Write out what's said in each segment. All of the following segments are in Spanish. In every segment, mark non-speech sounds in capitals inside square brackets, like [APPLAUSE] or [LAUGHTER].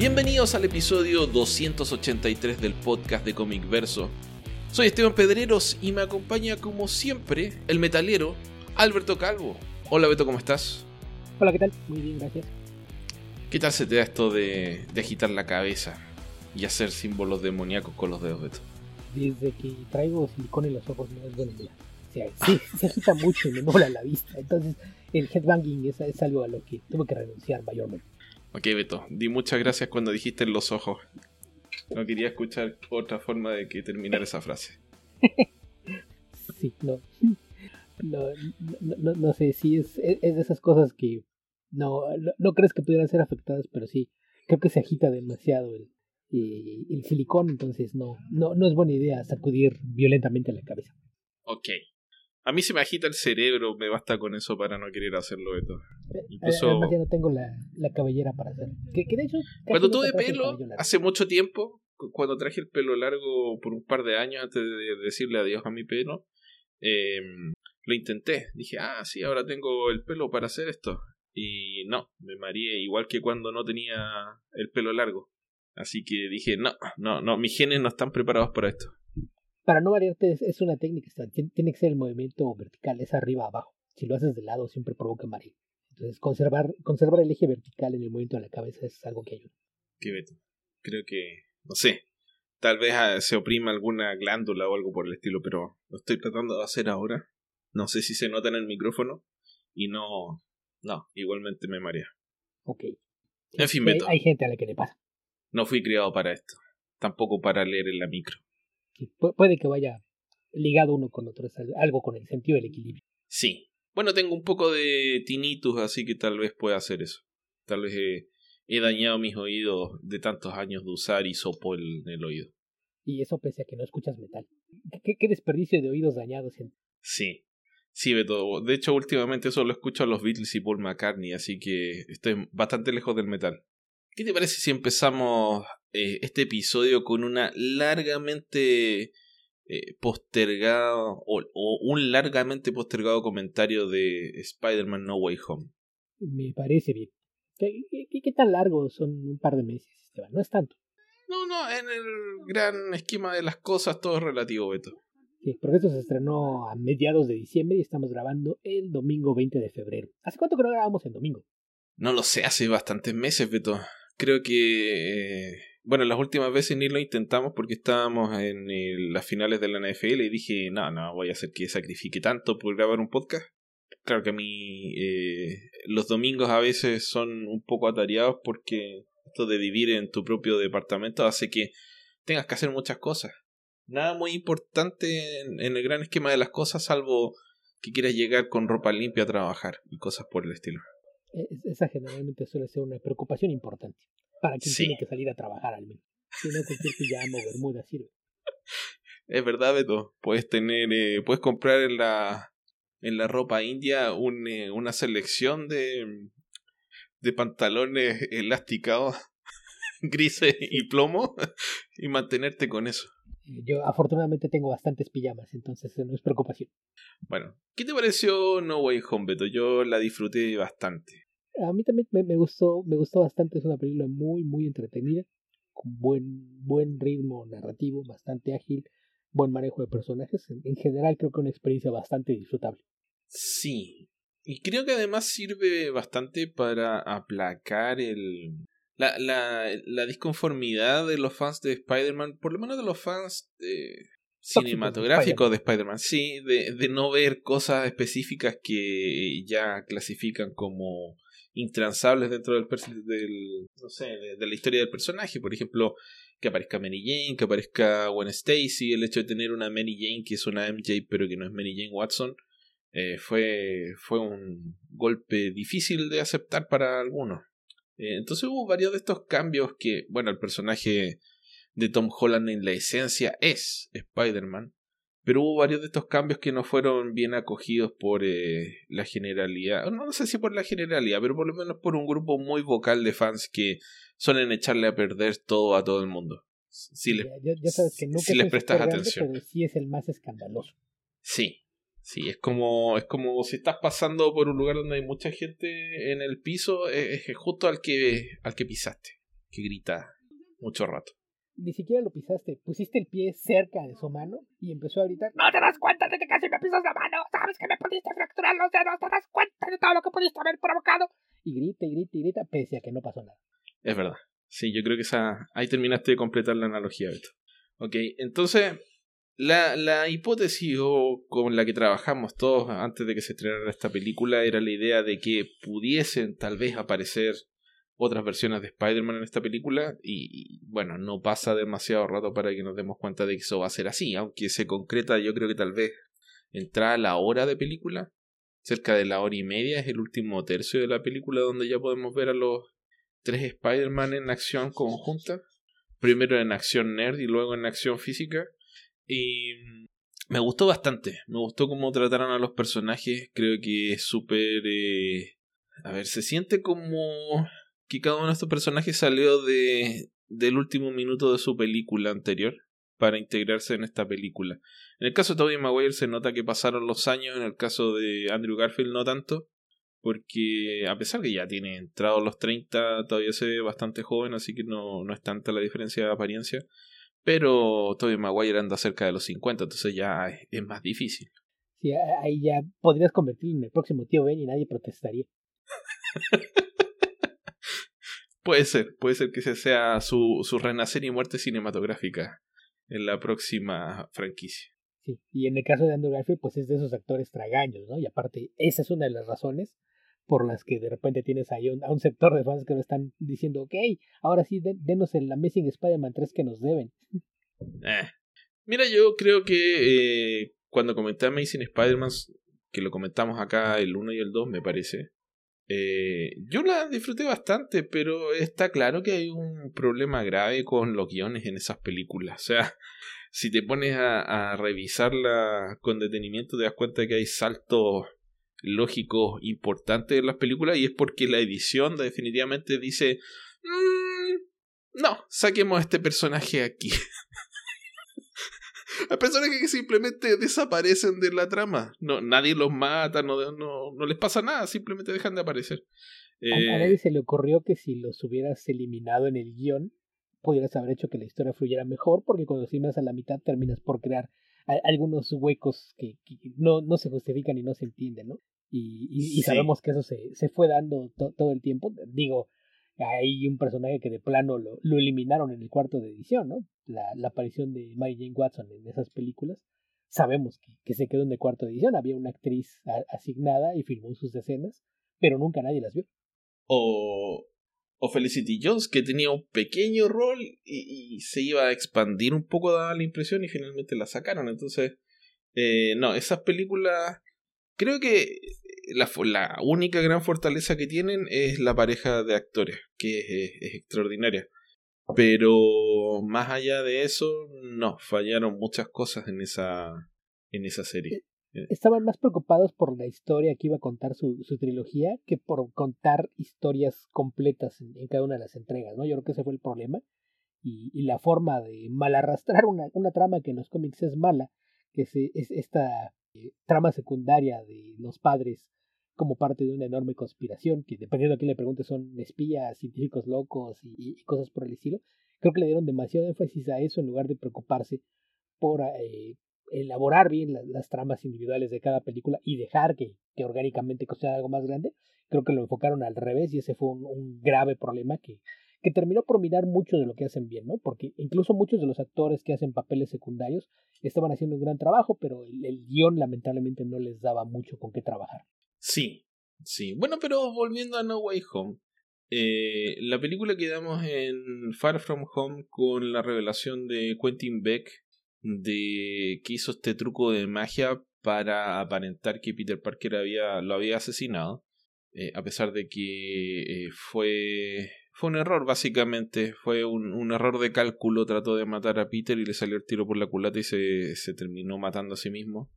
Bienvenidos al episodio 283 del podcast de Comic Verso. Soy Esteban Pedreros y me acompaña como siempre el metalero Alberto Calvo. Hola Beto, ¿cómo estás? Hola, ¿qué tal? Muy bien, gracias. ¿Qué tal se te da esto de, de agitar la cabeza y hacer símbolos demoníacos con los dedos, Beto? Desde que traigo silicón en los ojos no es buena idea. O sea, sí, [LAUGHS] se agita mucho y me mola la vista. Entonces, el headbanging es, es algo a lo que tuve que renunciar mayormente. Ok, Beto, di muchas gracias cuando dijiste en los ojos. No quería escuchar otra forma de que terminar esa frase. [LAUGHS] Sí, no. No, no, no, no sé, sí, es, es de esas cosas que no, no, crees que pudieran ser afectadas, pero sí, creo que se agita demasiado el, el silicón, entonces no, no, no es buena idea sacudir violentamente la cabeza. Ok. A mí se me agita el cerebro, me basta con eso para no querer hacerlo, Beto. Eh, Incluso- Además ya no tengo la, la cabellera para hacerlo. Que, que de hecho, casi Cuando tuve pelo, hace mucho tiempo, cu- cuando traje el pelo largo por un par de años antes de decirle adiós a mi pelo, eh, lo intenté. Dije, ah, sí, ahora tengo el pelo para hacer esto. Y no, me mareé igual que cuando no tenía el pelo largo. Así que dije, no, no, no, mis genes no están preparados para esto. Para no variarte, es, es una técnica. Tiene que ser el movimiento vertical, es arriba abajo. Si lo haces de lado, siempre provoca mareo. Entonces, conservar, conservar el eje vertical en el movimiento de la cabeza es algo que ayuda. Que Beto, creo que, no sé, tal vez ah, se oprima alguna glándula o algo por el estilo, pero lo estoy tratando de hacer ahora. No sé si se nota en el micrófono y no, no, igualmente me marea. Ok. En fin, Beto. hay gente a la que le pasa. No fui criado para esto, tampoco para leer en la micro. Sí, puede que vaya ligado uno con otro, es al- algo con el sentido del equilibrio. Sí. Bueno, tengo un poco de tinnitus, así que tal vez pueda hacer eso. Tal vez he, he dañado mis oídos de tantos años de usar hisopo en el oído. Y eso pese a que no escuchas metal. ¿Qué, qué- qué desperdicio de oídos dañados? en- Sí. Sí, Beto. De hecho, últimamente solo escucho a los Beatles y Paul McCartney, así que estoy bastante lejos del metal. ¿Qué te parece si empezamos eh, este episodio con una largamente eh, postergado o, o un largamente postergado comentario de Spider-Man No Way Home? Me parece bien. ¿Qué, qué- qué tan largos son un par de meses, Esteban? No es tanto. No, no, en el gran esquema de las cosas todo es relativo, Beto. Sí, porque esto se estrenó a mediados de diciembre y estamos grabando el domingo 20 de febrero. ¿Hace cuánto que no grabamos el domingo? No lo sé, hace bastantes meses, Beto. Creo que... eh, bueno, las últimas veces ni lo intentamos porque estábamos en las finales de la NFL y dije, no, no, voy a hacer que sacrifique tanto por grabar un podcast. Claro que a mí eh, los domingos a veces son un poco atareados porque esto de vivir en tu propio departamento hace que tengas que hacer muchas cosas. Nada muy importante en, el gran esquema de las cosas salvo que quieras llegar con ropa limpia a trabajar y cosas por el estilo. Es- Esa generalmente suele ser una preocupación importante para quien Sí. tiene que salir a trabajar al menos. Si no, cualquier pijama o bermuda sirve. [LAUGHS] Es verdad, Beto. Puedes tener, eh, puedes comprar en la, en la ropa india un, eh, una selección de, de pantalones elasticados, [LAUGHS] grises y plomo, [LAUGHS] y mantenerte con eso. Eh, Yo afortunadamente tengo bastantes pijamas, entonces no es preocupación. Bueno, ¿qué te pareció No Way Home, Beto? Yo la disfruté bastante. A mí también me, me gustó, me gustó bastante, es una película muy, muy entretenida, con buen, buen ritmo narrativo, bastante ágil, buen manejo de personajes. En, en general creo que una experiencia bastante disfrutable. Sí. Y creo que además sirve bastante para aplacar el. La, la, la disconformidad de los fans de Spider-Man, por lo menos de los fans eh, cinematográficos de Spider-Man, sí, de, de no ver cosas específicas que ya clasifican como intransables dentro del, no sé, de, de la historia del personaje, por ejemplo, que aparezca Mary Jane, que aparezca Gwen Stacy, el hecho de tener una Mary Jane que es una MJ pero que no es Mary Jane Watson, eh, fue, fue un golpe difícil de aceptar para algunos. Eh, entonces hubo varios de estos cambios que, bueno, el personaje de Tom Holland en la esencia es Spider-Man, pero hubo varios de estos cambios que no fueron bien acogidos por eh, la generalidad, no, no sé si por la generalidad, pero por lo menos por un grupo muy vocal de fans que suelen echarle a perder todo a todo el mundo. Si les, sabes que nunca si es les prestas grande, atención. pero sí es el más escandaloso. Sí, sí, es como, es como si estás pasando por un lugar donde hay mucha gente en el piso, es, es justo al que, al que pisaste. que grita mucho rato. Ni siquiera lo pisaste, pusiste el pie cerca de su mano y empezó a gritar. No te das cuenta de que casi me pisas la mano, sabes que me pudiste fracturar los dedos, te das cuenta de todo lo que pudiste haber provocado. Y grita y grita y grita, pese a que no pasó nada. Es verdad. Sí, yo creo que esa... ahí terminaste de completar la analogía, Beto. Ok, entonces la, la hipótesis con la que trabajamos todos antes de que se estrenara esta película era la idea de que pudiesen tal vez aparecer otras versiones de Spider-Man en esta película y, bueno, no pasa demasiado rato para que nos demos cuenta de que eso va a ser así, aunque se concreta yo creo que tal vez entra la hora de película, cerca de la hora y media es el último tercio de la película donde ya podemos ver a los tres Spider-Man en acción conjunta, primero en acción nerd y luego en acción física y me gustó bastante, me gustó cómo trataron a los personajes, creo que es súper... Eh, a ver, se siente como que cada uno de estos personajes salió de, del último minuto de su película anterior para integrarse en esta película. En el caso de Tobey Maguire se nota que pasaron los años, en el caso de Andrew Garfield no tanto, porque a pesar que ya tiene entrado los 30, todavía se ve bastante joven, así que no, no es tanta la diferencia de apariencia. Pero Tobey Maguire anda cerca de los 50, entonces ya es, más difícil. Sí, ahí ya podrías convertirlo en el próximo tío Ben y nadie protestaría. [LAUGHS] puede ser, puede ser que ese sea su, su renacer y muerte cinematográfica en la próxima franquicia. Sí, y en el caso de Andrew Garfield, pues es de esos actores tragaños, ¿no? Y aparte, esa es una de las razones por las que de repente tienes ahí a un sector de fans que lo están diciendo, ok, ahora sí, denos el Amazing Spider-Man 3 que nos deben. Eh. Mira, yo creo que eh, cuando comenté Amazing Spider-Man, que lo comentamos acá el 1 y el 2, me parece, eh, yo la disfruté bastante, pero está claro que hay un problema grave con los guiones en esas películas. O sea, [LAUGHS] si te pones a, revisarla con detenimiento, te das cuenta de que hay saltos lógico importante de las películas y es porque la edición definitivamente dice mm, no, saquemos a este personaje aquí. [LAUGHS] Hay personajes que simplemente desaparecen de la trama. No, nadie los mata, no, no, no les pasa nada, simplemente dejan de aparecer. A, eh, nadie se le ocurrió que si los hubieras eliminado en el guion, pudieras haber hecho que la historia fluyera mejor, porque cuando más a la mitad terminas por crear algunos huecos que, no, no se justifican y no se entienden, ¿no? Y, y, sabemos que eso se, se fue dando todo el tiempo. Digo, hay un personaje que de plano lo, lo eliminaron en el cuarto de edición, ¿no? La, aparición de Mary Jane Watson en esas películas. Sabemos que, se quedó en el cuarto de edición. Había una actriz asignada y filmó sus escenas, pero nunca nadie las vio. O, o Felicity Jones, que tenía un pequeño rol y, y, se iba a expandir un poco, daba la impresión, y finalmente la sacaron. Entonces, eh, no, esas películas Creo que la, única gran fortaleza que tienen es la pareja de actores, que es, extraordinaria. Pero más allá de eso, no, fallaron muchas cosas en esa, en esa serie. Eh, estaban más preocupados por la historia que iba a contar su, su trilogía que por contar historias completas en, cada una de las entregas, ¿no? Yo creo que ese fue el problema. Y, y la forma de malarrastrar una, una trama que en los cómics es mala, que es, es esta eh, trama secundaria de los padres como parte de una enorme conspiración, que dependiendo a quién le pregunte son espías, científicos locos y, cosas por el estilo. Creo que le dieron demasiado énfasis a eso en lugar de preocuparse por eh, elaborar bien las, tramas individuales de cada película y dejar que, que orgánicamente costara algo más grande. Creo que lo enfocaron al revés y ese fue un grave problema que que terminó por mirar mucho de lo que hacen bien, ¿no? Porque incluso muchos de los actores que hacen papeles secundarios estaban haciendo un gran trabajo, pero el, guion lamentablemente no les daba mucho con qué trabajar. Sí, sí. Bueno, pero volviendo a No Way Home. Eh, la película quedamos en Far From Home con la revelación de Quentin Beck de que hizo este truco de magia para aparentar que Peter Parker había, lo había asesinado, eh, a pesar de que eh, fue fue un error, básicamente. Fue un, un, error de cálculo. Trató de matar a Peter y le salió el tiro por la culata y se, se terminó matando a sí mismo.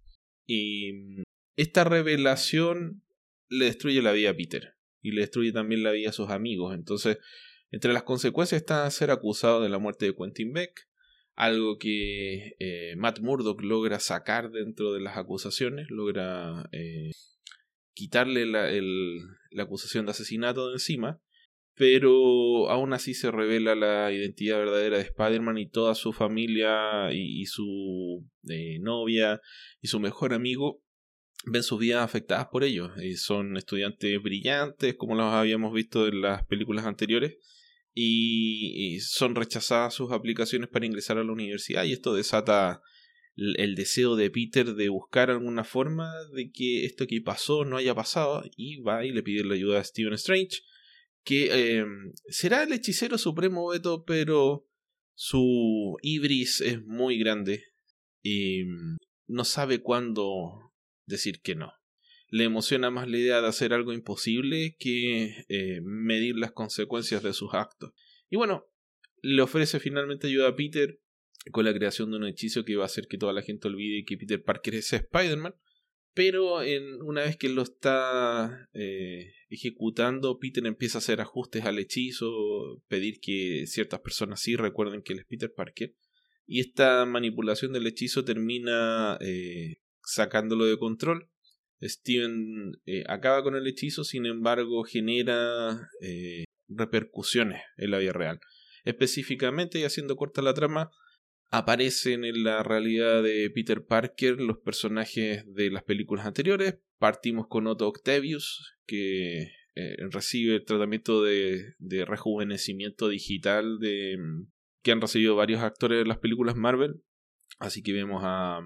Y esta revelación le destruye la vida a Peter. Y le destruye también la vida a sus amigos. Entonces, entre las consecuencias está ser acusado de la muerte de Quentin Beck. Algo que eh, Matt Murdock logra sacar dentro de las acusaciones. Logra eh, quitarle la, acusación de asesinato de encima pero aún así se revela la identidad verdadera de Spider-Man y toda su familia y, su eh, novia y su mejor amigo ven sus vidas afectadas por ello. Son estudiantes brillantes, como los habíamos visto en las películas anteriores, y, son rechazadas sus aplicaciones para ingresar a la universidad y esto desata el, deseo de Peter de buscar alguna forma de que esto que pasó no haya pasado y va y le pide la ayuda a Stephen Strange que em, será el hechicero supremo Beto pero su ibris es muy grande y mm, no sabe cuándo decir que no le emociona más la idea de hacer algo imposible que eh, medir las consecuencias de sus actos. Y bueno, le ofrece finalmente ayuda a Peter con la creación de un hechizo que va a hacer que toda la gente olvide que Peter Parker es Spider-Man. Pero en, una vez que lo está eh, ejecutando, Peter empieza a hacer ajustes al hechizo, pedir que ciertas personas sí recuerden que él es Peter Parker. Y esta manipulación del hechizo termina eh, sacándolo de control Steven eh, acaba con el hechizo, sin embargo genera eh, repercusiones en la vida real. Específicamente, y haciendo corta la trama, aparecen en la realidad de Peter Parker los personajes de las películas anteriores. Partimos con Otto Octavius, que eh, recibe el tratamiento de, de, rejuvenecimiento digital de, que han recibido varios actores de las películas Marvel. Así que vemos a...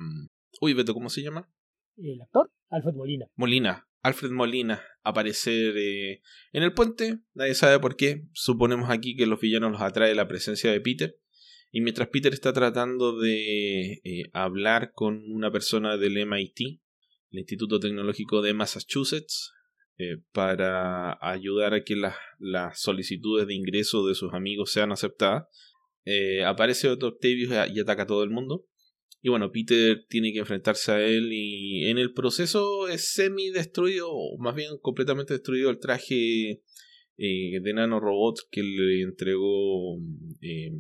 Uy, Beto, ¿cómo se llama? El actor. Alfred Molina. Molina. Alfred Molina aparecer eh, en el puente. Nadie sabe por qué. Suponemos aquí que los villanos los atrae la presencia de Peter. Y mientras Peter está tratando de eh, hablar con una persona del MIT, el Instituto Tecnológico de Massachusetts, eh, para ayudar a que las, solicitudes de ingreso de sus amigos sean aceptadas, aparece otro Octavius y ataca a todo el mundo. Y bueno, Peter tiene que enfrentarse a él y en el proceso es semi destruido, o más bien completamente destruido el traje eh, de nanorobot que le entregó eh,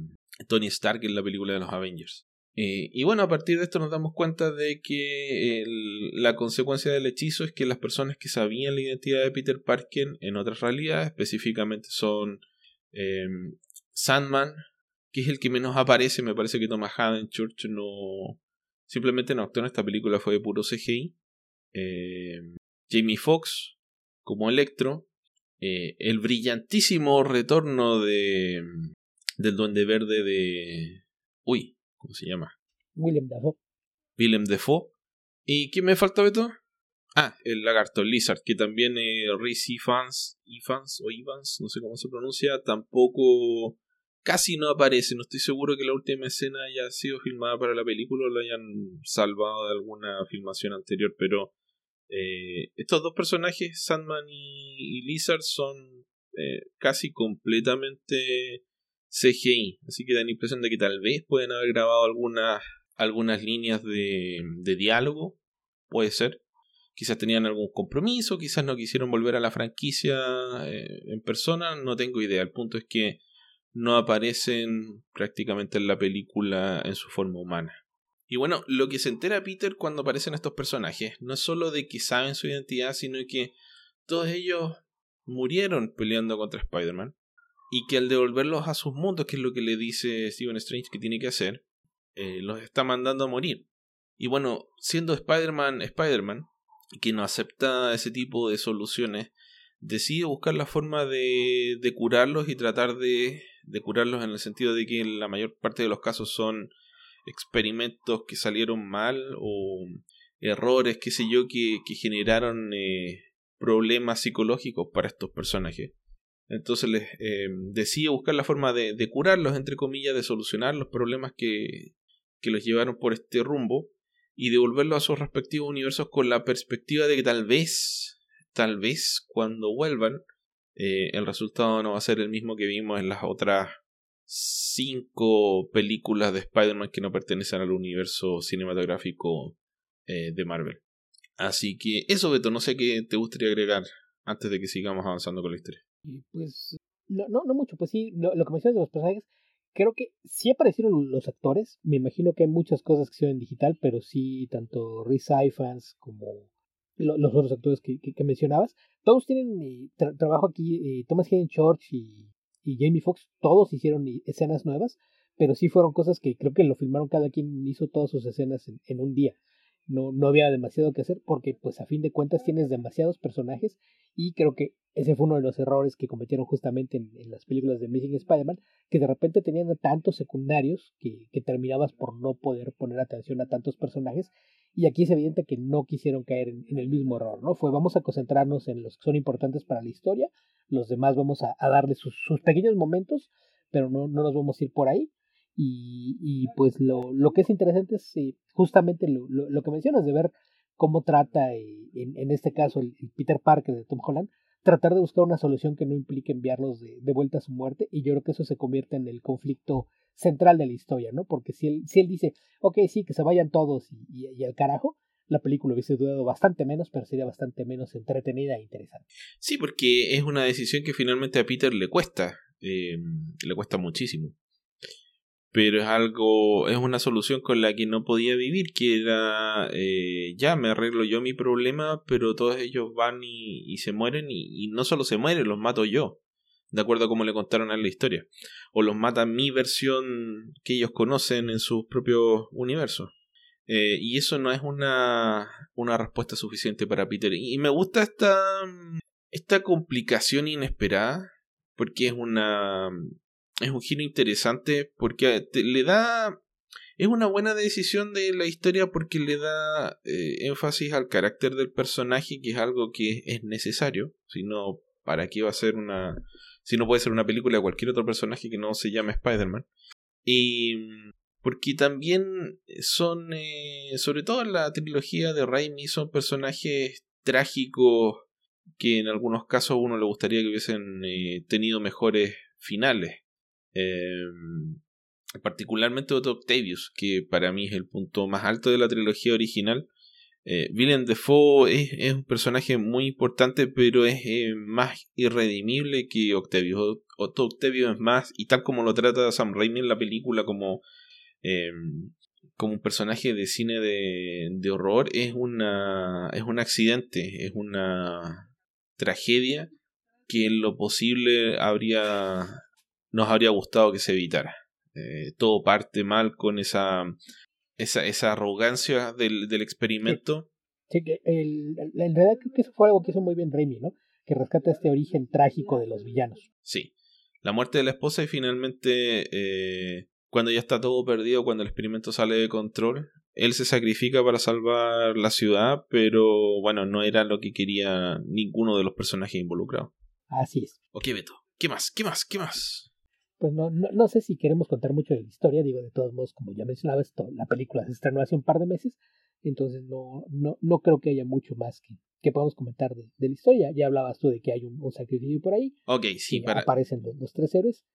Tony Stark en la película de los Avengers. Eh, y bueno, a partir de esto nos damos cuenta de que la consecuencia del hechizo es que las personas que sabían la identidad de Peter Parker en otras realidades, específicamente son Sandman, que es el que menos aparece. Me parece que Thomas Haden Church no. Simplemente no actuó en esta película, fue de puro CGI. Eh, Jamie Foxx como Electro. Eh, el brillantísimo retorno de. del Duende Verde de. Uy, ¿cómo se llama? William Dafoe. Willem Dafoe. ¿Y quién me falta, Beto? Ah, el lagarto Lizard, que también eh, Reese Evans o Evans, no sé cómo se pronuncia, tampoco casi no aparece. No estoy seguro que la última escena haya sido filmada para la película o la hayan salvado de alguna filmación anterior, pero eh, estos dos personajes, Sandman y, Lizard, son eh, casi completamente CGI. Así que da la impresión de que tal vez pueden haber grabado algunas, algunas líneas de, de diálogo. Puede ser. Quizás tenían algún compromiso, quizás no quisieron volver a la franquicia eh, en persona, no tengo idea. El punto es que no aparecen prácticamente en la película en su forma humana. Y bueno, lo que se entera Peter cuando aparecen estos personajes no es solo de que saben su identidad, sino que todos ellos murieron peleando contra Spider-Man y que al devolverlos a sus mundos, que es lo que le dice Stephen Strange que tiene que hacer, eh, los está mandando a morir. Y bueno, siendo Spider-Man Spider-Man, que no acepta ese tipo de soluciones, decide buscar la forma de, de curarlos y tratar de de curarlos en el sentido de que en la mayor parte de los casos son experimentos que salieron mal o errores, qué sé yo, que, que generaron eh, problemas psicológicos para estos personajes. Entonces les eh, decide buscar la forma de, de, curarlos, entre comillas, de solucionar los problemas que, que los llevaron por este rumbo y devolverlos a sus respectivos universos con la perspectiva de que tal vez, tal vez cuando vuelvan, eh, el resultado no va a ser el mismo que vimos en las otras cinco películas de Spider-Man que no pertenecen al universo cinematográfico eh, de Marvel. Así que eso, Beto, no sé qué te gustaría agregar antes de que sigamos avanzando con la historia. Pues no, no, mucho, pues sí, lo, que mencionas de los personajes, creo que sí aparecieron los actores, me imagino que hay muchas cosas que se ven en digital, pero sí, tanto Rhys Ifans como los otros actores que, que, mencionabas. Todos tienen eh, trabajo aquí, eh, Thomas Hayden Church y, y Jamie Foxx, todos hicieron escenas nuevas, pero sí fueron cosas que creo que lo filmaron cada quien hizo todas sus escenas en, en un día no, no había demasiado que hacer porque pues a fin de cuentas tienes demasiados personajes y creo que ese fue uno de los errores que cometieron justamente en, las películas de Missing Spider-Man, que de repente tenían tantos secundarios que, que, terminabas por no poder poner atención a tantos personajes y aquí es evidente que no quisieron caer en, el mismo error, ¿no? Fue vamos a concentrarnos en los que son importantes para la historia, los demás vamos a, darle sus, sus pequeños momentos, pero no, no nos vamos a ir por ahí y, y pues lo, lo, que es interesante es eh, justamente lo, lo, que mencionas de ver cómo trata, eh, en, en, este caso, el, Peter Parker de Tom Holland, tratar de buscar una solución que no implique enviarlos de, de, vuelta a su muerte. Y yo creo que eso se convierte en el conflicto central de la historia, ¿no? Porque si él, si él dice, ok, sí, que se vayan todos y, y, y al carajo, la película hubiese durado bastante menos, pero sería bastante menos entretenida e interesante. Sí, porque es una decisión que finalmente a Peter le cuesta, eh, le cuesta muchísimo pero es algo, es una solución con la que no podía vivir, que era, eh, ya me arreglo yo mi problema, pero todos ellos van y, se mueren y, no solo se mueren, los mato yo, de acuerdo a como le contaron en la historia, o los mata mi versión que ellos conocen en sus propios universos. Eh, y eso no es una, una respuesta suficiente para Peter. Y me gusta esta, esta complicación inesperada, porque es una, es un giro interesante porque le da es una buena decisión de la historia porque le da eh, énfasis al carácter del personaje que es algo que es necesario si no para qué va a ser una si no puede ser una película de cualquier otro personaje que no se llame Spider-Man y porque también son eh, sobre todo en la trilogía de Raimi son personajes trágicos que en algunos casos a uno le gustaría que hubiesen eh, tenido mejores finales Em, particularmente Otto Octavius, que para mí es el punto más alto de la trilogía original. Eh, Willem Dafoe es, un personaje muy importante, pero es eh, más irredimible que Octavius. Otto Octavius es más, y tal como lo trata Sam Raimi en la película como, em, como un personaje de cine de, de horror, es, una, es un accidente, es una tragedia que en lo posible habría nos habría gustado que se evitara. Eh, todo parte mal con esa, esa, esa arrogancia del, del experimento. Sí, que el, en realidad creo que eso fue algo que hizo muy bien Remy, ¿no? Que rescata este origen trágico de los villanos. Sí. La muerte de la esposa y finalmente, eh, cuando ya está todo perdido, cuando el experimento sale de control, él se sacrifica para salvar la ciudad, pero bueno, no era lo que quería ninguno de los personajes involucrados. Así es. Ok, Beto. ¿Qué más? ¿Qué más? ¿Qué más? Pues no, no, no, sé si queremos contar mucho de la historia, digo, de todos modos, como ya mencionaba, esto, la película se estrenó hace un par de meses, entonces no, no, no creo que haya mucho más que, que podamos comentar de, de la historia. Ya hablabas tú de que hay un, sacrificio por ahí. Ok, sí, para... Aparecen los, tres héroes.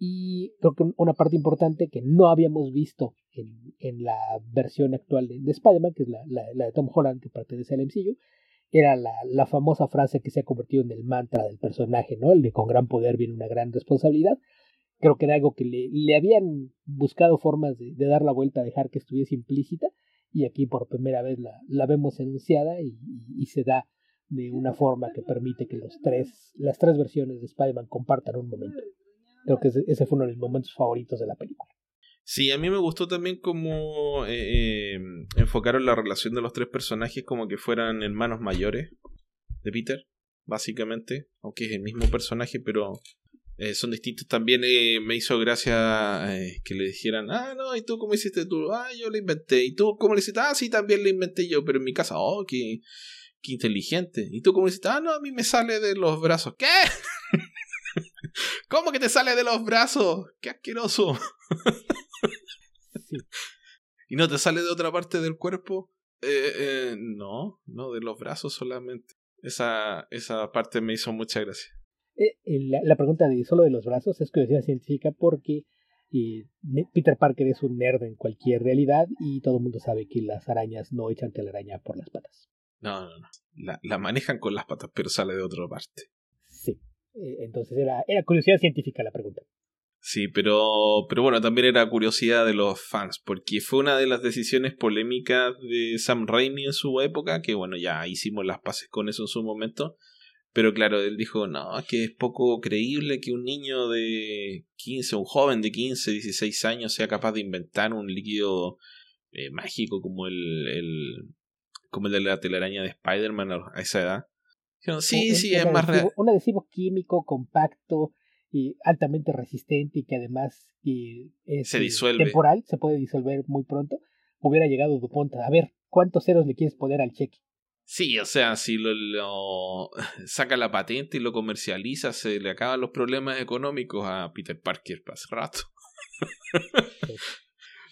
Y creo que una parte importante que no habíamos visto en, en la versión actual de, de Spider-Man, que es la, la, la, de Tom Holland, que pertenece al MCU, era la, la famosa frase que se ha convertido en el mantra del personaje, ¿no? El de con gran poder viene una gran responsabilidad creo que era algo que le, le habían buscado formas de, dar la vuelta, dejar que estuviese implícita, y aquí por primera vez la, la vemos enunciada y, se da de una forma que permite que los tres, las tres versiones de Spider-Man compartan un momento. Creo que ese, fue uno de mis momentos favoritos de la película. Sí, a mí me gustó también como eh, eh, enfocaron la relación de los tres personajes como que fueran hermanos mayores de Peter, básicamente, aunque es el mismo personaje, pero eh, son distintos. También eh, me hizo gracia eh, que le dijeran, ah, no, ¿y tú cómo hiciste tú? Ah, yo lo inventé. ¿Y tú cómo le hiciste? Ah, sí, también lo inventé yo, pero en mi casa, oh, qué, qué inteligente. ¿Y tú cómo hiciste? Ah, no, a mí me sale de los brazos. ¿Qué? [LAUGHS] ¿Cómo que te sale de los brazos? ¡Qué asqueroso! [LAUGHS] ¿Y no te sale de otra parte del cuerpo? Eh, no, no, de los brazos solamente. Esa, esa parte me hizo mucha gracia. Eh, la, pregunta de solo de los brazos es curiosidad científica porque eh, Peter Parker es un nerd en cualquier realidad y todo el mundo sabe que las arañas no echan telaraña por las patas. No, no, no. La, la manejan con las patas, pero sale de otra parte. Sí. Eh, entonces era, era curiosidad científica la pregunta. Sí, pero, pero bueno, también era curiosidad de los fans, porque fue una de las decisiones polémicas de Sam Raimi en su época, que bueno, ya hicimos las paces con eso en su momento, pero claro, él dijo, no, es que es poco creíble que un niño de 15, un joven de 15, 16 años sea capaz de inventar un líquido eh, mágico como el, el, como el de la telaraña de Spider-Man a esa edad. Dijeron, sí, sí, es más real. Un adhesivo químico compacto y altamente resistente y que además es se disuelve. temporal, se puede disolver muy pronto, hubiera llegado Dupont a ver cuántos ceros le quieres poner al cheque. Sí, o sea, si lo, [LAUGHS] saca la patente y lo comercializa, se le acaban los problemas económicos a Peter Parker para hace rato. [LAUGHS]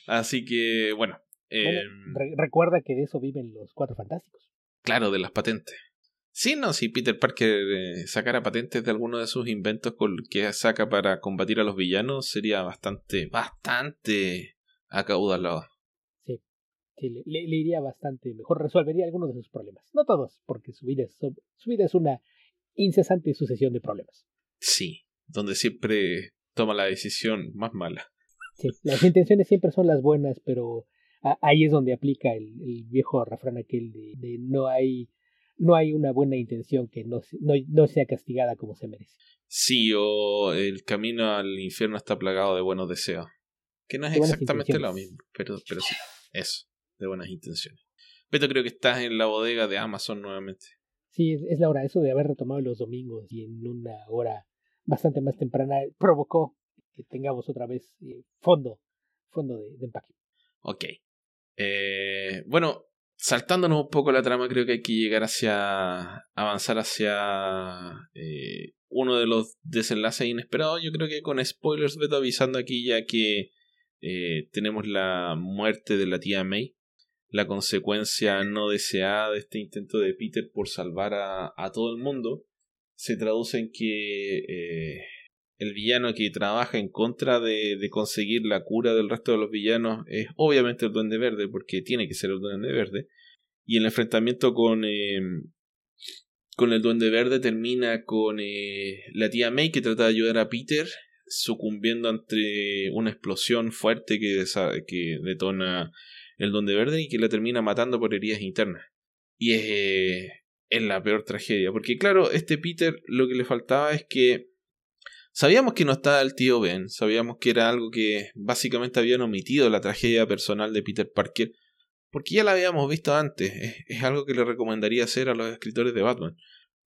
Así que, bueno. Em, recuerda que de eso viven los cuatro fantásticos. Claro, de las patentes. Sí, no, si Peter Parker eh, sacara patentes de alguno de sus inventos que saca para combatir a los villanos, sería bastante, bastante acaudalado. Sí, le, iría bastante mejor, resolvería algunos de sus problemas. No todos, porque su vida, es, su vida es una incesante sucesión de problemas. Sí, donde siempre toma la decisión más mala. Sí, las intenciones siempre son las buenas, pero ahí es donde aplica el, viejo refrán aquel de no hay no hay una buena intención que no, no, sea castigada como se merece. Sí, o el camino al infierno está plagado de buenos deseos. Que no es exactamente lo mismo, pero, pero sí, eso, de buenas intenciones. Pero creo que estás en la bodega de Amazon nuevamente. Sí, es la hora, eso de haber retomado los domingos y en una hora bastante más temprana provocó que tengamos otra vez eh, fondo, fondo de, de empaque. Ok. Eh, bueno, saltándonos un poco la trama, creo que hay que llegar hacia. avanzar hacia. Eh, uno de los desenlaces inesperados. Yo creo que con spoilers, Beto avisando aquí ya que eh, tenemos la muerte de la tía May. La consecuencia no deseada de este intento de Peter por salvar a, a todo el mundo se traduce en que eh, el villano que trabaja en contra de, de, conseguir la cura del resto de los villanos es obviamente el Duende Verde, porque tiene que ser el Duende Verde. Y el enfrentamiento con, eh, con el Duende Verde termina con eh, la tía May que trata de ayudar a Peter, sucumbiendo ante una explosión fuerte que, que detona el Duende Verde y que la termina matando por heridas internas. Y es, eh, la peor tragedia, porque claro, este Peter lo que le faltaba es que Sabíamos que no estaba el tío Ben, sabíamos que era algo que básicamente habían omitido la tragedia personal de Peter Parker, porque ya la habíamos visto antes, es, algo que le recomendaría hacer a los escritores de Batman,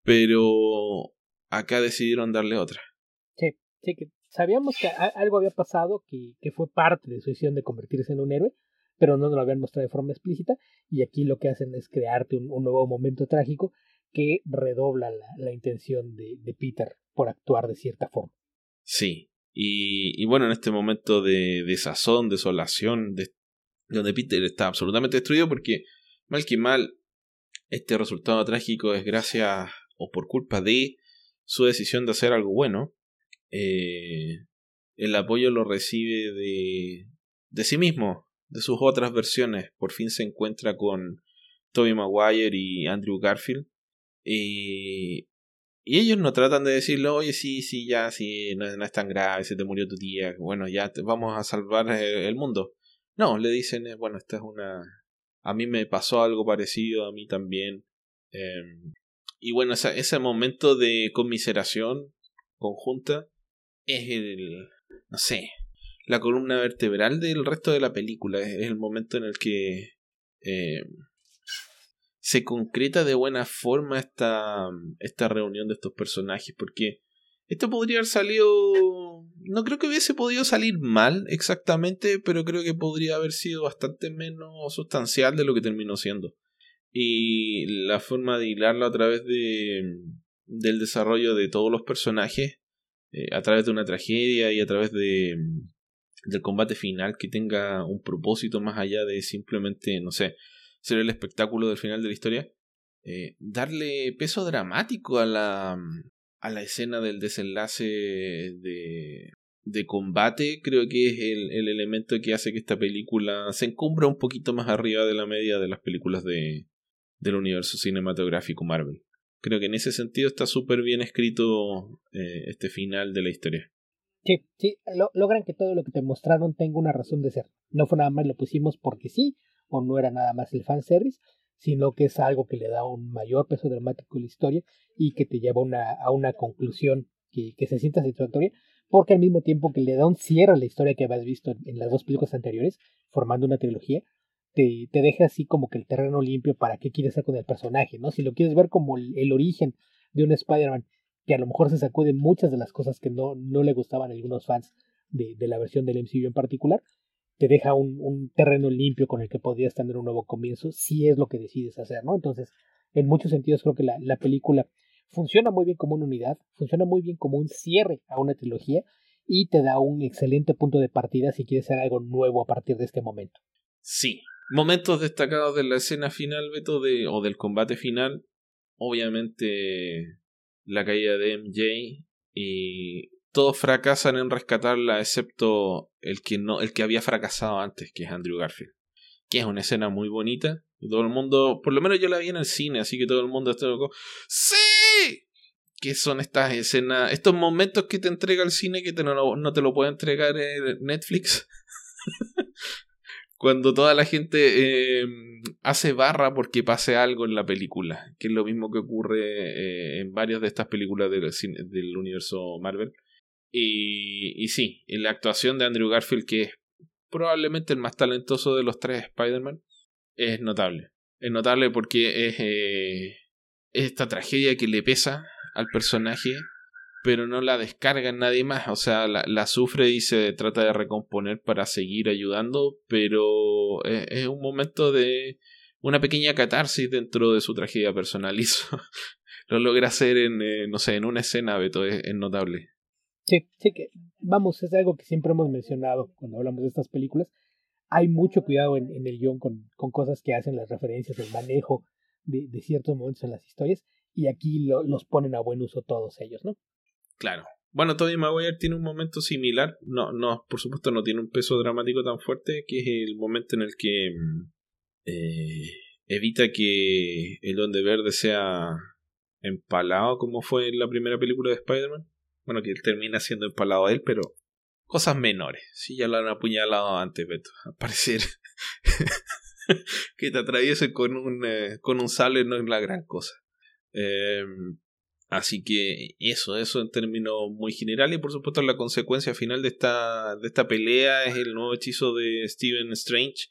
pero acá decidieron darle otra. Sí, que sabíamos que algo había pasado que, que fue parte de su decisión de convertirse en un héroe, pero no nos lo habían mostrado de forma explícita, y aquí lo que hacen es crearte un, nuevo momento trágico que redobla la, la intención de, de Peter por actuar de cierta forma. Sí, y, y bueno, en este momento de desazón, desolación, de, donde Peter está absolutamente destruido porque, mal que mal, este resultado trágico es gracias o por culpa de su decisión de hacer algo bueno. Eh, el apoyo lo recibe de, de sí mismo, de sus otras versiones. Por fin se encuentra con Tobey Maguire y Andrew Garfield. Y ellos no tratan de decirle, oye, sí, sí, ya, sí, no, es tan grave, se te murió tu tía, bueno, ya te, vamos a salvar el, mundo. No, le dicen, eh, bueno, esta es una... A mí me pasó algo parecido, a mí también. Em, y bueno, ese momento de conmiseración conjunta es el... no sé, la columna vertebral del resto de la película. Es el momento en el que... Eh, se concreta de buena forma esta, esta reunión de estos personajes, porque esto podría haber salido... No creo que hubiese podido salir mal exactamente, pero creo que podría haber sido bastante menos sustancial de lo que terminó siendo. Y la forma de hilarlo a través de, del desarrollo de todos los personajes, eh, a través de una tragedia y a través de, del combate final que tenga un propósito más allá de simplemente, no sé, ser el espectáculo del final de la historia, eh, darle peso dramático a la, a la escena del desenlace de, de combate, creo que es el, el, elemento que hace que esta película se encumbra un poquito más arriba de la media de las películas de, del universo cinematográfico Marvel. Creo que en ese sentido está súper bien escrito eh, este final de la historia. Sí, sí, logran que todo lo que te mostraron tenga una razón de ser. No fue nada más lo pusimos porque sí, o no era nada más el fanservice, sino que es algo que le da un mayor peso dramático a la historia y que te lleva una, a una conclusión que, que, se sienta satisfactoria, porque al mismo tiempo que le da un cierre a la historia que habías visto en, las dos películas anteriores, formando una trilogía, te, te, deja así como que el terreno limpio para qué quieres hacer con el personaje, ¿no? Si lo quieres ver como el, origen de un Spider-Man que a lo mejor se sacude muchas de las cosas que no, no le gustaban a algunos fans de, de la versión del MCU en particular, te deja un, un, terreno limpio con el que podrías tener un nuevo comienzo si es lo que decides hacer, ¿no? Entonces, en muchos sentidos creo que la, la película funciona muy bien como una unidad, funciona muy bien como un cierre a una trilogía y te da un excelente punto de partida si quieres hacer algo nuevo a partir de este momento. Sí. Momentos destacados de la escena final, Beto, de, o del combate final. Obviamente la caída de MJ y todos fracasan en rescatarla excepto el que no el que había fracasado antes que es Andrew Garfield que es una escena muy bonita. Todo el mundo por lo menos yo la vi en el cine así que todo el mundo está loco. Sí que son estas escenas estos momentos que te entrega el cine que te no, no te lo puede entregar Netflix cuando toda la gente eh, hace barra porque pase algo en la película, que es lo mismo que ocurre eh, en varias de estas películas del, del universo Marvel. Y, y sí, en la actuación de Andrew Garfield, que es probablemente el más talentoso de los tres Spider-Man, es notable. Es notable porque es, eh, esta tragedia que le pesa al personaje, pero no la descarga en nadie más. O sea, la, sufre y se trata de recomponer para seguir ayudando, pero es, un momento de una pequeña catarsis dentro de su tragedia personal. [LAUGHS] Y eso lo logra hacer en, eh, no sé, en una escena, Beto, es notable. Sí, sí que, vamos, es algo que siempre hemos mencionado cuando hablamos de estas películas. Hay mucho cuidado en, el guion con, con, cosas que hacen las referencias, el manejo de, de ciertos momentos en las historias, y aquí los ponen a buen uso todos ellos, ¿no? Claro. Bueno, Tobey Maguire tiene un momento similar, no, no, por supuesto no tiene un peso dramático tan fuerte, que es el momento en el que mm, eh, evita que el Donde Verde sea empalado como fue en la primera película de Spider-Man. Bueno, que él termina siendo empalado a él, pero cosas menores. Si ya lo han apuñalado antes, Beto. A parecer [LAUGHS] que te atraviesen con un, eh, con un no es la gran cosa. Em, así que eso, eso en términos muy generales. Y por supuesto la consecuencia final de esta, de esta pelea es el nuevo hechizo de Stephen Strange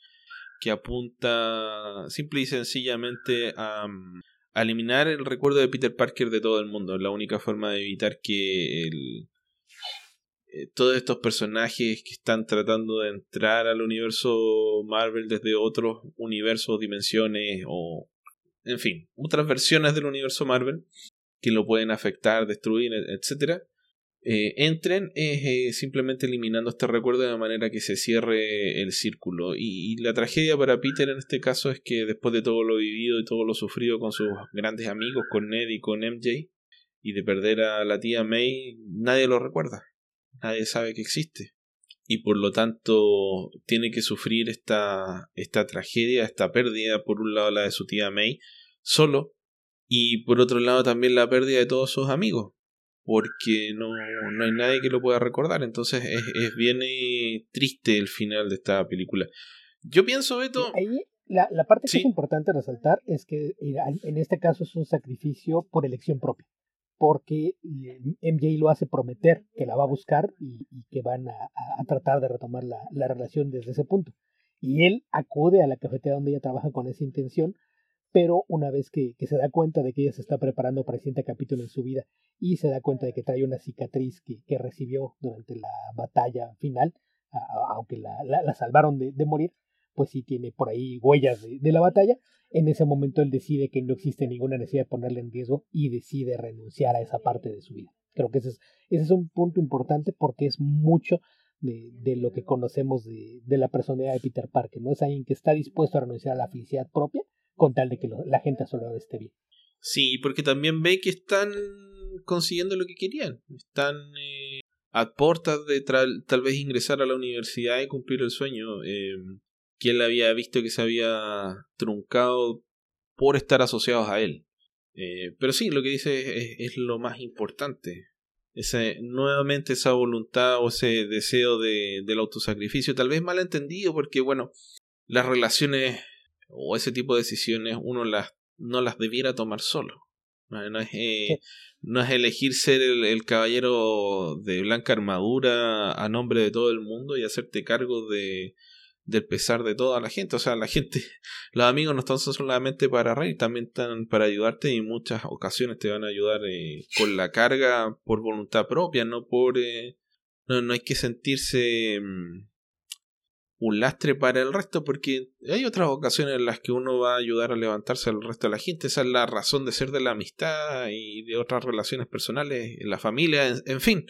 que apunta simple y sencillamente a, eliminar el recuerdo de Peter Parker de todo el mundo. Es la única forma de evitar que el, eh, todos estos personajes que están tratando de entrar al universo Marvel desde otros universos, dimensiones o, en fin, otras versiones del universo Marvel que lo pueden afectar, destruir, etcétera, eh, entren eh, simplemente eliminando este recuerdo de manera que se cierre el círculo. Y, la tragedia para Peter en este caso es que después de todo lo vivido y todo lo sufrido con sus grandes amigos, con Ned y con MJ, y de perder a la tía May, nadie lo recuerda, nadie sabe que existe. Y por lo tanto tiene que sufrir esta, esta tragedia, esta pérdida, por un lado la de su tía May, solo, y por otro lado también la pérdida de todos sus amigos porque no, no hay nadie que lo pueda recordar. Entonces es, es bien eh, triste el final de esta película. Yo pienso, Beto... Ahí la, la parte que es importante resaltar es que eh, en este caso es un sacrificio por elección propia. Porque eh, MJ lo hace prometer que la va a buscar y, que van a, a, tratar de retomar la, la relación desde ese punto. Y él acude a la cafetería donde ella trabaja con esa intención pero una vez que, se da cuenta de que ella se está preparando para el siguiente capítulo en su vida y se da cuenta de que trae una cicatriz que, recibió durante la batalla final, aunque la, salvaron de, morir, pues sí tiene por ahí huellas de, la batalla. En ese momento él decide que no existe ninguna necesidad de ponerle en riesgo y decide renunciar a esa parte de su vida. Creo que ese es, un punto importante porque es mucho de, lo que conocemos de, de, la personalidad de Peter Parker, ¿no? Es alguien que está dispuesto a renunciar a la felicidad propia con tal de que la gente a su esté bien. Sí, porque también ve que están consiguiendo lo que querían. Están eh, a puertas de tal vez ingresar a la universidad y cumplir el sueño eh, que él había visto que se había truncado por estar asociados a él. Eh, pero sí, lo que dice es, lo más importante. ese, nuevamente esa voluntad o ese deseo de, del autosacrificio, tal vez mal entendido, porque bueno, las relaciones o ese tipo de decisiones uno las, no las debiera tomar solo. No es, eh, no es elegir ser el, el, caballero de blanca armadura a nombre de todo el mundo y hacerte cargo de, del pesar de toda la gente. O sea, la gente, [LAUGHS] los amigos no están solamente para reír, también están para ayudarte y en muchas ocasiones te van a ayudar eh, con la carga por voluntad propia, no por... Eh, no, no hay que sentirse mm, un lastre para el resto porque hay otras ocasiones en las que uno va a ayudar a levantarse al resto de la gente. Esa es la razón de ser de la amistad y de otras relaciones personales, en la familia, en fin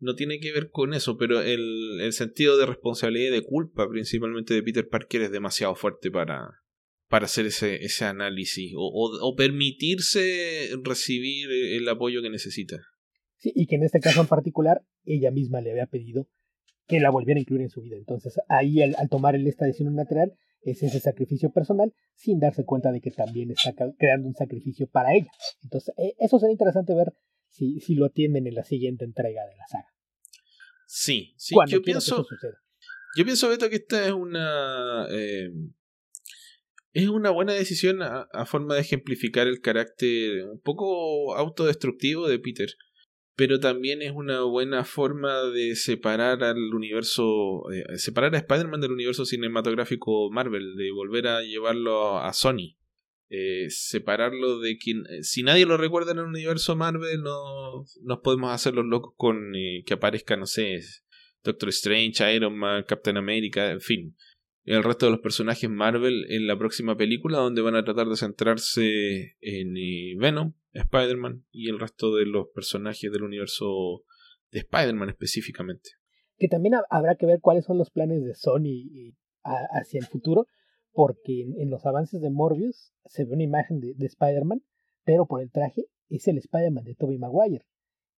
no tiene que ver con eso, pero el, el, sentido de responsabilidad y de culpa principalmente de Peter Parker es demasiado fuerte para, para hacer ese, ese análisis o, o, permitirse recibir el apoyo que necesita. Sí, y que en este caso en particular ella misma le había pedido que la volviera a incluir en su vida. Entonces ahí al, al tomar esta decisión lateral es ese sacrificio personal sin darse cuenta de que también está creando un sacrificio para ella. Entonces e, eso sería interesante ver si, si lo atienden en la siguiente entrega de la saga. Sí, sí, yo pienso. Yo pienso, Beto, que esta es una. Eh, es una buena decisión a, forma de ejemplificar el carácter un poco autodestructivo de Peter. Pero también es una buena forma de separar al universo. Eh, separar a Spider-Man del universo cinematográfico Marvel, de volver a llevarlo a Sony. Eh, separarlo de quien eh, si nadie lo recuerda en el universo Marvel no nos podemos hacer los locos con eh, que aparezca no sé Doctor Strange, Iron Man, Captain America, en fin el resto de los personajes Marvel en la próxima película donde van a tratar de centrarse en Venom, Spider-Man y el resto de los personajes del universo de Spider-Man específicamente. Que también habrá que ver cuáles son los planes de Sony hacia el futuro, porque en, los avances de Morbius se ve una imagen de, Spider-Man, pero por el traje es el Spider-Man de Tobey Maguire.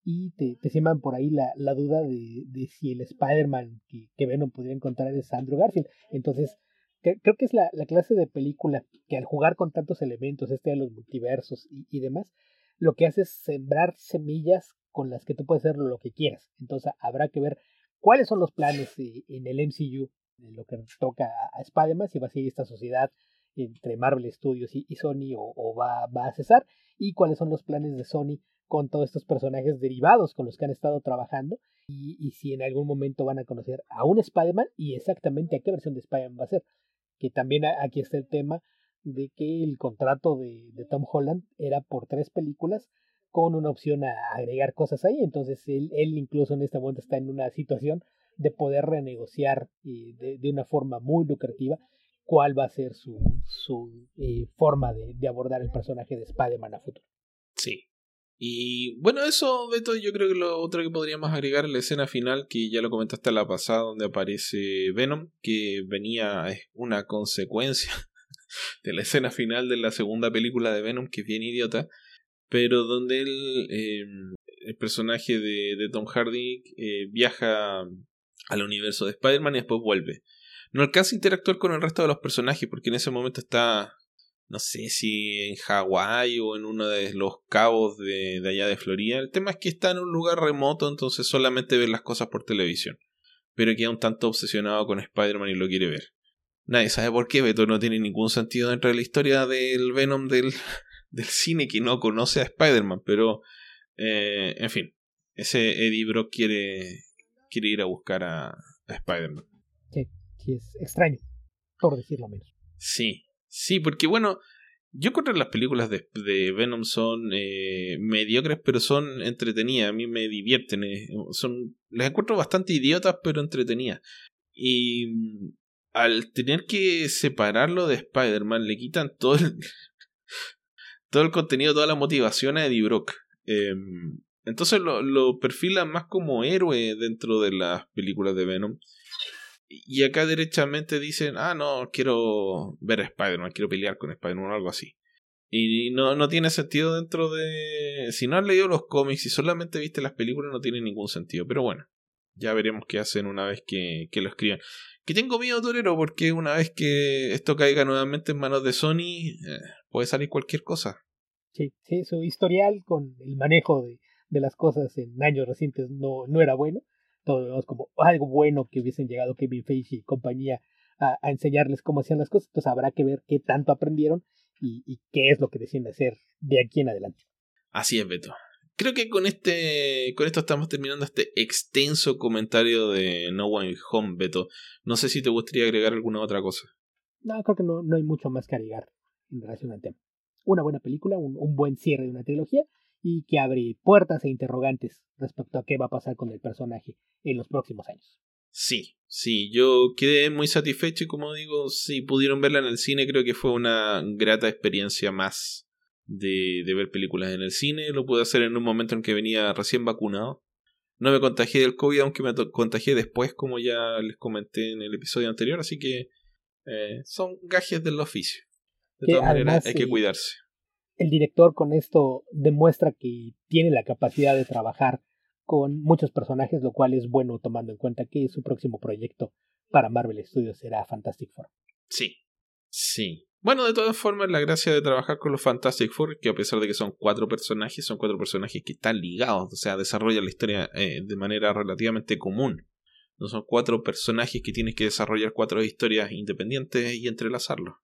Y te, te siembran por ahí la, la duda de, de, si el Spider-Man que, que Venom podría encontrar es Andrew Garfield. Entonces, creo que es la, la, clase de película que al jugar con tantos elementos, este de los multiversos y, y demás, lo que hace es sembrar semillas con las que tú puedes hacer lo que quieras. Entonces, habrá que ver cuáles son los planes en el MCU lo que toca a Spider-Man, si va a seguir esta sociedad entre Marvel Studios y, Sony o, va, a cesar, y cuáles son los planes de Sony con todos estos personajes derivados con los que han estado trabajando, y, si en algún momento van a conocer a un Spider-Man y exactamente a qué versión de Spider-Man va a ser. Que también aquí está el tema de que el contrato de, Tom Holland era por tres películas con una opción a agregar cosas ahí. Entonces él, él incluso en este momento está en una situación de poder renegociar eh, de, una forma muy lucrativa cuál va a ser su, su eh, forma de, de, abordar el personaje de Spider-Man a futuro. Sí. Y bueno, eso, Beto, yo creo que lo otro que podríamos agregar es la escena final, que ya lo comentaste la pasada, donde aparece Venom, que venía, es una consecuencia [LAUGHS] de la escena final de la segunda película de Venom, que es bien idiota, pero donde él, eh, el personaje de, de Tom Hardy eh, viaja al universo de Spider-Man y después vuelve. No alcanza a interactuar con el resto de los personajes porque en ese momento está, no sé si en Hawái o en uno de los cabos de, de, allá de Florida. El tema es que está en un lugar remoto, entonces solamente ve las cosas por televisión. Pero queda un tanto obsesionado con Spider-Man y lo quiere ver. Nadie sabe por qué, Beto no tiene ningún sentido dentro de la historia del Venom del, [LAUGHS] del cine que no conoce a Spider-Man, pero eh, en fin, ese Eddie Brock quiere, quiere ir a buscar a, Spider-Man. Es extraño, por decirlo menos. Sí, sí, porque bueno, yo que las películas de, Venom son eh, mediocres, pero son entretenidas. A mí me divierten. Eh, son, les encuentro bastante idiotas, pero entretenidas. Y mm, al tener que separarlo de Spider-Man, le quitan todo el, [LAUGHS] todo el contenido, toda la motivación a Eddie Brock. Em, entonces lo, lo perfilan más como héroe dentro de las películas de Venom. Y acá derechamente dicen, ah, no, quiero ver a Spider-Man, quiero pelear con Spider-Man o algo así. Y no, no tiene sentido dentro de... Si no has leído los cómics y solamente viste las películas, no tiene ningún sentido. Pero bueno, ya veremos qué hacen una vez que, que lo escriban. Que tengo miedo, Torero, porque una vez que esto caiga nuevamente en manos de Sony, eh, puede salir cualquier cosa. Sí, sí, su historial con el manejo de, de las cosas en años recientes no, no era bueno. Todo vemos como algo bueno que hubiesen llegado Kevin Feige y compañía a, enseñarles cómo hacían las cosas. Entonces habrá que ver qué tanto aprendieron y, y qué es lo que deciden hacer de aquí en adelante. Así es, Beto. Creo que con este. Con esto estamos terminando este extenso comentario de No One Home, Beto. No sé si te gustaría agregar alguna otra cosa. No, creo que no, no hay mucho más que agregar en relación al tema. Una buena película, un, un buen cierre de una trilogía y que abre puertas e interrogantes respecto a qué va a pasar con el personaje en los próximos años. Sí, sí, yo quedé muy satisfecho y como digo, si pudieron verla en el cine, creo que fue una grata experiencia más de, de ver películas en el cine. Lo pude hacer en un momento en que venía recién vacunado. No me contagié del COVID, aunque me contagié después, como ya les comenté en el episodio anterior, así que eh, son gajes del oficio. De todas maneras, hay que cuidarse. El director con esto demuestra que tiene la capacidad de trabajar con muchos personajes, lo cual es bueno tomando en cuenta que su próximo proyecto para Marvel Studios será Fantastic Four. Sí, sí. Bueno, de todas formas, la gracia de trabajar con los Fantastic Four, que a pesar de que son cuatro personajes, son cuatro personajes que están ligados, o sea, desarrollan la historia eh, de manera relativamente común. No son cuatro personajes que tienes que desarrollar cuatro historias independientes y entrelazarlos.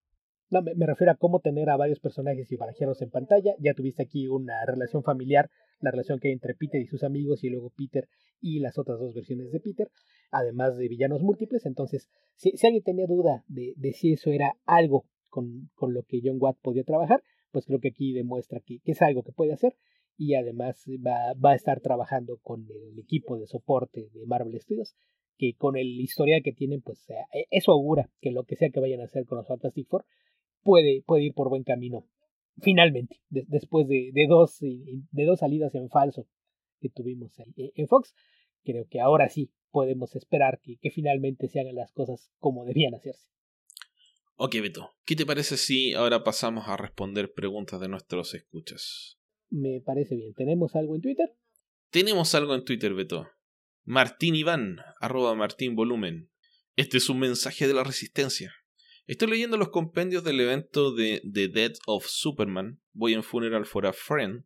No, me, refiero a cómo tener a varios personajes y barajeros en pantalla. Ya tuviste aquí una relación familiar, la relación que hay entre Peter y sus amigos, y luego Peter y las otras dos versiones de Peter, además de villanos múltiples. Entonces, si, alguien tenía duda de, de si eso era algo con, con lo que John Watt podía trabajar, pues creo que aquí demuestra que, es algo que puede hacer y además va, va, a estar trabajando con el equipo de soporte de Marvel Studios, que con el historial que tienen, pues eh, eso augura que lo que sea que vayan a hacer con los Fantastic Four puede, puede ir por buen camino. Finalmente, después de, de, dos, de dos salidas en falso que tuvimos en, en Fox, creo que ahora sí podemos esperar que, que finalmente se hagan las cosas como debían hacerse. Ok, Beto, ¿qué te parece si ahora pasamos a responder preguntas de nuestros escuchas? Me parece bien. ¿Tenemos algo en Twitter? Tenemos algo en Twitter, Beto. Martín Iván, arroba Martín Volumen. Este es un mensaje de la resistencia. Estoy leyendo los compendios del evento de The Death of Superman, voy en Funeral for a Friend.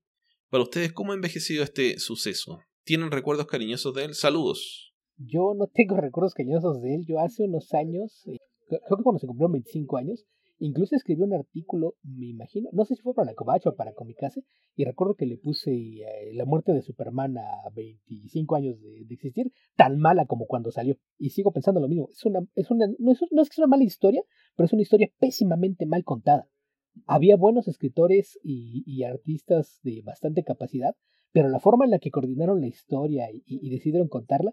Para ustedes, ¿cómo ha envejecido este suceso? ¿Tienen recuerdos cariñosos de él? Saludos. Yo no tengo [LAUGHS] recuerdos cariñosos de él. Yo hace unos años eh, creo que cuando se cumplió 25 años, incluso escribió un artículo, me imagino, no sé si fue para la Covacha o para Comicase, y recuerdo que le puse eh, la muerte de Superman a 25 años de, existir, tan mala como cuando salió. Y sigo pensando lo mismo, es una, es una, no, es, es que sea una mala historia, pero es una historia pésimamente mal contada. Había buenos escritores y, artistas de bastante capacidad, pero la forma en la que coordinaron la historia y decidieron contarla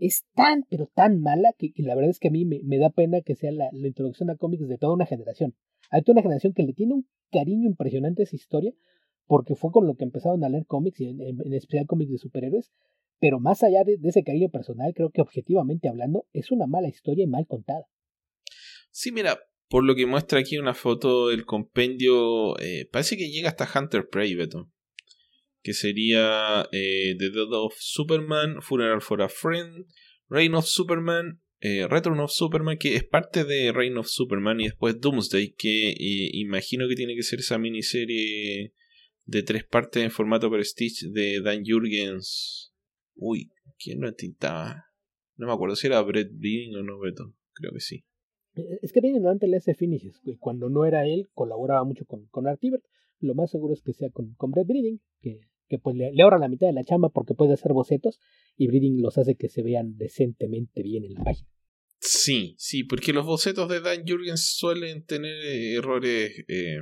es tan, pero tan mala que, la verdad es que a mí me, da pena que sea la, introducción a cómics de toda una generación. Hay toda una generación que le tiene un cariño impresionante a esa historia, porque fue con lo que empezaron a leer cómics, y en, especial cómics de superhéroes, pero más allá de, ese cariño personal, creo que objetivamente hablando, es una mala historia y mal contada. Sí, mira, por lo que muestra aquí una foto del compendio, eh, parece que llega hasta Hunter Prey, Beto que sería eh, The Death of Superman, Funeral for a Friend, Reign of Superman, eh, Return of Superman, que es parte de Reign of Superman, y después Doomsday, que eh, imagino que tiene que ser esa miniserie de tres partes en formato Prestige de Dan Jurgens. Uy, ¿quién lo entintaba? No me acuerdo si era Brett Bean o no, Beto. Creo que sí. Es que Bean antes le hace finishes. Cuando no era él, colaboraba mucho con, con Artibert. Lo más seguro es que sea con, con Brett Breeding, que que pues le, ahorra la mitad de la chamba porque puede hacer bocetos y Breeding los hace que se vean decentemente bien en la página. Sí, sí, porque los bocetos de Dan Jurgens suelen tener eh, errores eh,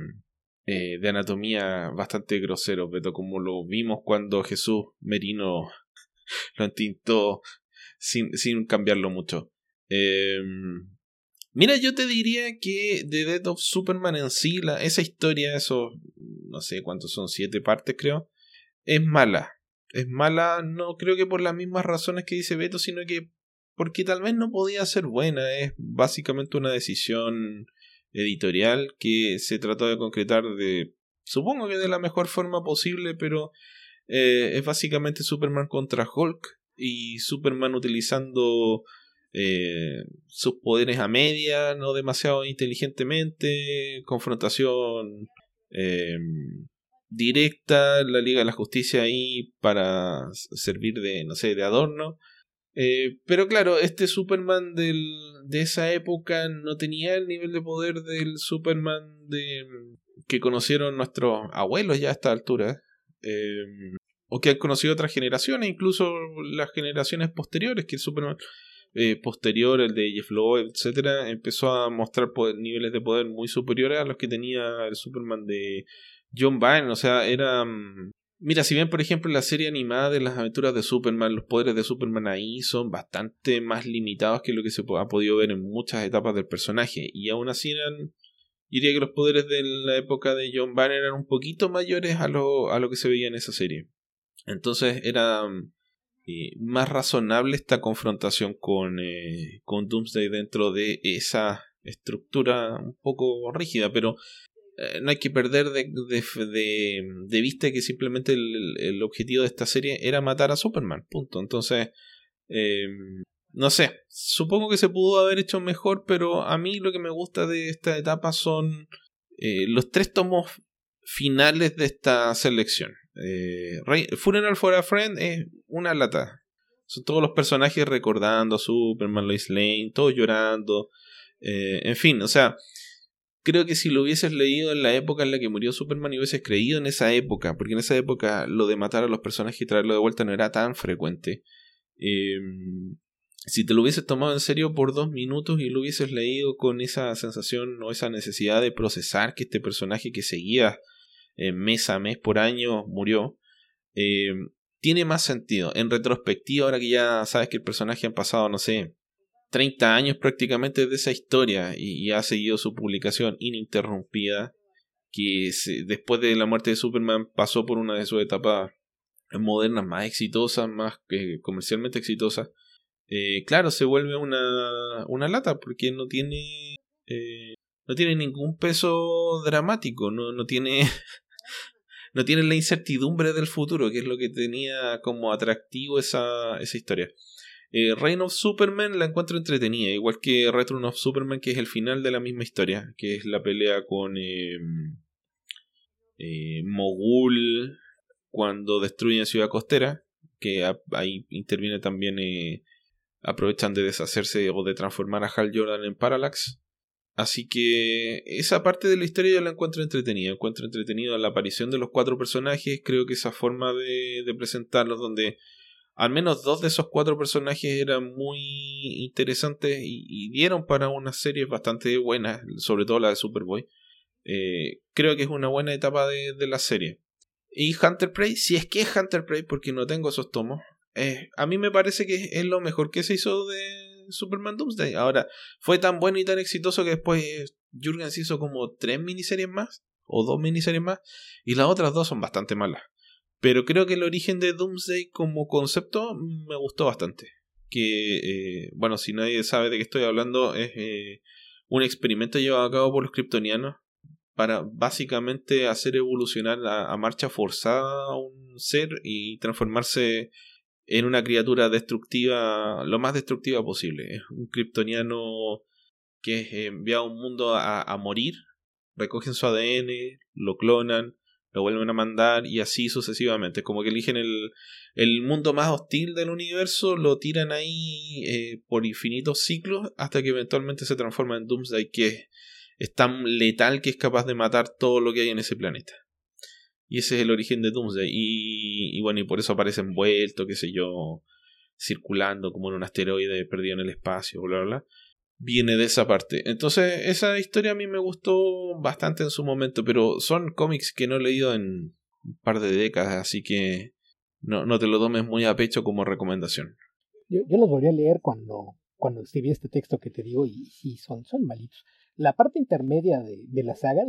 eh, de anatomía bastante groseros, pero como lo vimos cuando Jesús Merino [LAUGHS] lo entintó sin, sin cambiarlo mucho. Em, mira, yo te diría que The Death of Superman en sí, la, esa historia, esos, no sé cuántos son, siete partes creo, es mala. Es mala no creo que por las mismas razones que dice Beto, sino que porque tal vez no podía ser buena. Es básicamente una decisión editorial que se trató de concretar de, supongo que de la mejor forma posible, pero eh, es básicamente Superman contra Hulk y Superman utilizando eh, sus poderes a media, no demasiado inteligentemente, confrontación eh, directa, la Liga de la Justicia ahí para servir de, no sé, de adorno. Eh, pero claro, este Superman del, de esa época no tenía el nivel de poder del Superman de, que conocieron nuestros abuelos ya a esta altura. Eh, o que han conocido otras generaciones, incluso las generaciones posteriores, que el Superman eh, posterior, el de Jeff Lowe, etcétera, empezó a mostrar niveles de poder muy superiores a los que tenía el Superman de John Byrne. O sea, era. Mm, mira, si bien, por ejemplo, la serie animada de las aventuras de Superman, los poderes de Superman ahí son bastante más limitados que lo que se ha podido ver en muchas etapas del personaje. Y aún así eran. Diría que los poderes de la época de John Byrne eran un poquito mayores a lo, a lo que se veía en esa serie. Entonces era mm, eh, más razonable esta confrontación con, eh, con Doomsday dentro de esa estructura un poco rígida, pero eh, no hay que perder de, de, vista que simplemente el, objetivo de esta serie era matar a Superman, punto. Entonces, em, no sé, supongo que se pudo haber hecho mejor, pero a mí lo que me gusta de esta etapa son los tres tomos finales de esta selección. Eh, Funeral for a Friend es una lata. Son todos los personajes recordando a Superman, Lois Lane, todos llorando. Eh, en fin, o sea, creo que si lo hubieses leído en la época en la que murió Superman y hubieses creído en esa época, porque en esa época lo de matar a los personajes y traerlo de vuelta no era tan frecuente. Em, si te lo hubieses tomado en serio por dos minutos y lo hubieses leído con esa sensación o esa necesidad de procesar que este personaje que seguía eh, mes a mes por año murió, eh, tiene más sentido. En retrospectiva, ahora que ya sabes que el personaje han pasado, no sé, 30 años prácticamente de esa historia y, ha seguido su publicación ininterrumpida, que después de la muerte de Superman pasó por una de sus etapas modernas más exitosas, más eh, comercialmente exitosas, claro, se vuelve una, una lata porque no tiene... no tiene ningún peso dramático, no, no tiene [LAUGHS] no tienen la incertidumbre del futuro, que es lo que tenía como atractivo esa, esa historia. Eh, Reign of Superman la encuentro entretenida, igual que Return of Superman, que es el final de la misma historia, que es la pelea con em, eh, Mogul cuando destruyen Ciudad Costera, que ahí interviene también, eh, aprovechan de deshacerse o de transformar a Hal Jordan en Parallax. Así que esa parte de la historia yo la encuentro entretenida. Encuentro entretenido la aparición de los cuatro personajes. Creo que esa forma de, presentarlos, donde al menos dos de esos cuatro personajes eran muy interesantes y, dieron para una serie bastante buena, sobre todo la de Superboy. Eh, creo que es una buena etapa de, la serie. Y Hunter Prey, si es que es Hunter Prey, porque no tengo esos tomos, eh, a mí me parece que es lo mejor que se hizo de, Superman Doomsday. Ahora, fue tan bueno y tan exitoso que después Jurgens hizo como tres miniseries más, o dos miniseries más, y las otras dos son bastante malas. Pero creo que el origen de Doomsday como concepto me gustó bastante. Que, eh, bueno, si nadie sabe de qué estoy hablando, es eh, un experimento llevado a cabo por los kryptonianos para básicamente hacer evolucionar a marcha forzada a un ser y transformarse en una criatura destructiva, lo más destructiva posible. Es un kryptoniano que es enviado a un mundo a, morir, recogen su ADN, lo clonan, lo vuelven a mandar y así sucesivamente. Como que eligen el, el mundo más hostil del universo, lo tiran ahí eh, por infinitos ciclos hasta que eventualmente se transforma en Doomsday, que es tan letal que es capaz de matar todo lo que hay en ese planeta. Y ese es el origen de Doomsday. Y, bueno, y por eso aparece envuelto, qué sé yo, circulando como en un asteroide perdido en el espacio, bla, bla, bla. Viene de esa parte. Entonces, esa historia a mí me gustó bastante en su momento, pero son cómics que no he leído en un par de décadas, así que no, no te lo tomes muy a pecho como recomendación. Yo, los volví a leer cuando, cuando escribí este texto que te digo y sí, son, son malitos la parte intermedia de, la saga,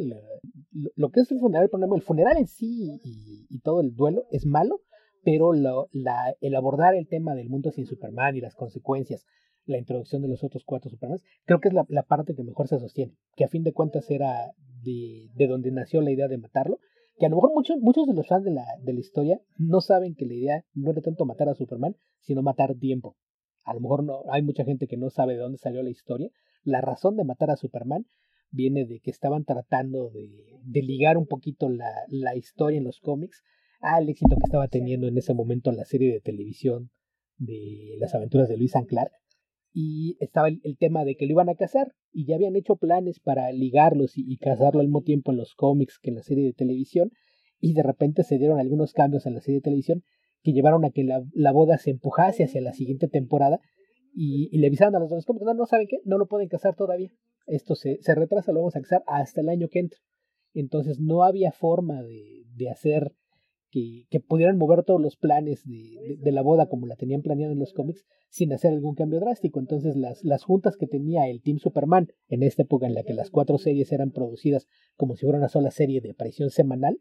lo, que es el funeral, el problema, el funeral en sí y, todo el duelo es malo, pero el abordar el tema del mundo sin Superman y las consecuencias, la introducción de los otros cuatro Supermans, creo que es la, parte que mejor se sostiene, que a fin de cuentas era de, donde nació la idea de matarlo, que a lo mejor muchos, muchos de los fans de la, de la historia no saben que la idea no era tanto matar a Superman, sino matar tiempo. A lo mejor no, hay mucha gente que no sabe de dónde salió la historia, la razón de matar a Superman viene de que estaban tratando de, de ligar un poquito la, la, historia en los cómics al éxito que estaba teniendo en ese momento la serie de televisión de las aventuras de Luis Clark y estaba el, tema de que lo iban a casar y ya habían hecho planes para ligarlos y, casarlo al mismo tiempo en los cómics que en la serie de televisión y de repente se dieron algunos cambios en la serie de televisión que llevaron a que la, la boda se empujase hacia la siguiente temporada y, y le avisaron a los dos cómics, no, no saben qué, no lo pueden casar todavía, esto se, se retrasa, lo vamos a casar hasta el año que entra. Entonces no había forma de, de hacer que, que, pudieran mover todos los planes de, de, la boda como la tenían planeado en los cómics sin hacer algún cambio drástico. Entonces las, las juntas que tenía el Team Superman en esta época en la que las cuatro series eran producidas como si fuera una sola serie de aparición semanal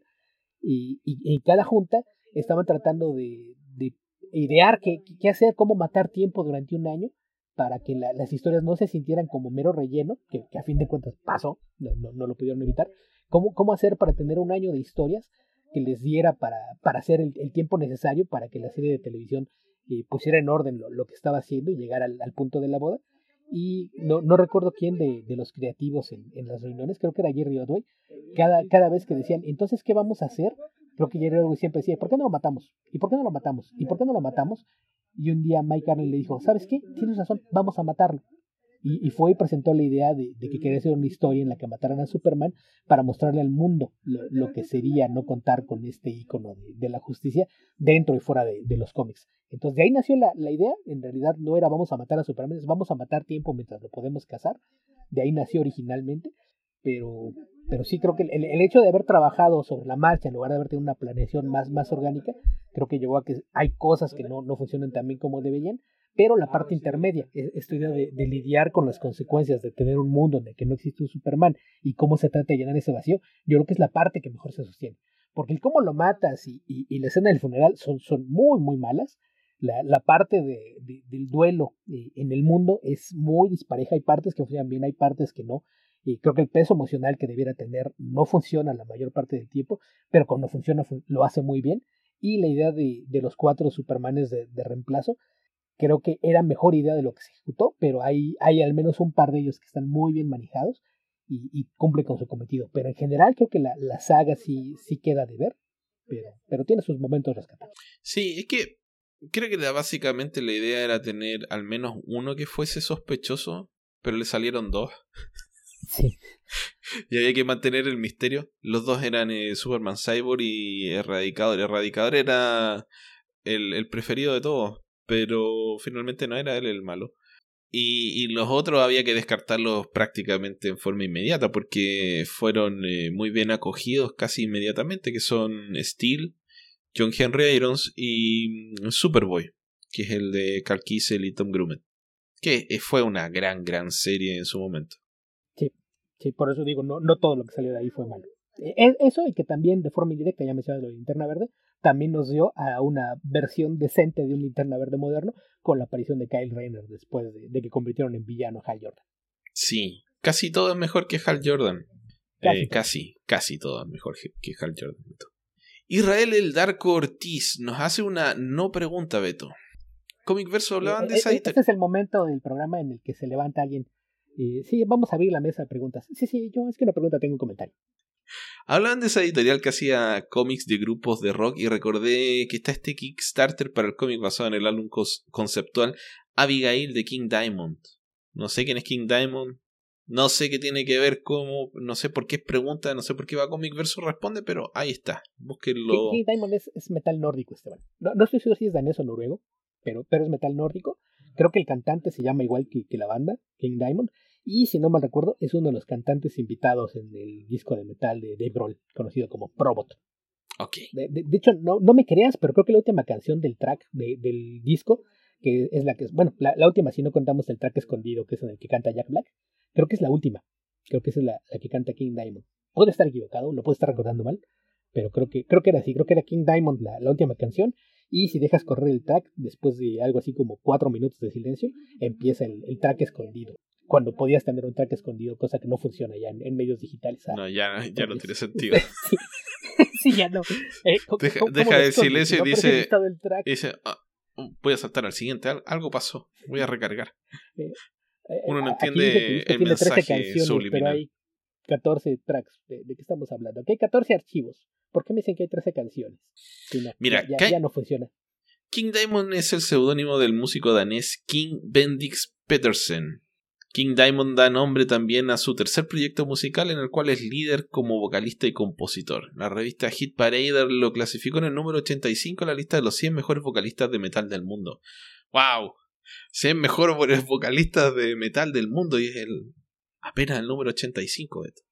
y, y, cada junta estaban tratando de, de idear qué, qué, hacer, cómo matar tiempo durante un año para que la, las historias no se sintieran como mero relleno, que, que a fin de cuentas pasó, no, no, no, lo pudieron evitar. ¿Cómo, ¿Cómo hacer para tener un año de historias que les diera para, para hacer el, tiempo necesario para que la serie de televisión eh, pusiera en orden lo, lo, que estaba haciendo y llegar al, al, punto de la boda. Y no, no recuerdo quién de, de los creativos en, en, las reuniones, creo que era Jerry Odway, cada, cada vez que decían, entonces, ¿qué vamos a hacer? Creo que Jerry Odway siempre decía, ¿por qué no lo matamos? ¿Y por qué no lo matamos? ¿Y por qué no lo matamos? Y un día Mike Carney le dijo, ¿sabes qué? Tienes razón, vamos a matarlo. Y, y, fue y presentó la idea de, de, que quería hacer una historia en la que mataran a Superman para mostrarle al mundo lo, lo que sería no contar con este icono de, de la justicia dentro y fuera de, de, los cómics. Entonces de ahí nació la, la, idea, en realidad no era vamos a matar a Superman, es vamos a matar tiempo mientras lo podemos cazar, de ahí nació originalmente, pero, pero sí creo que el, el, hecho de haber trabajado sobre la marcha en lugar de haber tenido una planeación más, más orgánica, creo que llevó a que hay cosas que no, no funcionan tan bien como deberían, pero la parte intermedia, e, esta idea de, de, lidiar con las consecuencias de tener un mundo en el que no existe un Superman y cómo se trata de llenar ese vacío, yo creo que es la parte que mejor se sostiene. Porque el cómo lo matas y, y, y la escena del funeral son, son muy, muy malas. La, la parte de, de, del duelo eh, en el mundo es muy dispareja. Hay partes que funcionan bien, hay partes que no. Y creo que el peso emocional que debiera tener no funciona la mayor parte del tiempo, pero cuando funciona lo hace muy bien. Y la idea de, de los cuatro Supermanes de reemplazo creo que era mejor idea de lo que se ejecutó, pero hay, hay al menos un par de ellos que están muy bien manejados y, y cumplen con su cometido. Pero en general creo que la, la saga sí, sí queda de ver, pero, pero tiene sus momentos rescatados. Sí, es que creo que básicamente la idea era tener al menos uno que fuese sospechoso, pero le salieron dos. Sí. [LAUGHS] Y había que mantener el misterio. Los dos eran eh, Superman Cyborg y Erradicador. Erradicador era el, el preferido de todos pero finalmente no era él el malo. Y, los otros había que descartarlos prácticamente en forma inmediata porque fueron eh, muy bien acogidos casi inmediatamente, que son Steel, John Henry Irons y mm, Superboy, que es el de Carl Kiesel y Tom Grumet, que eh, fue una gran, gran serie en su momento. Sí, sí, por eso digo, no, no todo lo que salió de ahí fue malo. E, eso y que también de forma indirecta, ya mencioné lo de Linterna Verde, también nos dio a una versión decente de un Linterna Verde moderno con la aparición de Kyle Rayner después de, de que convirtieron en villano a Hal Jordan. Sí, casi todo es mejor que Hal Jordan. Casi, eh, casi, casi, todo es mejor que Hal Jordan. Israel el Darko Ortiz nos hace una no pregunta, Beto. Comic Verso hablaban de esa Este es el momento del programa en el que se levanta alguien. Eh, sí, vamos a abrir la mesa de preguntas. Sí, sí, yo es que una pregunta tengo un comentario. Hablan de esa editorial que hacía cómics de grupos de rock y recordé que está este Kickstarter para el cómic basado en el álbum conceptual Abigail de King Diamond. No sé quién es King Diamond, no sé qué tiene que ver cómo, no sé por qué es pregunta, no sé por qué va Comic Verso responde, pero ahí está, búsquenlo. King Diamond es, es metal nórdico, Esteban. No, no, estoy seguro si es danés o noruego, pero, pero es metal nórdico. Creo que el cantante se llama igual que, que la banda, King Diamond. Y si no mal recuerdo, es uno de los cantantes invitados en el disco de metal de Dave Grohl, conocido como Probot. Ok. De, de, de hecho, no, no me creas, pero creo que la última canción del track de, del disco, que es la que es, bueno, la, la, última, si no contamos el track escondido, que es en el que canta Jack Black, creo que es la última. Creo que esa es la, la que canta King Diamond. Puede estar equivocado, lo puedo estar recordando mal, pero creo que, creo que era así, creo que era King Diamond la, la última canción. Y si dejas correr el track, después de algo así como cuatro minutos de silencio, empieza el, el track escondido cuando podías tener un track escondido, cosa que no funciona ya en, en medios digitales. ¿sabes? No, ya, ya no tiene sentido. [LAUGHS] sí. [LAUGHS] sí, ya no. Eh, deja, deja el silencio y dice, dice ah, voy a saltar al siguiente, algo pasó, voy a recargar. Eh, eh, Uno no entiende el mensaje subliminal. Pero hay 14 tracks. ¿De, qué estamos hablando? Aquí hay 14 archivos. ¿Por qué me dicen que hay 13 canciones? Mira, ya, ya, no funciona. King Diamond es el seudónimo del músico danés King Bendix Petersen. King Diamond da nombre también a su tercer proyecto musical en el cual es líder como vocalista y compositor. La revista Hit Parader lo clasificó en el número 85 en la lista de los 100 mejores vocalistas de metal del mundo. ¡Wow! 100 mejores vocalistas de metal del mundo y es el apenas el número 85 de esto.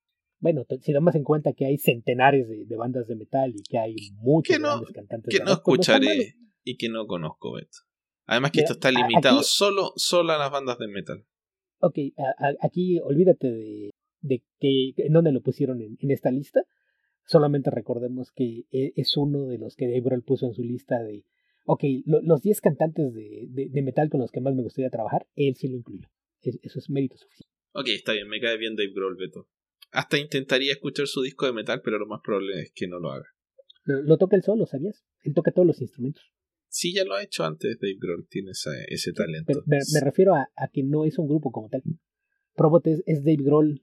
Bueno, si damos en cuenta que hay centenares de, bandas de metal y que hay muchos grandes cantantes que no pues escucharé y que no conozco, Beto. Además que esto está limitado solo, solo a las bandas de metal. Ok, aquí olvídate de, de que en dónde lo pusieron en, esta lista. Solamente recordemos que e, es uno de los que Dave puso en su lista de, ok, los 10 cantantes de, de, metal con los que más me gustaría trabajar, él sí lo incluyó. eso es mérito suficiente. Ok, está bien, me cae bien Dave Grohl, Beto. Hasta intentaría escuchar su disco de metal, pero lo más probable es que no lo haga. Lo, toca él solo, ¿sabías? Él toca todos los instrumentos. Sí, ya lo ha hecho antes Dave Grohl, tiene ese, talento. me, refiero a, que no es un grupo como tal. Probot es, Dave Grohl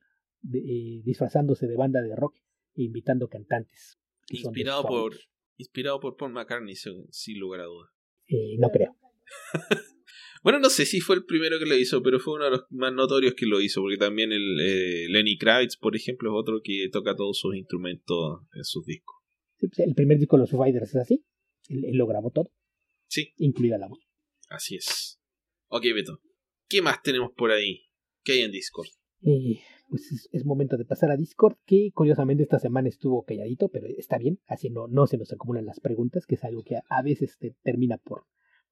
eh, disfrazándose de banda de rock e invitando cantantes. Inspirado por, inspirado por Paul McCartney, sin, lugar a dudas. Eh, no creo. [LAUGHS] bueno, no sé si fue el primero que lo hizo, pero fue uno de los más notorios que lo hizo, porque también el eh, Lenny Kravitz, por ejemplo, es otro que toca todos sus instrumentos en sus discos. Pues, el primer disco de los Fighters es así. él lo grabó todo. Sí. Incluida la voz. Así es. Ok, Beto. ¿Qué más tenemos por ahí? ¿Qué hay en Discord? Eh, pues es, momento de pasar a Discord, que curiosamente esta semana estuvo calladito, pero está bien, así no, no se nos acumulan las preguntas, que es algo que a, veces te termina por,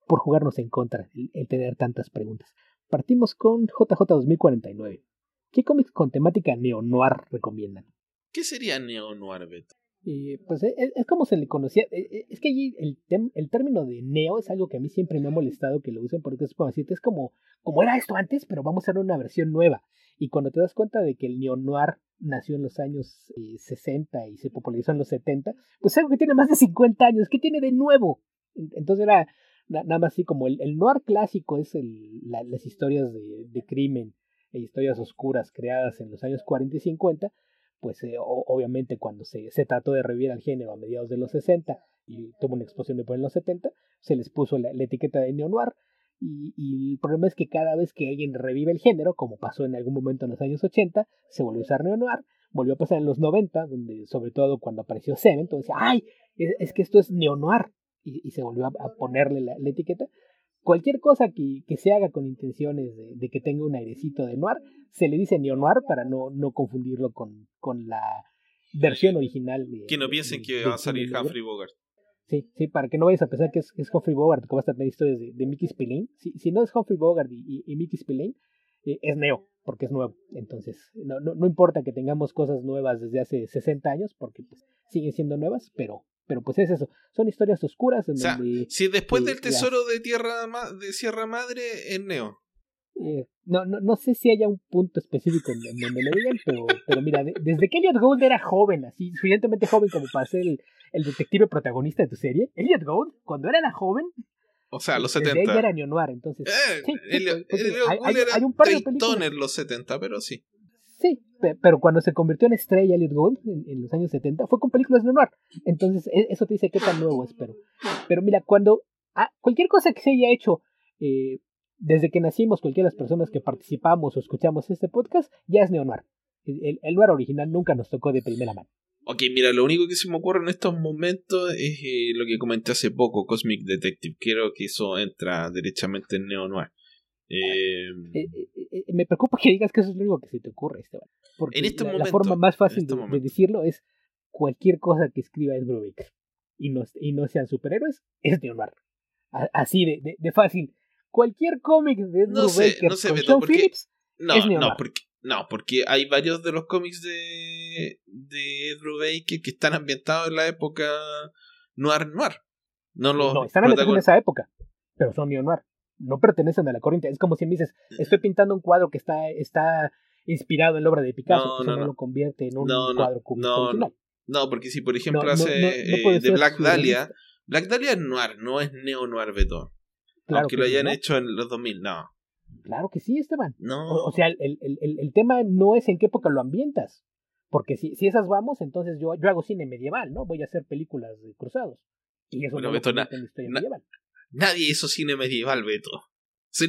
por jugarnos en contra, el, tener tantas preguntas. Partimos con JJ 2049. ¿Qué cómics con temática neo-noir recomiendan? ¿Qué sería neo-noir, Beto? Pues e, e, es, como se le conocía. E, es que allí el, el término de neo es algo que a mí siempre me ha molestado que lo usen porque es como decirte, es como, como era esto antes, pero vamos a hacer una versión nueva. Y cuando te das cuenta de que el neo-noir nació en los años 60 eh, y se popularizó en los 70, pues es algo que tiene más de 50 años. ¿Qué tiene de nuevo? Entonces era nada más así como el, noir clásico es el, las historias de, de crimen e historias oscuras creadas en los años 40 y 50 pues eh, obviamente cuando se, trató de revivir al género a mediados de los 60 y tuvo una explosión después en los 70, se les puso la, etiqueta de neo-noir y, el problema es que cada vez que alguien revive el género, como pasó en algún momento en los años 80, se volvió a usar neo-noir, volvió a pasar en los 90, donde sobre todo cuando apareció Seven, entonces ¡ay! Es, que esto es neo-noir y, se volvió a, ponerle la, etiqueta cualquier cosa que, que, se haga con intenciones de, de, que tenga un airecito de noir, se le dice neo-noir para no, no confundirlo con, con la versión original. De, que no piensen que va a salir Humphrey Bogart. Sí, sí, para que no vayas a pensar que es, es Humphrey Bogart, que vas a tener historias de, Mickey Spillane. Si, si no es Humphrey Bogart y, y, Mickey Spillane, eh, es neo, porque es nuevo. Entonces, no, no, no, importa que tengamos cosas nuevas desde hace 60 años, porque pues, siguen siendo nuevas, pero, pero pues es eso. Son historias oscuras. En donde, si después del tesoro de tierra de Sierra Madre es neo. Eh, no, no, no sé si haya un punto específico en, donde lo digan, pero, pero mira, desde que Elliot Gould era joven, así, suficientemente joven como para ser el, el detective protagonista de tu serie, Elliot Gould, cuando era joven, o sea, los 70. Desde era neo-noir, entonces. Eh, sí, Elliot, hay, hay, un par de películas. en los 70, pero sí. Sí, pero cuando se convirtió en estrella Elliot Gould en, los años 70 fue con películas neo-noir. Entonces, e, eso te dice qué tan nuevo es. Pero, pero mira, cuando ah, cualquier cosa que se haya hecho eh, desde que nacimos, cualquiera de las personas que participamos o escuchamos este podcast, ya es neo-noir. El, el, noir original nunca nos tocó de primera mano. Ok, mira, lo único que se me ocurre en estos momentos es eh, lo que comenté hace poco, Cosmic Detective. Creo que eso entra derechamente en neo-noir. Eh, eh, eh, me preocupa que digas que eso es lo único que se te ocurre, Esteban. Porque en este la, forma más fácil este de, decirlo es cualquier cosa que escriba es Brubaker y no, y no sean superhéroes, es de honor. Así de, de, fácil. Cualquier cómic de no sé, no sé, con Phillips no, es no, porque, no, porque hay varios de los cómics de, de Baker que están ambientados en la época noir noir. No, los no están ambientados en esa época, pero son neo-noir no pertenecen a la corriente. Es como si me dices, estoy pintando un cuadro que está, está inspirado en la obra de Picasso, no, pues no, no, lo convierte en un cuadro cubista no, No, porque si por ejemplo hace eh, de Black Dahlia, Black Dahlia es noir, no es neo-noir Beto. Claro Aunque lo hayan hecho en los 2000, no. Claro que sí, Esteban. No. O, sea, el, el, el, el, tema no es en qué época lo ambientas. Porque si, si esas vamos, entonces yo, yo hago cine medieval, ¿no? Voy a hacer películas de cruzados. Y eso Bueno, no Beto, na- na- medieval. Nadie hizo cine medieval, Beto.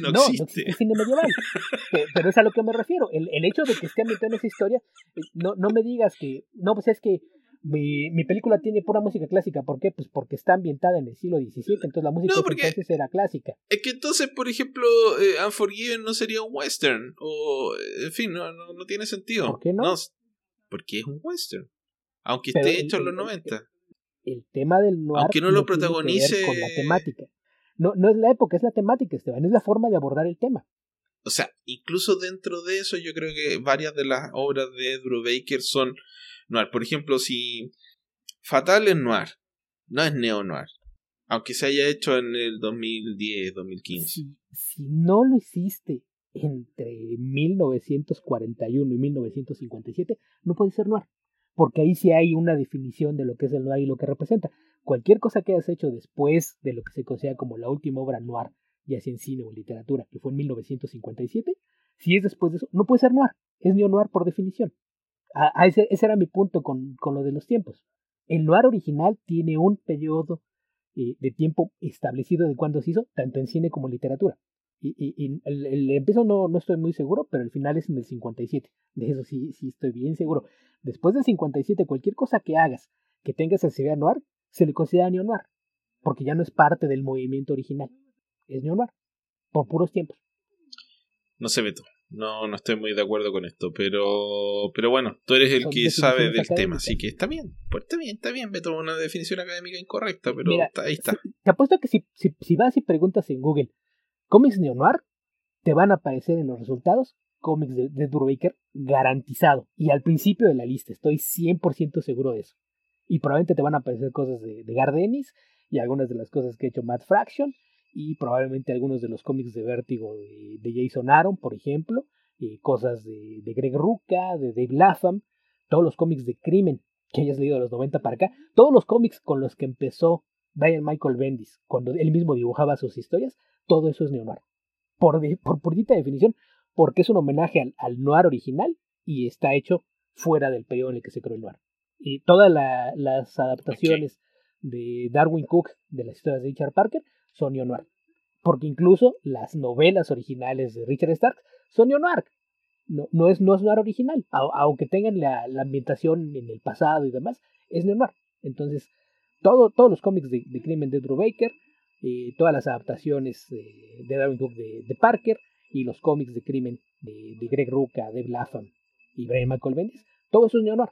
No, No, no existe. existe cine medieval. [LAUGHS] Pe- Pero es a lo que me refiero. El, el hecho de que esté ambientado en esa historia, eh, no, no me digas que, no, pues es que mi, mi película tiene pura música clásica. ¿Por qué? Pues porque está ambientada en el siglo XVII, entonces la música No, porque- entonces era clásica. Es que entonces, por ejemplo, eh, Unforgiven no sería un western. O, en fin, no, no, no tiene sentido. ¿Por qué no? porque es un western. Aunque Pero esté el- hecho en los el- 90. El tema del noir Aunque no lo tiene que ver protagonice- con la temática. No, no es la época, es la temática, Esteban, es la forma de abordar el tema. O sea, incluso dentro de eso, yo creo que varias de las obras de Ed Brubaker son noir. Por ejemplo, si Fatal es noir, no es neo-noir. Aunque se haya hecho en el 2010, 2015. Si, si no lo hiciste entre 1941 y 1957, no puede ser noir. Porque ahí sí hay una definición de lo que es el noir y lo que representa. Cualquier cosa que hayas hecho después de lo que se considera como la última obra noir, ya sea en cine o en literatura, que fue en 1957, si es después de eso, no puede ser noir. Es neo-noir por definición. A, ese, ese era mi punto con, con lo de los tiempos. El noir original tiene un periodo eh, de tiempo establecido de cuándo se hizo, tanto en cine como en literatura. Y el, el empiezo no, no estoy muy seguro, pero el final es en el 57. De eso sí, sí estoy bien seguro. Después del 57, cualquier cosa que hagas que tenga sensibilidad noir, se le considera neo-noir, porque ya no es parte del movimiento original. Es neo-noir, por puros tiempos. No sé, Beto. No, no estoy muy de acuerdo con esto, pero pero bueno, tú eres el Son que sabe del tema, así que está bien. Pues está bien, está bien, Beto, una definición académica incorrecta, pero Mira, está- ahí está. Te apuesto que si, si, si vas y preguntas en Google cómics neo-noir, te van a aparecer en los resultados cómics de, de garantizado. Y al principio de la lista, estoy 100% seguro de eso. Y probablemente te van a aparecer cosas de, de Gardenis y algunas de las cosas que ha hecho Matt Fraction y probablemente algunos de los cómics de Vértigo de, de Jason Aaron, por ejemplo, y cosas de, de Greg Rucka, de Dave Latham, todos los cómics de crimen que hayas leído de los 90 para acá, todos los cómics con los que empezó Brian Michael Bendis, cuando él mismo dibujaba sus historias, todo eso es neo-noir. Por, por purita definición, porque es un homenaje al, al noir original y está hecho fuera del periodo en el que se creó el noir. Y todas la- las adaptaciones de Darwin Cook de las historias de Richard Parker son neo-noir. Porque incluso las novelas originales de Richard Stark son neo-noir. No, no, es, no es noir original, au- aunque tengan la, la ambientación en el pasado y demás, es neo-noir. Entonces, todo, todos los cómics de, de crimen de Drew Baker, eh, todas las adaptaciones eh, de Darwin Cook de, de Parker y los cómics de crimen de, de Greg Rucka, Dave Latham y Brian Bendis, todo eso es.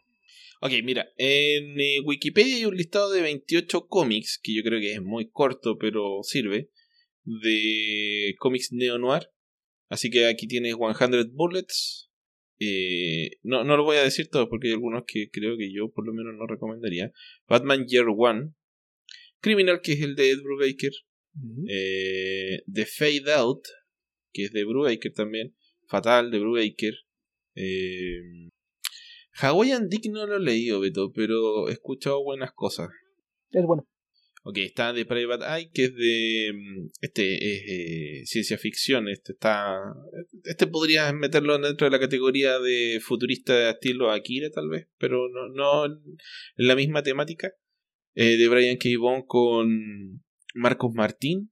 Ok, mira, en eh, Wikipedia hay un listado de 28 cómics, que yo creo que es muy corto, pero sirve, de cómics neo-noir. Así que aquí tienes 100 Bullets. Eh, no, no lo voy a decir todo porque hay algunos que creo que yo por lo menos no recomendaría. Batman Year One. Criminal, que es el de Ed Brubaker. Eh, The Fade Out, que es de Brubaker también. Fatal, de Brubaker. Eh, Hawaiian Dick no lo he leído, Beto, pero he escuchado buenas cosas. Es bueno. Ok, está de Private Eye, que es de. mm, Este es ciencia ficción. Este está. Este podrías meterlo dentro de la categoría de futurista estilo Akira, tal vez, pero no, no en la misma temática. Eh, de Brian K. Vaughan con Marcos Martín.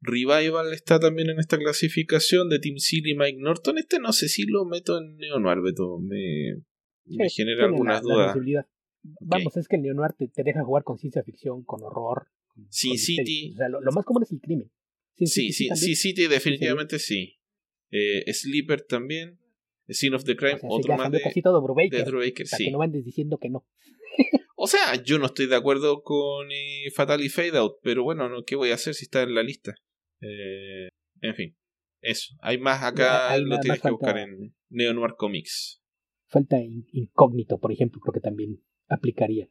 Revival está también en esta clasificación de Tim Seale y Mike Norton. Este no sé si lo meto en Neo Noir, Beto. Me, me Sí, genera algunas dudas. Vamos, es que el neo-noir te, te deja jugar con ciencia ficción, con horror. con- Sin con misterio. City. O sea, lo, lo más común es el crimen. Sin Sí, City sí, sí, sí, definitivamente sí. Eh, Sleeper también. Scene of the Crime, O sea, sí, otro más de, casi todo de Brubaker. Drew Baker, para sí. que no andes diciendo que no. [LAUGHS] O sea, yo no estoy de acuerdo con eh, Fatal y Fade Out, pero bueno, no, ¿qué voy a hacer si está en la lista? Eh, en fin, eso. Hay más acá, Hay lo tienes que buscar en Neo Noir Comics. Falta in- incógnito, por ejemplo, creo que también aplicaría.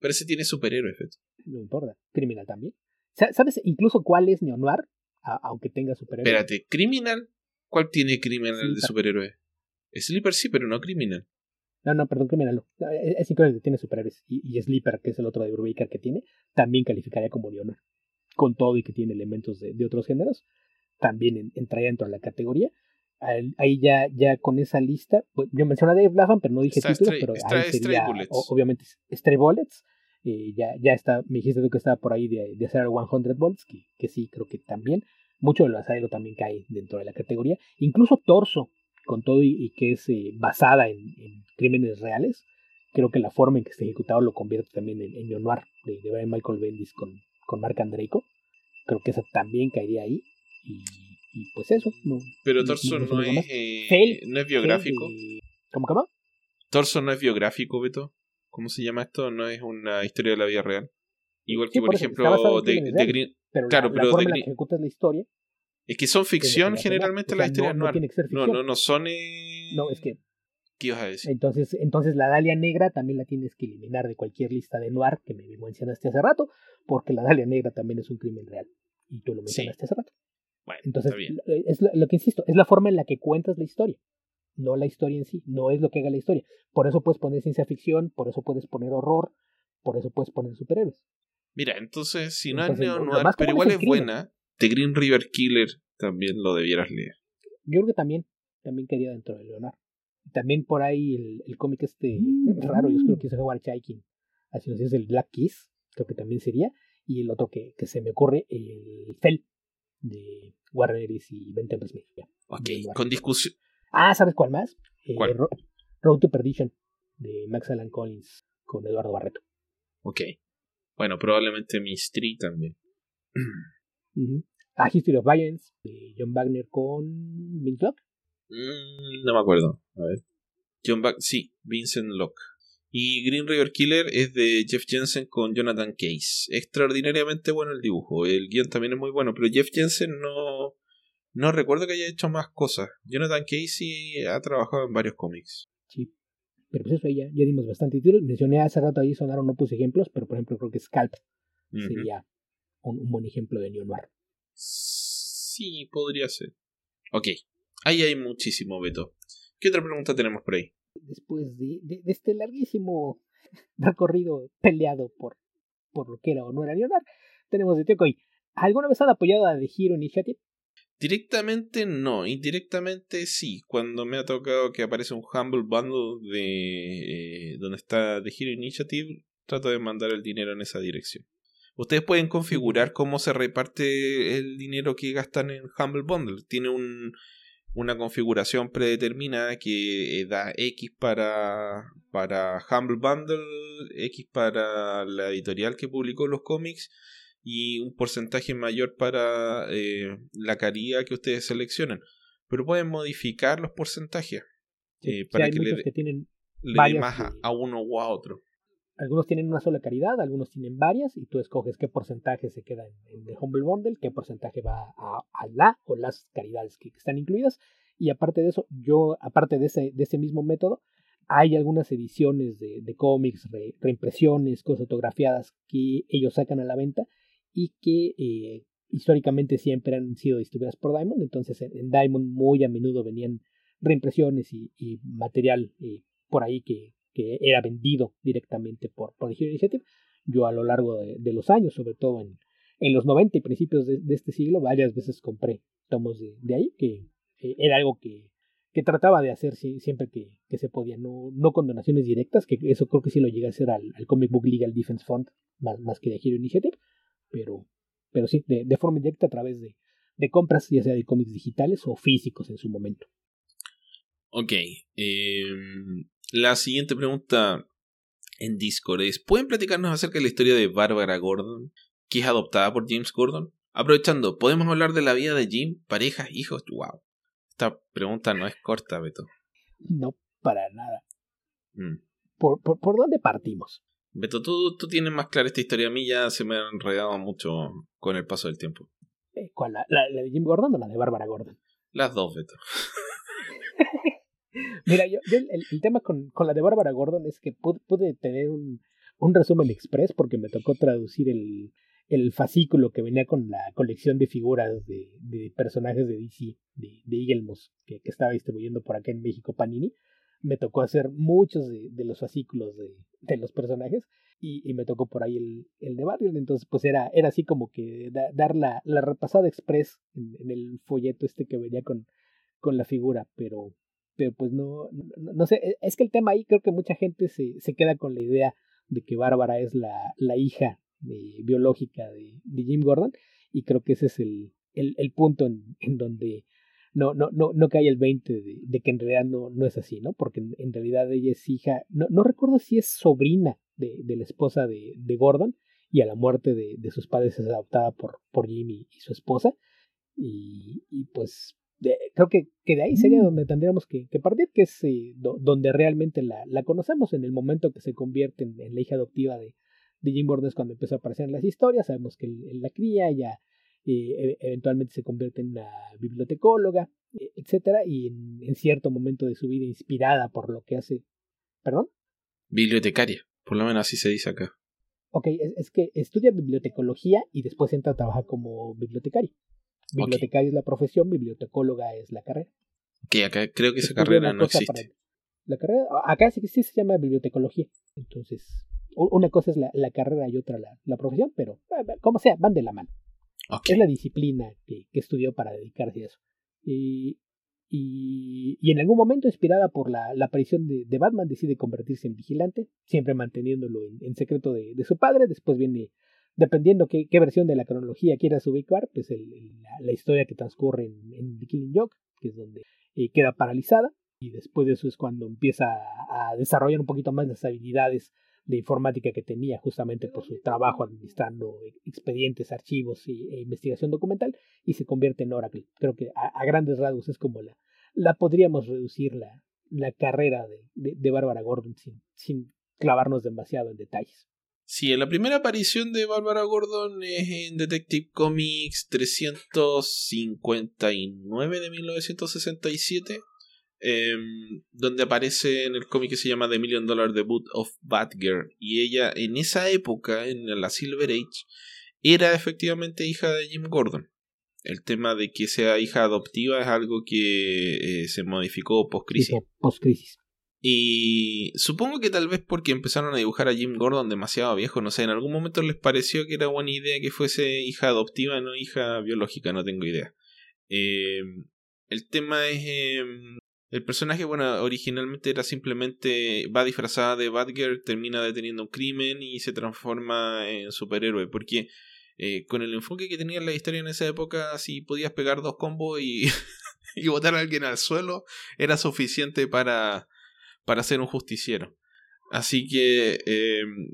Pero ese tiene superhéroes, Beto. No importa. Criminal también. Sa- ¿Sabes incluso cuál es neo-noir? Aunque tenga superhéroes. Espérate, ¿Criminal? ¿Cuál tiene Criminal de Sleeper. superhéroes? Sleeper sí, pero no Criminal. No, no, perdón, Criminal no. No, Es es increíble que tiene superhéroes. Y, y Sleeper, que es el otro de Brubaker que tiene, también calificaría como neo-noir. Con todo y que tiene elementos de, de otros géneros, también en- entraría dentro de la categoría. Ahí ya, ya con esa lista, yo mencioné a Dave Lapham, pero no dije títulos, pero ahí sería, obviamente, Stray Bullets. Eh, ya, ya está, me dijiste tú que estaba por ahí de, de hacer el 100 Volts, que, que sí, creo que también. Mucho de lo Asailo también cae dentro de la categoría. Incluso Torso, con todo y, que es eh, basada en, crímenes reales, creo que la forma en que está ejecutado lo convierte también en, en noir de, de Michael Bendis con, con Mark Andreiko. Creo que esa también caería ahí. Y, pues eso. No, Pero Torso no, es, eh, no es biográfico. ¿Cómo, cómo? Torso no es biográfico, Beto. ¿Cómo se llama esto? No es una historia de la vida real. Igual que, por, ejemplo, de, Green. claro, pero de Green... ejecutas la historia. Es que son ficción generalmente las historias no, no, no, no, son. Eh... No, es que. ¿Qué ibas a decir? Entonces, entonces la Dalia Negra también la tienes que eliminar de cualquier lista de noir que me mencionaste hace rato, porque la Dalia Negra también es un crimen real. Y tú lo mencionaste hace rato. Bueno, entonces, está bien. es lo, que insisto, es la forma en la que cuentas la historia no la historia en sí, no es lo que haga la historia. Por eso puedes poner ciencia ficción, por eso puedes poner horror, por eso puedes poner superhéroes. Mira, entonces, si no es neo noir, pero igual es buena, The Green River Killer también lo debieras leer. Yo creo que también, también quería dentro de Leonardo. También por ahí el, el cómic este mm. raro, yo creo que hizo Howard Chaikin, así no es el Black Kiss, creo que también sería, y el otro que, que se me ocurre, el Fell, de Warner y Ben Smith. Ok, con discusión. Ah, ¿sabes cuál más? Eh, Road to Perdition, de Max Alan Collins, con Eduardo Barreto. Ok. Bueno, probablemente Mystery también. Ah, History of Violence, de John Wagner con Vince Locke. Mm, no me acuerdo. A ver. John Wagner, sí, Vincent Locke. Y Green River Killer es de Jeff Jensen con Jonathan Case. Extraordinariamente bueno el dibujo. El guion también es muy bueno, pero Jeff Jensen no, no recuerdo que haya hecho más cosas. Jonathan Casey ha trabajado en varios cómics. Sí. Pero pues eso ya, ya dimos bastante títulos. Mencioné hace rato ahí sonaron no puse ejemplos, pero por ejemplo creo que Scalp sería un, buen ejemplo de Neo Noir. Sí, podría ser. Ok. Ahí hay muchísimo, Beto. ¿Qué otra pregunta tenemos por ahí? Después de, de, este larguísimo [LAUGHS] recorrido peleado por, por lo que era o no era Noir, tenemos de Teco y ¿Alguna vez han apoyado a The Hero Initiative? Directamente no, indirectamente sí. Cuando me ha tocado que aparece un Humble Bundle de eh, donde está The Hero Initiative, trato de mandar el dinero en esa dirección. Ustedes pueden configurar cómo se reparte el dinero que gastan en Humble Bundle. Tiene un, una configuración predeterminada que eh, da X para, para Humble Bundle, X para la editorial que publicó los cómics y un porcentaje mayor para eh, la caridad que ustedes seleccionan. Pero pueden modificar los porcentajes eh, para que, le, que tienen dé más a, uno o a otro. Algunos tienen una sola caridad, algunos tienen varias y tú escoges qué porcentaje se queda en, el Humble Bundle, qué porcentaje va a, la o las caridades que, están incluidas. Y aparte de eso, yo, aparte de ese, mismo método, hay algunas ediciones de, de cómics, reimpresiones, cosas autografiadas que ellos sacan a la venta y que eh, históricamente siempre han sido distribuidas por Diamond. Entonces en, Diamond muy a menudo venían reimpresiones y, material eh, por ahí que, que, era vendido directamente por, por Hero Initiative. Yo a lo largo de, los años, sobre todo en, en, los 90 y principios de, este siglo, varias veces compré tomos de, ahí, que eh, era algo que, que trataba de hacer siempre que, que, se podía, no, no con donaciones directas, que eso creo que sí lo llegué a hacer al, al Comic Book Legal Defense Fund, más, más que de Hero Initiative, pero, pero sí, de, de forma directa a través de, de compras, ya sea de cómics digitales o físicos en su momento. Ok. Em, la siguiente pregunta en Discord es: ¿Pueden platicarnos acerca de la historia de Barbara Gordon, que es adoptada por James Gordon? Aprovechando, ¿podemos hablar de la vida de Jim, parejas, hijos? ¡Wow! Esta pregunta no es corta, Beto. No, para nada. Mm. ¿Por, por, por dónde partimos? Beto, tú, tú tienes más clara esta historia. A mí ya se me ha enredado mucho con el paso del tiempo. Eh, ¿Cuál? La, la, de Jim Gordon o la de Bárbara Gordon? Las dos, Beto. [LAUGHS] Mira, yo, el, tema con, con, la de Bárbara Gordon es que pude, tener un, un, resumen express porque me tocó traducir el, el fascículo que venía con la colección de figuras de, de personajes de DC, de, de Eagle que, que, estaba distribuyendo por acá en México Panini. Me tocó hacer muchos de, los fascículos de, de los personajes y, y, me tocó por ahí el, el de Batgirl, entonces pues era, era así como que dar la, la repasada express en, el folleto este que venía con, con la figura, pero, pero pues no, no, sé, e, es que el tema ahí creo que mucha gente se, se queda con la idea de que Bárbara es la, la hija biológica de, de, Jim Gordon y creo que ese es el, el, el punto en, en, donde no, no, no, no cae el 20 de, que en realidad no, no es así, ¿no? Porque en, realidad ella es hija, no, no recuerdo si es sobrina de, de la esposa de, de Gordon y a la muerte de, de sus padres es adoptada por, por Jimmy y su esposa y, y pues creo que, que, de ahí sería mm. donde tendríamos que, que partir, que es eh, donde realmente la, la, conocemos, en el momento que se convierte en, la hija adoptiva de, de Jim Gordon es cuando empezó a aparecer en las historias, sabemos que él, la cría, ella eh, e, eventualmente se convierte en una bibliotecóloga, e, etcétera, y en, en, cierto momento de su vida inspirada por lo que hace, ¿perdón? Bibliotecaria, por lo menos así se dice acá. Ok, es, es que estudia bibliotecología y después entra a trabajar como bibliotecaria. Bibliotecaria es la profesión, bibliotecóloga es la carrera. Que acá creo que esa carrera no existe. La carrera, acá sí, sí se llama bibliotecología. Entonces, una cosa es la, la carrera y otra la, la, profesión, pero eh, como sea, van de la mano. Es la disciplina que, que, estudió para dedicarse a eso. Y, y, y en algún momento, inspirada por la, la aparición de, de, Batman, decide convertirse en vigilante, siempre manteniéndolo en, en secreto de, de, su padre. Después viene dependiendo qué, qué, versión de la cronología quieras ubicar, pues el, la, historia que transcurre en, The Killing Joke, que es donde eh, queda paralizada, y después de eso es cuando empieza a, desarrollar un poquito más las habilidades de informática que tenía justamente por su trabajo administrando expedientes, archivos y, e investigación documental y se convierte en Oracle. Creo que a, grandes rasgos es como la, la podríamos reducir la, carrera de, de, de Bárbara Gordon sin, sin clavarnos demasiado en detalles. Sí, la primera aparición de Barbara Gordon es en Detective Comics 359 de 1967, em, donde aparece en el cómic que se llama The Million Dollar Debut of Batgirl. Y ella, en esa época, en la Silver Age, era efectivamente hija de Jim Gordon. El tema de que sea hija adoptiva es algo que eh, se modificó post-crisis. Post-crisis. Y supongo que tal vez porque empezaron a dibujar a Jim Gordon demasiado viejo, no sé, en algún momento les pareció que era buena idea que fuese hija adoptiva, no hija biológica, no tengo idea. Eh, el tema es... Eh, el personaje, bueno, originalmente era simplemente va disfrazada de Batgirl, termina deteniendo un crimen y se transforma en superhéroe, porque eh, con el enfoque que tenía la historia en esa época, si podías pegar dos combos y, [LAUGHS] y botar a alguien al suelo, era suficiente para para ser un justiciero. Así que em,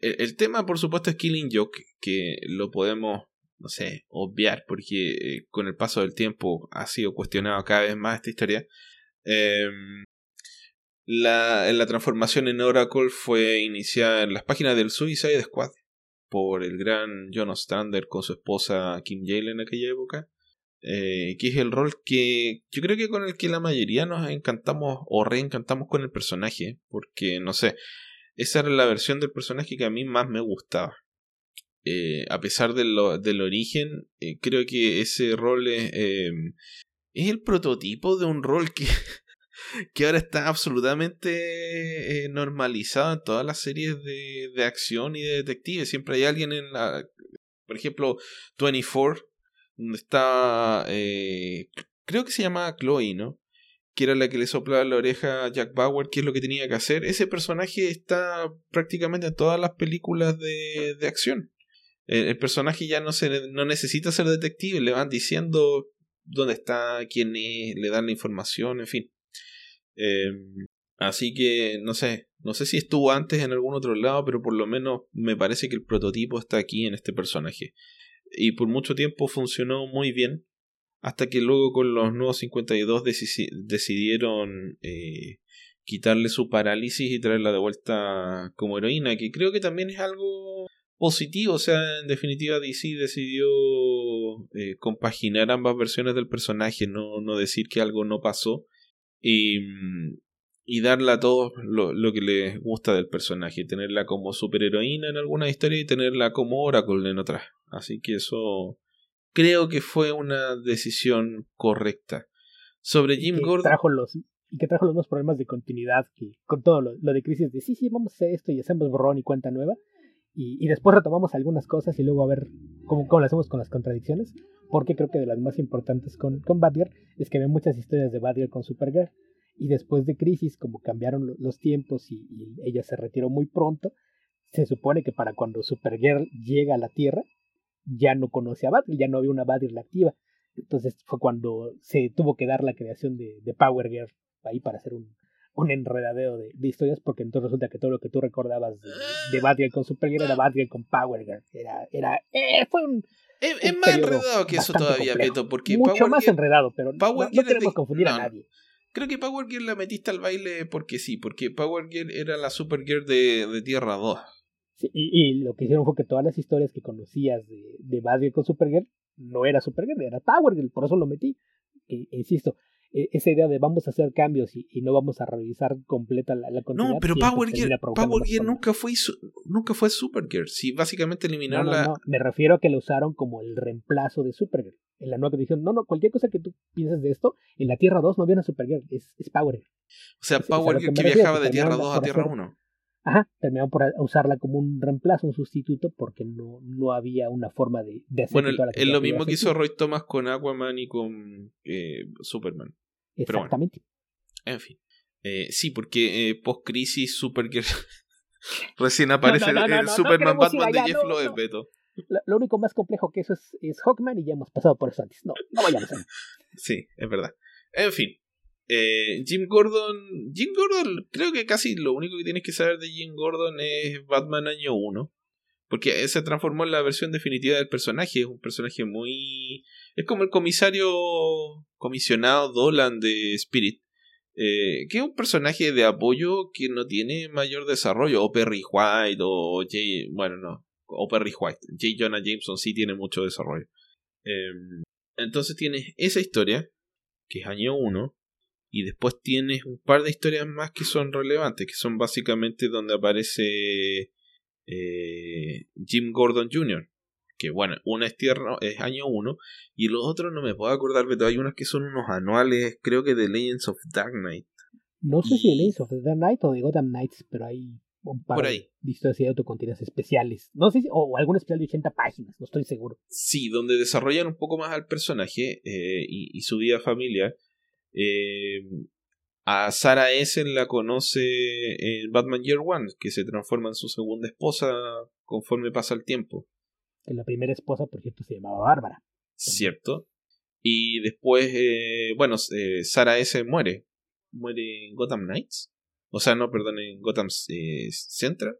el, tema, por supuesto, es Killing Joke, que lo podemos, no sé, obviar, porque eh, con el paso del tiempo ha sido cuestionado cada vez más esta historia. Em, la, transformación en Oracle fue iniciada en las páginas del Suicide Squad por el gran John Ostrander con su esposa Kim Yale en aquella época. Eh, que es el rol que yo creo que con el que la mayoría nos encantamos o reencantamos con el personaje, porque no sé, esa era la versión del personaje que a mí más me gustaba. Eh, a pesar de lo, del origen, eh, creo que ese rol es, es el prototipo de un rol que, [LAUGHS] que ahora está absolutamente normalizado en todas las series de, de acción y de detective. Siempre hay alguien en la... Por ejemplo, 24 donde está, eh, creo que se llamaba Chloe, ¿no? Que era la que le soplaba la oreja a Jack Bauer, qué es lo que tenía que hacer. Ese personaje está prácticamente en todas las películas de, de acción. El, personaje ya no, se, no necesita ser detective, le van diciendo dónde está, quién es, le dan la información, en fin. Em, así que, no sé, no sé si estuvo antes en algún otro lado, pero por lo menos me parece que el prototipo está aquí en este personaje y por mucho tiempo funcionó muy bien hasta que luego con los nuevos 52 decidieron eh, quitarle su parálisis y traerla de vuelta como heroína, que creo que también es algo positivo, o sea, en definitiva DC decidió eh, compaginar ambas versiones del personaje, no, no decir que algo no pasó. Y, y darle a todos lo, lo, que les gusta del personaje, tenerla como superheroína en alguna historia y tenerla como Oracle en otras. Así que eso creo que fue una decisión correcta. Sobre Jim Gordon. Trajo los, que trajo los nuevos problemas de continuidad que con todo lo, de crisis de sí, sí, vamos a hacer esto y hacemos borrón y cuenta nueva. Y, y, después retomamos algunas cosas y luego a ver cómo, cómo lo hacemos con las contradicciones. Porque creo que de las más importantes con, con Batgirl es que ve muchas historias de Batgirl con Supergirl. Y después de Crisis, como cambiaron los tiempos y, y ella se retiró muy pronto, se supone que para cuando Supergirl llega a la Tierra, ya no conoce a Batgirl, ya no había una Batgirl activa. Entonces fue cuando se tuvo que dar la creación de, de Power Girl ahí para hacer un, un enredadeo de, de, historias, porque entonces resulta que todo lo que tú recordabas de, de Batgirl con Supergirl era Batgirl con Power Girl. Era, era, eh, fue un. Es, es más enredado que eso todavía, complejo. Beto, porque Mucho Power más enredado, pero Power no, no queremos confundir no, a nadie. Creo que Power Girl la metiste al baile porque sí, porque Power Girl era la Supergirl de, de Tierra 2. Sí, y, lo que hicieron fue que todas las historias que conocías de, de Batgirl con Supergirl no era Supergirl, era Power Girl, por eso lo metí. Insisto, esa idea de vamos a hacer cambios y, y no vamos a revisar completa la, la continuidad. No, pero Power provocando Power problemas. nunca fue, nunca fue Supergirl. Si básicamente No, eliminaron no, la. no, me refiero a que lo usaron como el reemplazo de Supergirl. En la nueva que dijeron, no, no, cualquier cosa que tú pienses de esto, en la Tierra 2 no había una Supergirl, es, es Power Girl. O sea, es- a Power Girl que que me refiero, viajaba de Tierra terminaron 2 a Tierra hacer- 1. Ajá, terminaron por a- usarla como un reemplazo, un sustituto, porque no, no había una forma de, de hacer Bueno, es lo mismo que hizo. Roy Thomas con Aquaman y con eh, Superman. bueno. Exactamente. En fin. Eh, sí, porque eh, post-crisis Supergirl [LAUGHS] recién aparece no, no, no, el Superman Batman de Jeff Loeb. Beto. Lo, lo único más complejo que eso es, es Hawkman y ya hemos pasado por eso antes. No, no vayamos ahí. [LAUGHS] Sí, es verdad. En fin. Eh, Jim Gordon. Jim Gordon, creo que casi lo único que tienes que saber de Jim Gordon es Batman año 1. Porque se transformó en la versión definitiva del personaje. Es un personaje muy. Es como el comisario comisionado Dolan de Spirit. eh, que es un personaje de apoyo que no tiene mayor desarrollo. O Perry White, o Jay. Bueno, no. O Perry White. J. Jonah Jameson sí tiene mucho desarrollo. Em, entonces tienes esa historia, que es año 1, y después tienes un par de historias más que son relevantes, que son básicamente donde aparece eh, Jim Gordon Jr., que bueno, una es, tierra, es año 1, y los otros no me puedo acordar, pero hay unas que son unos anuales, creo que de Legends of Dark Knight. No sé si de Legends of Dark Knight o de Gotham Knights, pero hay un par Por ahí. de historias y de autocontinuas especiales. No sé si, o algún especial de 80 páginas, no estoy seguro. Sí, donde desarrollan un poco más al personaje eh, y, y su vida familiar. Eh, a Sarah Essen la conoce en Batman Year One, que se transforma en su segunda esposa conforme pasa el tiempo, Que la primera esposa, por cierto, se llamaba Bárbara. ¿cierto? Y después, eh, bueno, eh, Sarah Essen muere. Muere en Gotham Knights. O sea, no, perdón, en Gotham eh, Central.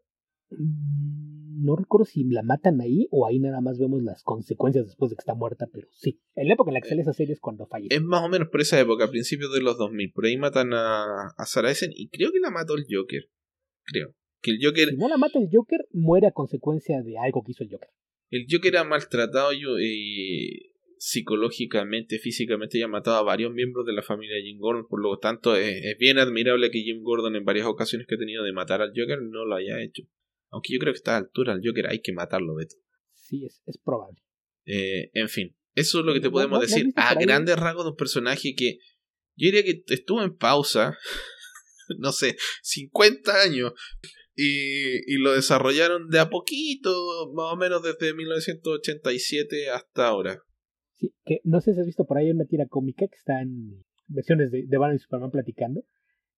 Mm, No recuerdo si la matan ahí o ahí nada más vemos las consecuencias después de que está muerta, pero sí. En la época en la que sale esa serie es cuando fallece. Es más o menos por esa época, a principios de los 2000. Por ahí matan a, a Sarah Essen y creo que la mató el Joker. Creo. Que el Joker, Si no la mata el Joker, muere a consecuencia de algo que hizo el Joker. el Joker ha maltratado yo, eh, psicológicamente, físicamente y ha matado a varios miembros de la familia de Jim Gordon. Por lo tanto, es, es bien admirable que Jim Gordon en varias ocasiones que ha tenido de matar al Joker no lo haya hecho. Aunque yo creo que a esta altura al Joker hay que matarlo, Beto. Sí, es, es probable. Eh, en fin, eso es lo que te ¿No- podemos no- no decir a grandes rasgos de un personaje que yo diría que estuvo en pausa, [LAUGHS] no sé, 50 años, y, y lo desarrollaron de a poquito, más o menos desde 1987 hasta ahora. Sí, que no sé si has visto por ahí una tira cómica que está en versiones de, de Batman y Superman platicando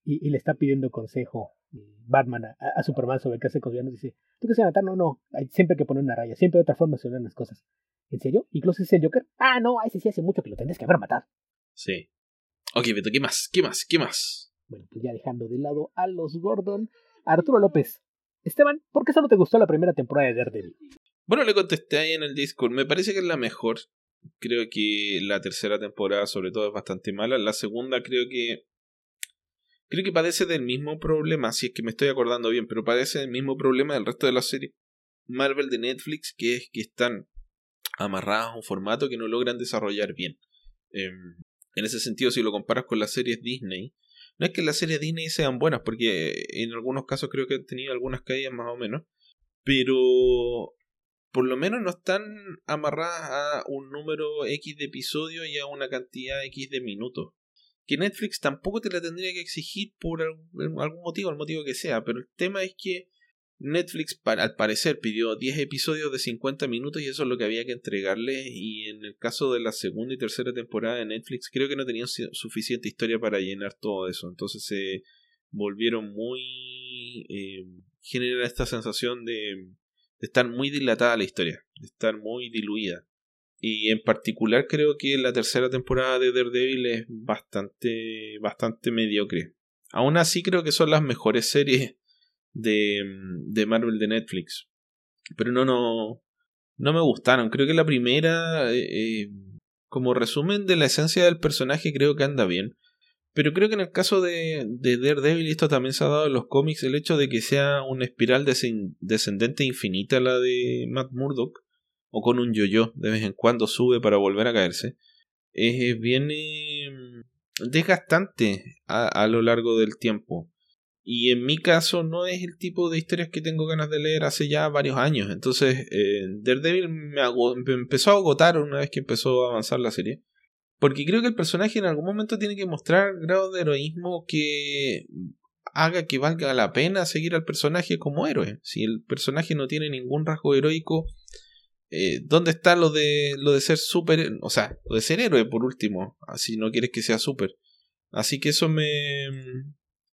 y, y le está pidiendo consejo Batman a, a Superman sobre qué hacer con villanos. Dice, ¿tú qué se matar? No, no, hay, siempre hay que poner una raya, siempre hay otra forma de solucionar las cosas. ¿En serio? ¿Incluso es el Joker? Ah, no, a ese sí hace mucho que lo tendrías que haber matado. Sí. Ok, Beto, ¿qué más? ¿Qué más? ¿Qué más? Bueno, pues ya dejando de lado a los Gordon, Arturo López. Esteban, ¿por qué solo te gustó la primera temporada de Daredevil? Bueno, le contesté ahí en el Discord. Me parece que es la mejor. Creo que la tercera temporada, sobre todo, es bastante mala. La segunda, creo que. Creo que padece del mismo problema, si es que me estoy acordando bien, pero padece del mismo problema del resto de la serie Marvel de Netflix, que es que están amarradas a un formato que no logran desarrollar bien. Em, en ese sentido, si lo comparas con las series Disney, no es que las series Disney sean buenas, porque en algunos casos creo que han tenido algunas caídas más o menos, pero por lo menos no están amarradas a un número X de episodios y a una cantidad X de minutos. Que Netflix tampoco te la tendría que exigir por algún motivo, el motivo que sea, pero el tema es que Netflix al parecer pidió 10 episodios de 50 minutos y eso es lo que había que entregarle y en el caso de la segunda y tercera temporada de Netflix creo que no tenían suficiente historia para llenar todo eso. Entonces se volvieron muy eh, genera esta sensación de, de estar muy dilatada la historia de estar muy diluida y en particular creo que la tercera temporada de Daredevil es bastante bastante mediocre aún así creo que son las mejores series de, de Marvel de Netflix. Pero no, no, no me gustaron. Creo que la primera, eh, eh, como resumen de la esencia del personaje, creo que anda bien. Pero creo que en el caso de, de Daredevil, esto también se ha dado en los cómics, el hecho de que sea una espiral descendente infinita la de Matt Murdock, o con un yo-yo, de vez en cuando sube para volver a caerse, es bien eh, desgastante a, a, lo largo del tiempo. Y en mi caso no es el tipo de historias que tengo ganas de leer hace ya varios años. Entonces, eh, Daredevil me, empezó a agotar una vez que empezó a avanzar la serie. Porque creo que el personaje en algún momento tiene que mostrar grado de heroísmo que haga que valga la pena seguir al personaje como héroe. Si el personaje no tiene ningún rasgo heroico, eh, ¿dónde está lo de lo de ser super, o sea, lo de ser héroe por último, así no quieres que sea super? Así que eso me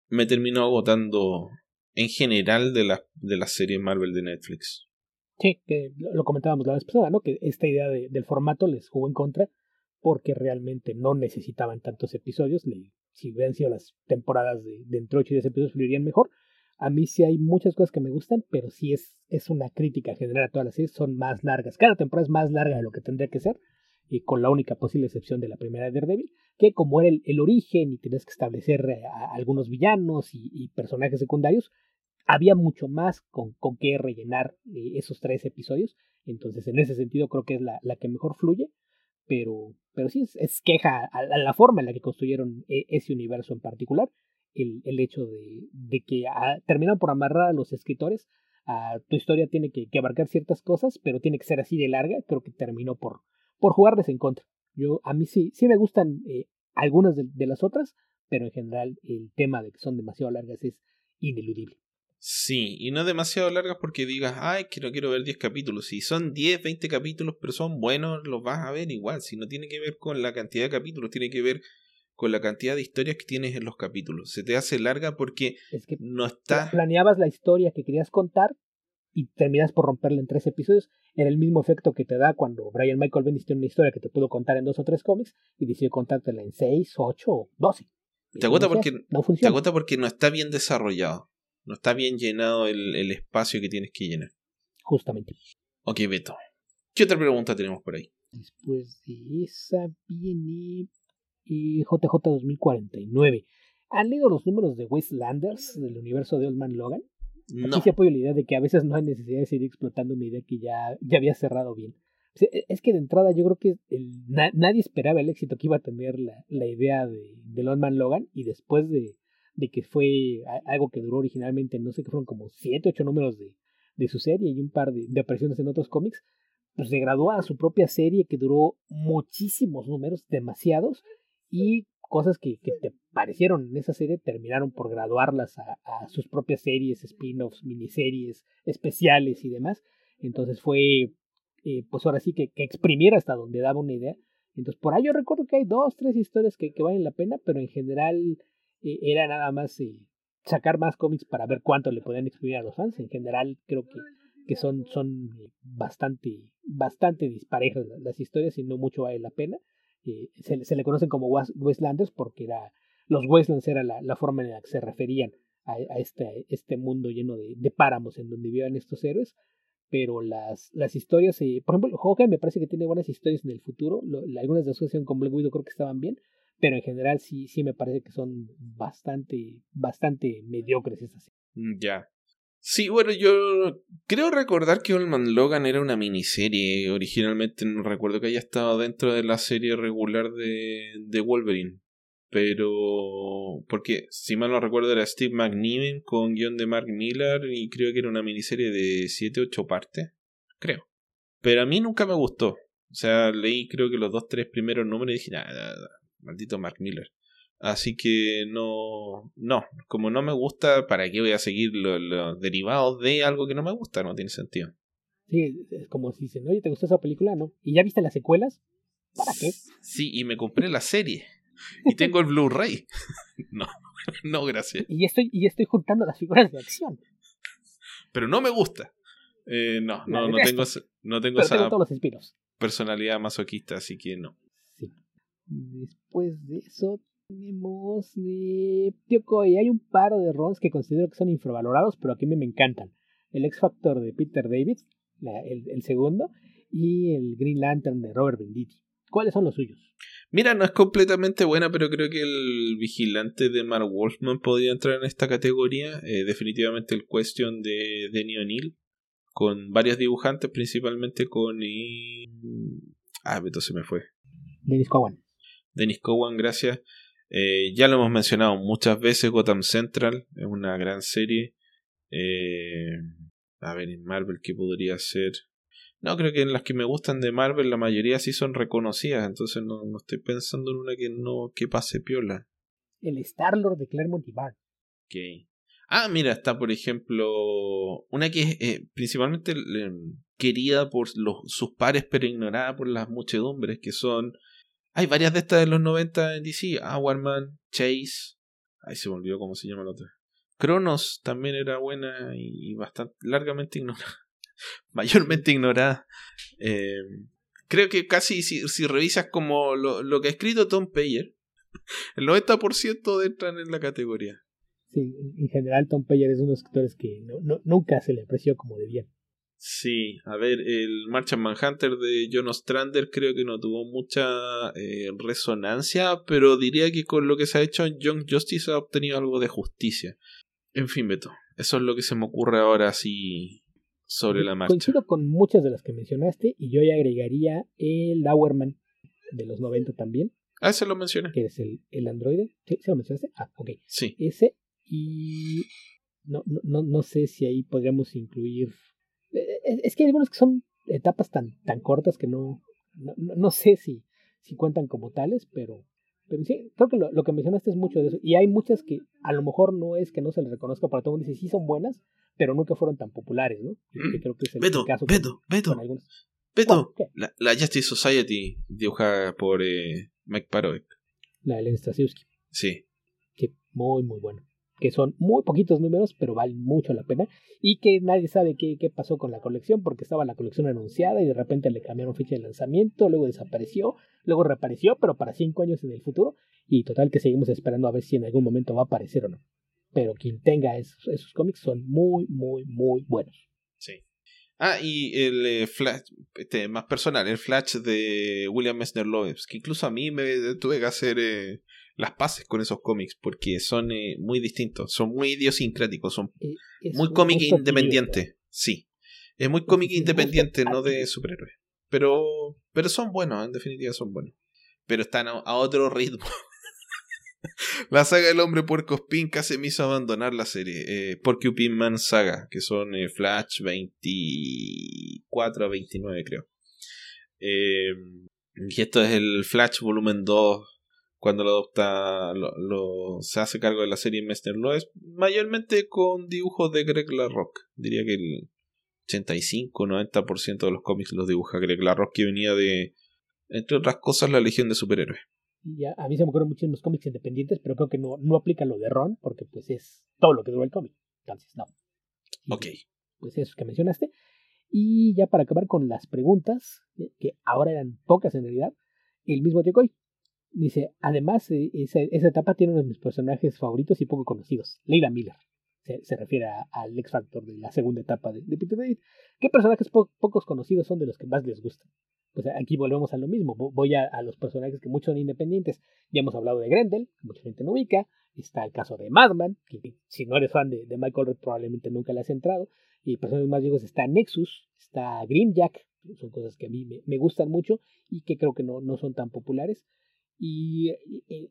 me terminó agotando en general de la, de la serie Marvel de Netflix. Sí, que lo comentábamos la vez pasada, ¿no? Que esta idea del formato les jugó en contra porque realmente no necesitaban tantos episodios. Si hubieran sido las temporadas de, de entre 8 y 10 episodios, fluirían mejor. A mí sí hay muchas cosas que me gustan, pero sí es, es una crítica general a todas las series, son más largas. Cada temporada es más larga de lo que tendría que ser y con la única posible excepción de la primera de Daredevil, que como era el, origen y tenías que establecer eh, algunos villanos y, personajes secundarios, había mucho más con, con qué rellenar eh, esos tres episodios. Entonces, en ese sentido, creo que es la, la que mejor fluye. Pero, pero sí es, queja a, la forma en la que construyeron eh, ese universo en particular. El, el hecho de, de que ah, terminan por amarrar a los escritores. A, tu historia tiene que, que abarcar ciertas cosas, pero tiene que ser así de larga. Creo que terminó por, por jugarles en contra. Yo, a mí sí, sí me gustan eh, algunas de, las otras, pero en general el tema de que son demasiado largas es ineludible. Sí, y no demasiado largas porque digas, ay, que no quiero ver 10 capítulos. Si son 10, 20 capítulos, pero son buenos, los vas a ver igual. Si no tiene que ver con la cantidad de capítulos, tiene que ver con la cantidad de historias que tienes en los capítulos. Se te hace larga porque es que no está. Planeabas la historia que querías contar, y terminas por romperla en tres episodios, era el mismo efecto que te da cuando Brian Michael Bendis tiene una historia que te pudo contar en dos o tres cómics y decidió contártela en seis, ocho o doce. Te agota, porque, no te agota porque no está bien desarrollado, no está bien llenado el, el espacio que tienes que llenar. Justamente. Ok, Beto. ¿Qué otra pregunta tenemos por ahí? Después de esa viene JJ 2049. ¿Han leído los números de Wastelanders del universo de Old Man Logan? No. Aquí sí apoyo la idea de que a veces no hay necesidad de seguir explotando una idea que ya, ya había cerrado bien. E, es que de entrada yo creo que nadie esperaba el éxito que iba a tener la, la idea de, de Lone Man Logan y después de, de, que fue algo que duró originalmente, no sé que fueron como 7, 8 números de, de su serie y un par de, de apariciones en otros cómics, pues se graduó a su propia serie que duró muchísimos números, demasiados, y cosas que, que, te parecieron en esa serie terminaron por graduarlas a, sus propias series, spin-offs, miniseries, especiales y demás. Entonces fue, eh, pues ahora sí que, que exprimiera hasta donde daba una idea. Entonces por ahí yo recuerdo que hay dos, tres historias que, que valen la pena, pero en general eh, era nada más eh, sacar más cómics para ver cuánto le podían exprimir a los fans. En general creo que, que son, son bastante, bastante disparejas las historias y no mucho vale la pena se, se, le conocen como Wastelanders porque era, los Wastelands era la, forma en la que se referían a, este, este mundo lleno de, de, páramos en donde vivían estos héroes. Pero las, las historias, eh, por ejemplo, Hawkeye me parece que tiene buenas historias en el futuro. Lo, algunas de sus con Black Widow creo que estaban bien. Pero en general sí, sí me parece que son bastante, bastante mediocres estas. Mm, ya. Sí, bueno, yo creo recordar que Old Logan era una miniserie. Originalmente no recuerdo que haya estado dentro de la serie regular de, de Wolverine. Pero. Porque, si mal no recuerdo, era Steve McNiven con guion de Mark Miller y creo que era una miniserie de 7-8 partes. Creo. Pero a mí nunca me gustó. O sea, leí creo que los dos, tres primeros números y dije, nada, maldito Mark Miller. Así que no, no, como no me gusta, ¿para qué voy a seguir los, derivados de algo que no me gusta? No tiene sentido. Sí, es como si dicen, oye, ¿te gustó esa película? No. ¿Y ya viste las secuelas? ¿Para qué? Sí, y me compré la serie. Y tengo el Blu-ray. [LAUGHS] no, [LAUGHS] no, gracias. Y estoy, y estoy juntando las figuras de acción. Pero no me gusta. Eh, no, no, no tengo, no [LAUGHS] tengo esa todos los personalidad masoquista, así que no. Sí. Después de eso tenemos de Tío Hay un par de ROMs que considero que son infravalorados, pero aquí me, me encantan. El X Factor de Peter David, el, segundo, y el Green Lantern de Robert Benditti. ¿Cuáles son los suyos? Mira, no es completamente buena, pero creo que el vigilante de Mark Wolfman podría entrar en esta categoría. Eh, definitivamente el Question de Denny O'Neill, con varios dibujantes, principalmente con... Ah, Beto se me fue. Dennis Cowan. Dennis Cowan, gracias. Eh, ya lo hemos mencionado muchas veces, Gotham Central es una gran serie. Eh, a ver, en Marvel, ¿qué podría ser? No, creo que en las que me gustan de Marvel la mayoría sí son reconocidas, entonces no, no estoy pensando en una que no que pase piola. El Star-Lord de Claremont y Bart. Ok. Ah, mira, está por ejemplo una que es eh, principalmente querida por los, sus pares pero ignorada por las muchedumbres, que son hay varias de estas de los 90 en DC. Hourman, Chase. Ay, se me olvidó cómo se llama la otra. Cronos también era buena y bastante largamente ignorada. [LAUGHS] Mayormente ignorada. Eh, creo que casi si, revisas como lo, que ha escrito Tom Payer, [LAUGHS] el 90% entran en la categoría. Sí, en general Tom Payer es uno de los escritores que nunca se le apreció como debía. Sí, a ver, el Martian Manhunter de John Ostrander creo que no tuvo mucha eh, resonancia, pero diría que con lo que se ha hecho en Young Justice ha obtenido algo de justicia. En fin, Beto, eso es lo que se me ocurre ahora así sobre la marcha. Coincido con muchas de las que mencionaste y yo ya agregaría el Lauerman de los 90 también. Ah, ese lo mencioné. Que es el, el androide. ¿Sí? ¿Se lo mencionaste? Ah, ok. Sí. Ese y no, no, no sé si ahí podríamos incluir es que hay algunos que son etapas tan, tan cortas que no, no, no sé si, si cuentan como tales, pero, pero sí, creo que lo, lo, que mencionaste es mucho de eso. Y hay muchas que a lo mejor no es que no se les reconozca para todo el mundo, dice sí son buenas, pero nunca fueron tan populares, ¿no? Que creo que es el Beto, caso Beto, Beto, Beto, la, la, Justice Society dibujada por eh, Mike Paroek. La de Len Stasiewski. Sí. Que muy, muy bueno que son muy poquitos números, pero valen mucho la pena, y que nadie sabe qué, qué, pasó con la colección, porque estaba la colección anunciada y de repente le cambiaron fecha de lanzamiento, luego desapareció, luego reapareció, pero para cinco años en el futuro, y total que seguimos esperando a ver si en algún momento va a aparecer o no. Pero quien tenga esos, esos cómics son muy, muy, muy buenos. Sí. Ah, y el eh, Flash, este, más personal, el Flash de William Messner Loebs, que incluso a mí me tuve que hacer eh, las pases con esos cómics porque son eh, muy distintos, son muy idiosincráticos, son eh, muy cómic independiente. Sí, es muy cómic independiente, no de superhéroes. Pero, pero son buenos, en definitiva son buenos. Pero están a, otro ritmo. [LAUGHS] la saga del hombre puerco Spin casi me hizo abandonar la serie. Eh, Porcupine Man Saga, que son eh, Flash 24 a 29 creo. y esto es el Flash volumen 2 cuando lo adopta, lo, se hace cargo de la serie Mester es mayormente con dibujos de Greg LaRock. Diría que el 85-90% de los cómics los dibuja Greg LaRock, que venía de, entre otras cosas, la Legión de Superhéroes. Ya, a mí se me ocurren mucho en los cómics independientes, pero creo que no, no aplica lo de Ron, porque pues es todo lo que dura el cómic. Entonces, no. ok. Pues eso que mencionaste. Y ya para acabar con las preguntas, eh, que ahora eran pocas en realidad, el mismo Tecoy Dice, además, eh, esa, esa, etapa tiene uno de mis personajes favoritos y poco conocidos, Leila Miller. Se, refiere al X Factor de la segunda etapa de, Peter David. ¿Qué personajes pocos conocidos son de los que más les gustan? Pues aquí volvemos a lo mismo. Voy a, a, los personajes que muchos son independientes. Ya hemos hablado de Grendel, que mucha gente no ubica. Está el caso de Madman, que si no eres fan de, de Michael Red probablemente nunca le has entrado. Y personajes más viejos está Nexus, está Grimjack. Son cosas que a mí me, me gustan mucho y que creo que no, no son tan populares. Y,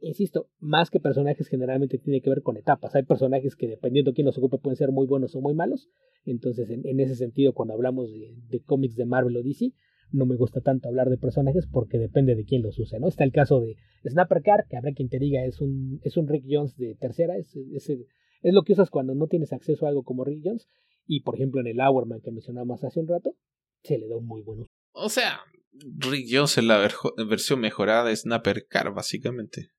insisto, más que personajes generalmente tiene que ver con etapas. Hay personajes que dependiendo de quién los ocupe pueden ser muy buenos o muy malos. Entonces, en, ese sentido, cuando hablamos de, cómics de Marvel o DC, no me gusta tanto hablar de personajes porque depende de quién los use, ¿no? Está el caso de Snapper Car, que habrá quien te diga es un, es un Rick Jones de tercera, es, es, es lo que usas cuando no tienes acceso a algo como Rick Jones, y por ejemplo en el Hourman que mencionamos hace un rato, se le da un muy buen uso. O sea, Rick Jones es la versión mejorada de Snapper Car, básicamente.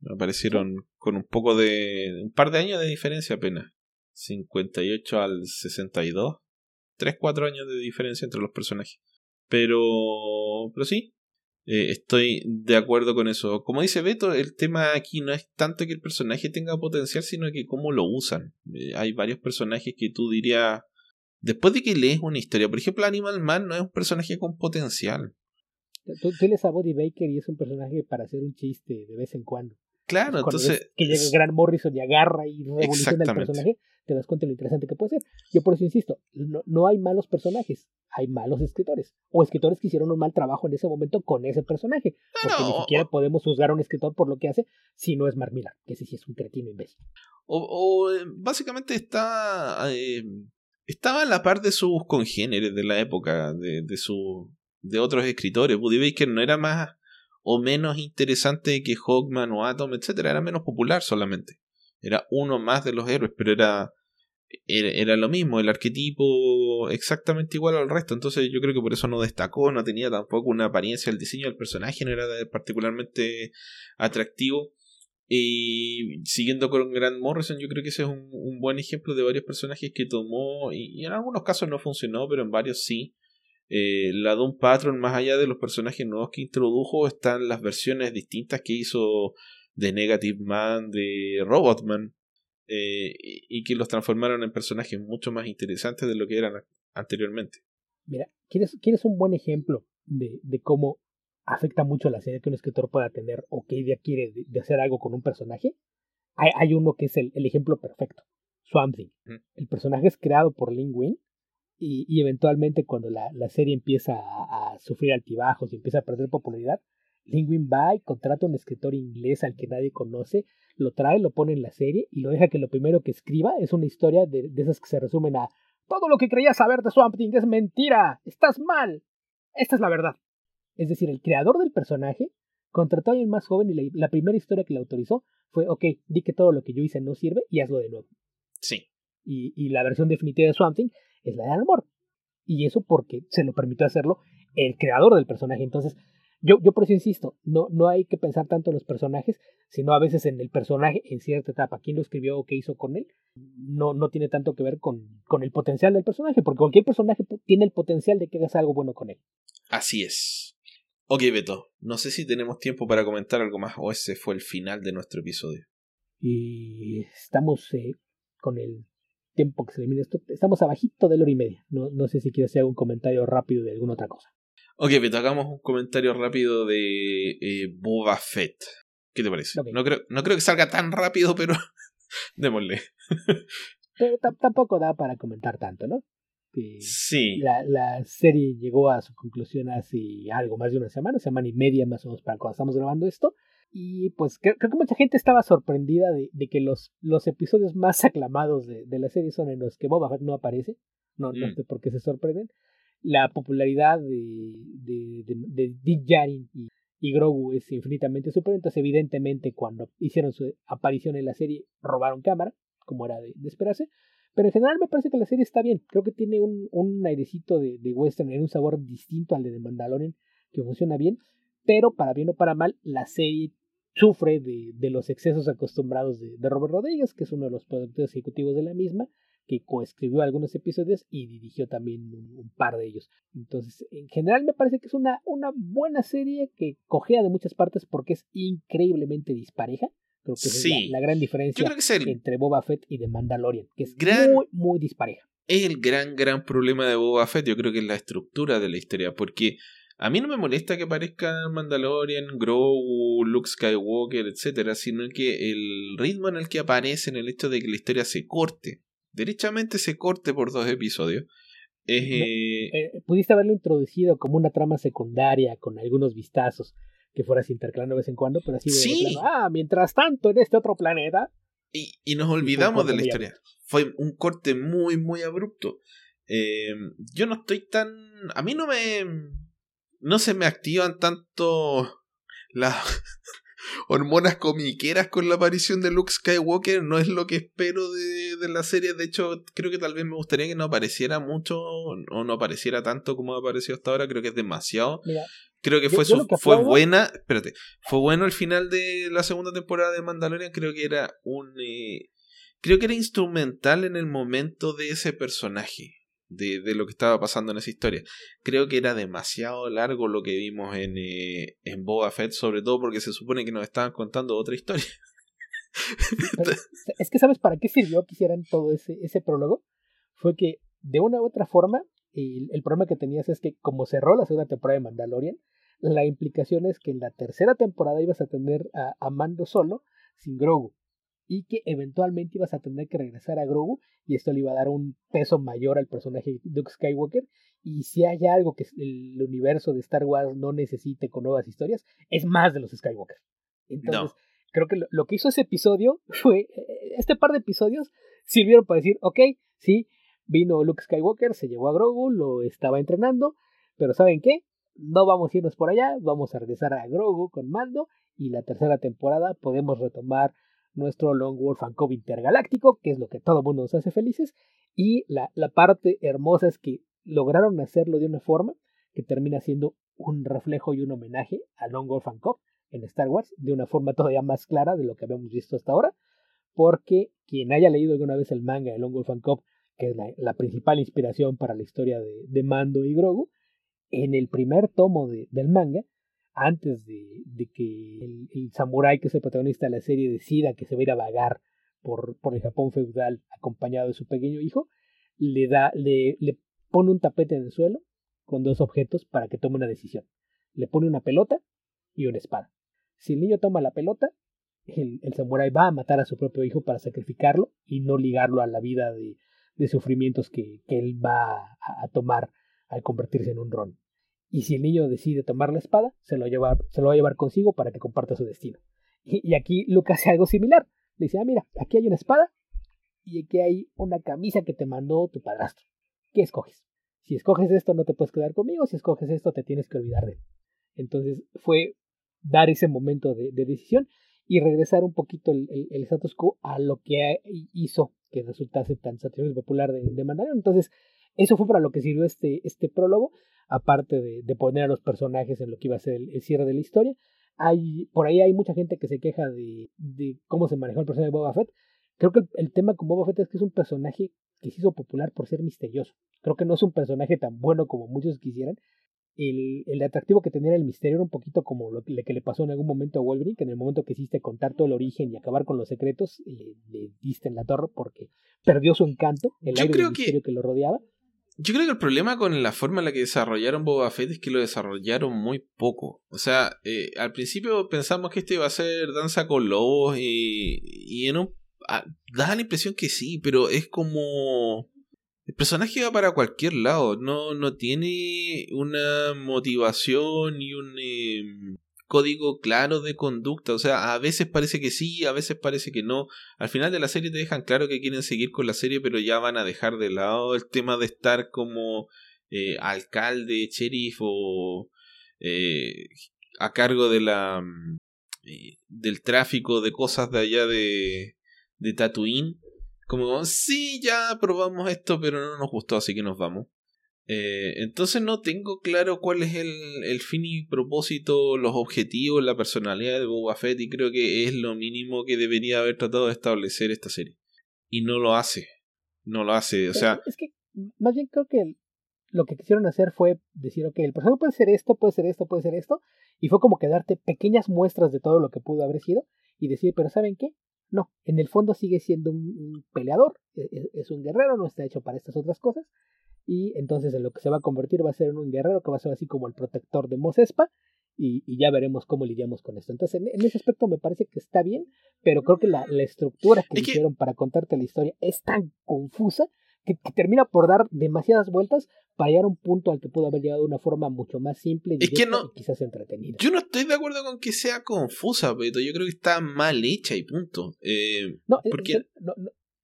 Me aparecieron con un poco de. un par de años de diferencia apenas. 58 al 62. 3-4 años de diferencia entre los personajes. Pero. Pero sí. Eh, estoy de acuerdo con eso. Como dice Beto, el tema aquí no es tanto que el personaje tenga potencial, sino que cómo lo usan. Eh, hay varios personajes que tú dirías. Después de que lees una historia, por ejemplo, Animal Man no es un personaje con potencial. Tú, tú lees a Body Baker y es un personaje para hacer un chiste de vez en cuando. Claro, entonces. Que llega Grant Morrison y agarra y revoluciona el personaje, te das cuenta de lo interesante que puede ser. Yo por eso insisto, no, no hay malos personajes, hay malos escritores. O escritores que hicieron un mal trabajo en ese momento con ese personaje. Porque ni siquiera podemos juzgar a un escritor por lo que hace si no es Mark Millar, que ese sí es un cretino imbécil. O, eh, básicamente está. Eh, estaba a la par de sus congéneres de la época, de, de, su, de otros escritores. Buddy Baker no era más o menos interesante que Hawkman o Atom, etc. Era menos popular solamente. Era uno más de los héroes, pero era, era, lo mismo, el arquetipo exactamente igual al resto. Entonces yo creo que por eso no destacó, no tenía tampoco una apariencia, el diseño del personaje no era particularmente atractivo. Y siguiendo con Grant Morrison, yo creo que ese es un, buen ejemplo de varios personajes que tomó y, en algunos casos no funcionó, pero en varios sí. Eh, la Doom Patrol, más allá de los personajes nuevos que introdujo, están las versiones distintas que hizo de Negative Man, de Robotman, eh, y que los transformaron en personajes mucho más interesantes de lo que eran anteriormente. Mira, ¿quieres, ¿quieres un buen ejemplo de, de cómo afecta mucho la serie que un escritor pueda tener o qué idea quiere de, hacer algo con un personaje? Hay, hay uno que es el, el, ejemplo perfecto, Swamp Thing. El personaje es creado por Lin Wynn y, eventualmente cuando la, serie empieza a, sufrir altibajos y empieza a perder popularidad, Lingwin va y contrata a un escritor inglés al que nadie conoce, lo trae, lo pone en la serie y lo deja que lo primero que escriba es una historia de, esas que se resumen a todo lo que creías saber de Swamp Thing es mentira, estás mal, esta es la verdad. Es decir, el creador del personaje contrató a alguien más joven y la, primera historia que le autorizó fue, ok, di que todo lo que yo hice no sirve y hazlo de nuevo. Sí. Y, y la versión definitiva de Swamp Thing es la del amor. Y eso porque se lo permitió hacerlo el creador del personaje. Entonces, yo, yo por eso insisto, no, no hay que pensar tanto en los personajes, sino a veces en el personaje en cierta etapa. ¿Quién lo escribió o qué hizo con él? No, no tiene tanto que ver con, con el potencial del personaje, porque cualquier personaje tiene el potencial de que hagas algo bueno con él. Así es. Ok, Beto, no sé si tenemos tiempo para comentar algo más o ese fue el final de nuestro episodio. Y estamos eh, con el tiempo que se elimine esto, estamos abajito de la hora y media. No, no sé si quieres hacer un comentario rápido de alguna otra cosa. Ok, pero hagamos un comentario rápido de eh, Boba Fett. ¿Qué te parece? No, creo, no creo que salga tan rápido, pero [LAUGHS] démosle. pero tampoco da para comentar tanto, ¿no? sí. La, la, serie llegó a su conclusión hace algo más de una semana, semana y media más o menos para cuando estamos grabando esto. Y pues creo, que mucha gente estaba sorprendida de, que los, los episodios más aclamados de, la serie son en los que Boba Fett no aparece. No, no mm. sé por qué se sorprenden. La popularidad de, de, de, Djarin y, y, Grogu es infinitamente superior. Entonces, evidentemente, cuando hicieron su aparición en la serie, robaron cámara, como era de, esperarse. Pero en general me parece que la serie está bien. Creo que tiene un, un airecito de, de western, un sabor distinto al de The Mandalorian, que funciona bien pero para bien o para mal, la serie sufre de, de los excesos acostumbrados de, de, Robert Rodríguez, que es uno de los productores ejecutivos de la misma, que coescribió algunos episodios y dirigió también un, par de ellos. Entonces, en general me parece que es una, una buena serie que cogea de muchas partes porque es increíblemente dispareja. Creo que es la, gran diferencia entre Boba Fett y The Mandalorian, que es muy, muy dispareja. Es el gran, gran problema de Boba Fett, yo creo que es la estructura de la historia, porque a mí no me molesta que aparezca Mandalorian, Grogu, Luke Skywalker, etcétera, sino que el ritmo en el que aparece, en el hecho de que la historia se corte, derechamente se corte por dos episodios. Eh, eh, pudiste haberlo introducido como una trama secundaria con algunos vistazos que fueras intercalando de vez en cuando, pero así de sí. ah, mientras tanto en este otro planeta. Y, y nos olvidamos de la historia. Fue un corte muy, muy abrupto. Eh, yo no estoy tan. A mí no me no se me activan tanto las [LAUGHS] hormonas comiqueras con la aparición de Luke Skywalker. No es lo que espero de, de, la serie. De hecho, creo que tal vez me gustaría que no apareciera mucho o no apareciera tanto como ha aparecido hasta ahora. Creo que es demasiado. creo que fue, fue buena. Espérate. Fue bueno el final de la segunda temporada de Mandalorian. Creo que era un. Eh, creo que era instrumental en el momento de ese personaje de, de, lo que estaba pasando en esa historia. Creo que era demasiado largo lo que vimos en, eh, en Boba Fett, sobre todo porque se supone que nos estaban contando otra historia. [LAUGHS] es que sabes para qué sirvió que hicieran todo ese, ese prólogo. Fue que de una u otra forma, el, el problema que tenías es que como cerró la segunda temporada de Mandalorian, la implicación es que en la tercera temporada ibas a tener a, a Mando solo, sin Grogu y que eventualmente ibas a tener que regresar a Grogu y esto le iba a dar un peso mayor al personaje de Luke Skywalker y si hay algo que el universo de Star Wars no necesite con nuevas historias es más de los Skywalker. Entonces, creo que lo, que hizo ese episodio fue eh, este par de episodios sirvieron para decir, ok, sí, vino Luke Skywalker, se llevó a Grogu, lo estaba entrenando, pero ¿saben qué? No vamos a irnos por allá, vamos a regresar a Grogu con Mando y la tercera temporada podemos retomar nuestro Long Wolf Cove intergaláctico, que es lo que todo mundo nos hace felices, y la, la parte hermosa es que lograron hacerlo de una forma que termina siendo un reflejo y un homenaje a Long Wolf Cove en Star Wars, de una forma todavía más clara de lo que habíamos visto hasta ahora, porque quien haya leído alguna vez el manga de Long Wolf Cove, que es la, principal inspiración para la historia de, de, Mando y Grogu, en el primer tomo de, del manga antes de, que el, el samurái que es el protagonista de la serie decida que se va a ir a vagar por, por el Japón feudal acompañado de su pequeño hijo, le da, le, pone un tapete en el suelo con dos objetos para que tome una decisión. Le pone una pelota y una espada. Si el niño toma la pelota, el, el samurái va a matar a su propio hijo para sacrificarlo y no ligarlo a la vida de, sufrimientos que, él va a tomar al convertirse en un ron y si el niño decide tomar la espada, se lo, lleva, se lo va a llevar consigo para que comparta su destino. [LAUGHS] Y, aquí Luke hace algo similar. Le dice, ah, mira, aquí hay una espada y aquí hay una camisa que te mandó tu padrastro. ¿Qué escoges? Si escoges esto no te puedes quedar conmigo, si escoges esto te tienes que olvidar de él. Entonces fue dar ese momento de, decisión y regresar un poquito el, el, status quo a lo que hizo que resultase tan satisfactorio popular de, de. Entonces, eso fue para lo que sirvió este, este prólogo aparte de, poner a los personajes en lo que iba a ser el, cierre de la historia. Hay, por ahí hay mucha gente que se queja de, de cómo se manejó el personaje de Boba Fett. Creo que el, tema con Boba Fett es que es un personaje que se hizo popular por ser misterioso. Creo que no es un personaje tan bueno como muchos quisieran. El, el atractivo que tenía el misterio era un poquito como lo que, le pasó en algún momento a Wolverine, que en el momento que hiciste contar todo el origen y acabar con los secretos, eh, le diste en la torre porque perdió su encanto, el aire misterio que lo rodeaba. Yo creo que el problema con la forma en la que desarrollaron Boba Fett es que lo desarrollaron muy poco. O sea, eh, al principio pensamos que este iba a ser danza con lobos y, y en un, da la impresión que sí, pero es como... El personaje va para cualquier lado, no, no tiene una motivación y un... Em, código claro de conducta. O sea, a veces parece que sí, a veces parece que no. Al final de la serie te dejan claro que quieren seguir con la serie, pero ya van a dejar de lado el tema de estar como eh, alcalde, sheriff o eh, a cargo de la mm, eh, del tráfico de cosas de allá de, de Tatooine. Como, sí, ya probamos esto, pero no nos gustó, así que nos vamos. Eh, entonces no tengo claro cuál es el, el, fin y propósito, los objetivos, la personalidad de Boba Fett y creo que es lo mínimo que debería haber tratado de establecer esta serie. Y no lo hace. No lo hace, o sea... Es que más bien creo que lo que quisieron hacer fue decir, ok, el personaje puede ser esto, puede ser esto, puede ser esto, y fue como que darte pequeñas muestras de todo lo que pudo haber sido y decir, pero ¿saben qué? No, en el fondo sigue siendo un, peleador, es, e, es, un guerrero, no está hecho para estas otras cosas, y entonces en lo que se va a convertir va a ser en un guerrero que va a ser así como el protector de Mos Espa y, y, ya veremos cómo lidiamos con esto. Entonces en, ese aspecto me parece que está bien, pero creo que la, la estructura que hicieron para contarte la historia es tan confusa que, termina por dar demasiadas vueltas para llegar a un punto al que pudo haber llegado de una forma mucho más simple es que no, y quizás entretenida. Yo no estoy de acuerdo con que sea confusa, pero yo creo que está mal hecha y punto. Eh, no, porque... no,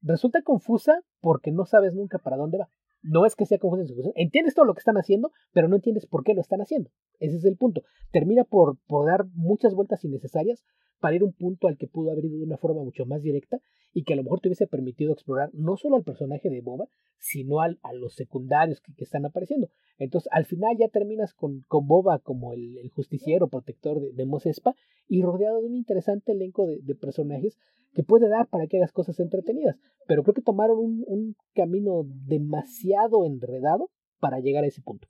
resulta confusa porque no sabes nunca para dónde va. No es que sea confusa en su función. Entiendes todo lo que están haciendo, pero no entiendes por qué lo están haciendo. Ese es el punto. Termina por, por dar muchas vueltas innecesarias para ir a un punto al que pudo haber ido de una forma mucho más directa y que a lo mejor te hubiese permitido explorar no solo al personaje de Boba, sino al, a los secundarios que, están apareciendo. Entonces, al final ya terminas con, con Boba como el, justiciero protector de, de Mos Espa y rodeado de un interesante elenco de, personajes que puede dar para que hagas cosas entretenidas. Pero creo que tomaron un, un camino demasiado enredado para llegar a ese punto.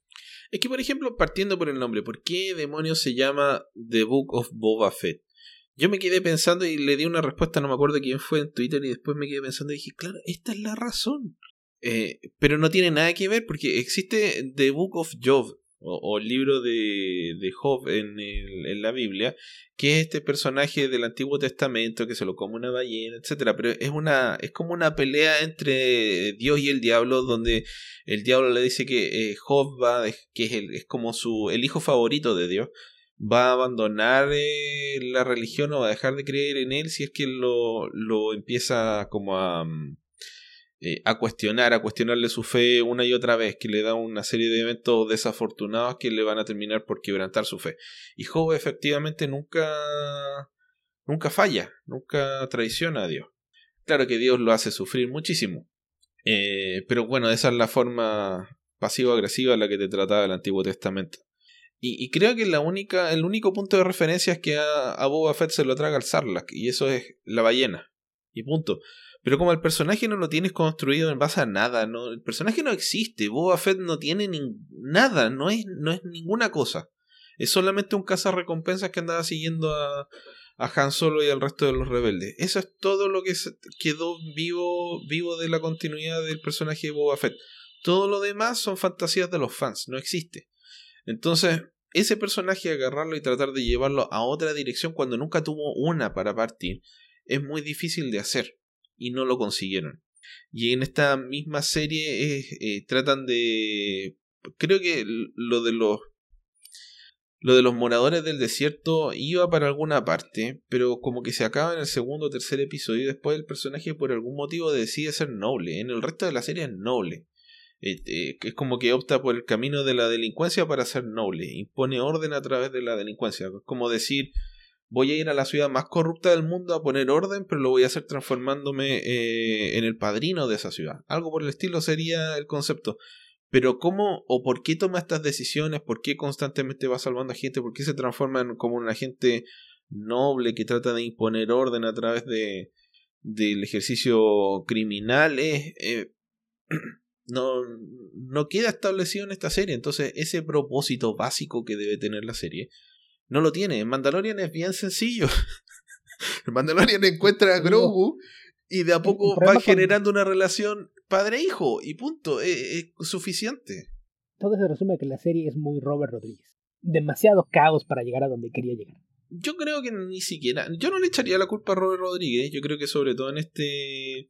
Es que, por ejemplo, partiendo por el nombre, ¿por qué demonios se llama The Book of Boba Fett? Yo me quedé pensando y le di una respuesta, no me acuerdo quién fue en Twitter, y después me quedé pensando y dije, claro, esta es la razón. Eh, pero no tiene nada que ver porque existe The Book of Job, o, el libro de, de Job en, en, la Biblia, que es este personaje del Antiguo Testamento que se lo come una ballena, etcétera, pero es una es como una pelea entre Dios y el diablo donde el diablo le dice que eh, Job va que es, el, es como su el hijo favorito de Dios va a abandonar eh, la religión o va a dejar de creer en él si es que lo, lo empieza como a, mm, eh, a cuestionar, a cuestionarle su fe una y otra vez, que le da una serie de eventos desafortunados que le van a terminar por quebrantar su fe. Y Job efectivamente nunca, nunca falla, nunca traiciona a Dios. Claro que Dios lo hace sufrir muchísimo. Eh, pero bueno, esa es la forma pasivo-agresiva en la que te trataba el Antiguo Testamento. Y, creo que la única, el único punto de referencia es que a, Boba Fett se lo traga el Sarlacc, y eso es la ballena. Y punto. Pero como el personaje no lo tienes construido en base a nada, el personaje no existe, Boba Fett no tiene nada, no es, no es ninguna cosa. Es solamente un cazarrecompensas que andaba siguiendo a, a Han Solo y al resto de los rebeldes. Eso es todo lo que quedó vivo, vivo de la continuidad del personaje de Boba Fett. Todo lo demás son fantasías de los fans, no existe. Entonces, ese personaje agarrarlo y tratar de llevarlo a otra dirección cuando nunca tuvo una para partir es muy difícil de hacer y no lo consiguieron. Y en esta misma serie eh, tratan de... Creo que lo de los... Lo de los moradores del desierto iba para alguna parte, pero como que se acaba en el segundo o tercer episodio y después el personaje por algún motivo decide ser noble. En el resto de la serie es noble. Eh, es como que opta por el camino de la delincuencia para ser noble, impone orden a través de la delincuencia. Es como decir, voy a ir a la ciudad más corrupta del mundo a poner orden, pero lo voy a hacer transformándome eh, en el padrino de esa ciudad. Algo por el estilo sería el concepto. Pero cómo o por qué toma estas decisiones, por qué constantemente va salvando a gente, por qué se transforma en como un agente noble que trata de imponer orden a través de del ejercicio criminal eh, [CLEARS THROAT] no, no queda establecido en esta serie. Entonces, ese propósito básico que debe tener la serie, no lo tiene. En Mandalorian es bien sencillo. [LAUGHS] el Mandalorian encuentra a Grogu y de a poco va generando una relación padre-hijo y punto. Es, suficiente. Todo se resume que la serie es muy Robert Rodríguez. Demasiado caos para llegar a donde quería llegar. Yo creo que ni siquiera. Yo no le echaría la culpa a Robert Rodríguez. Yo creo que sobre todo en este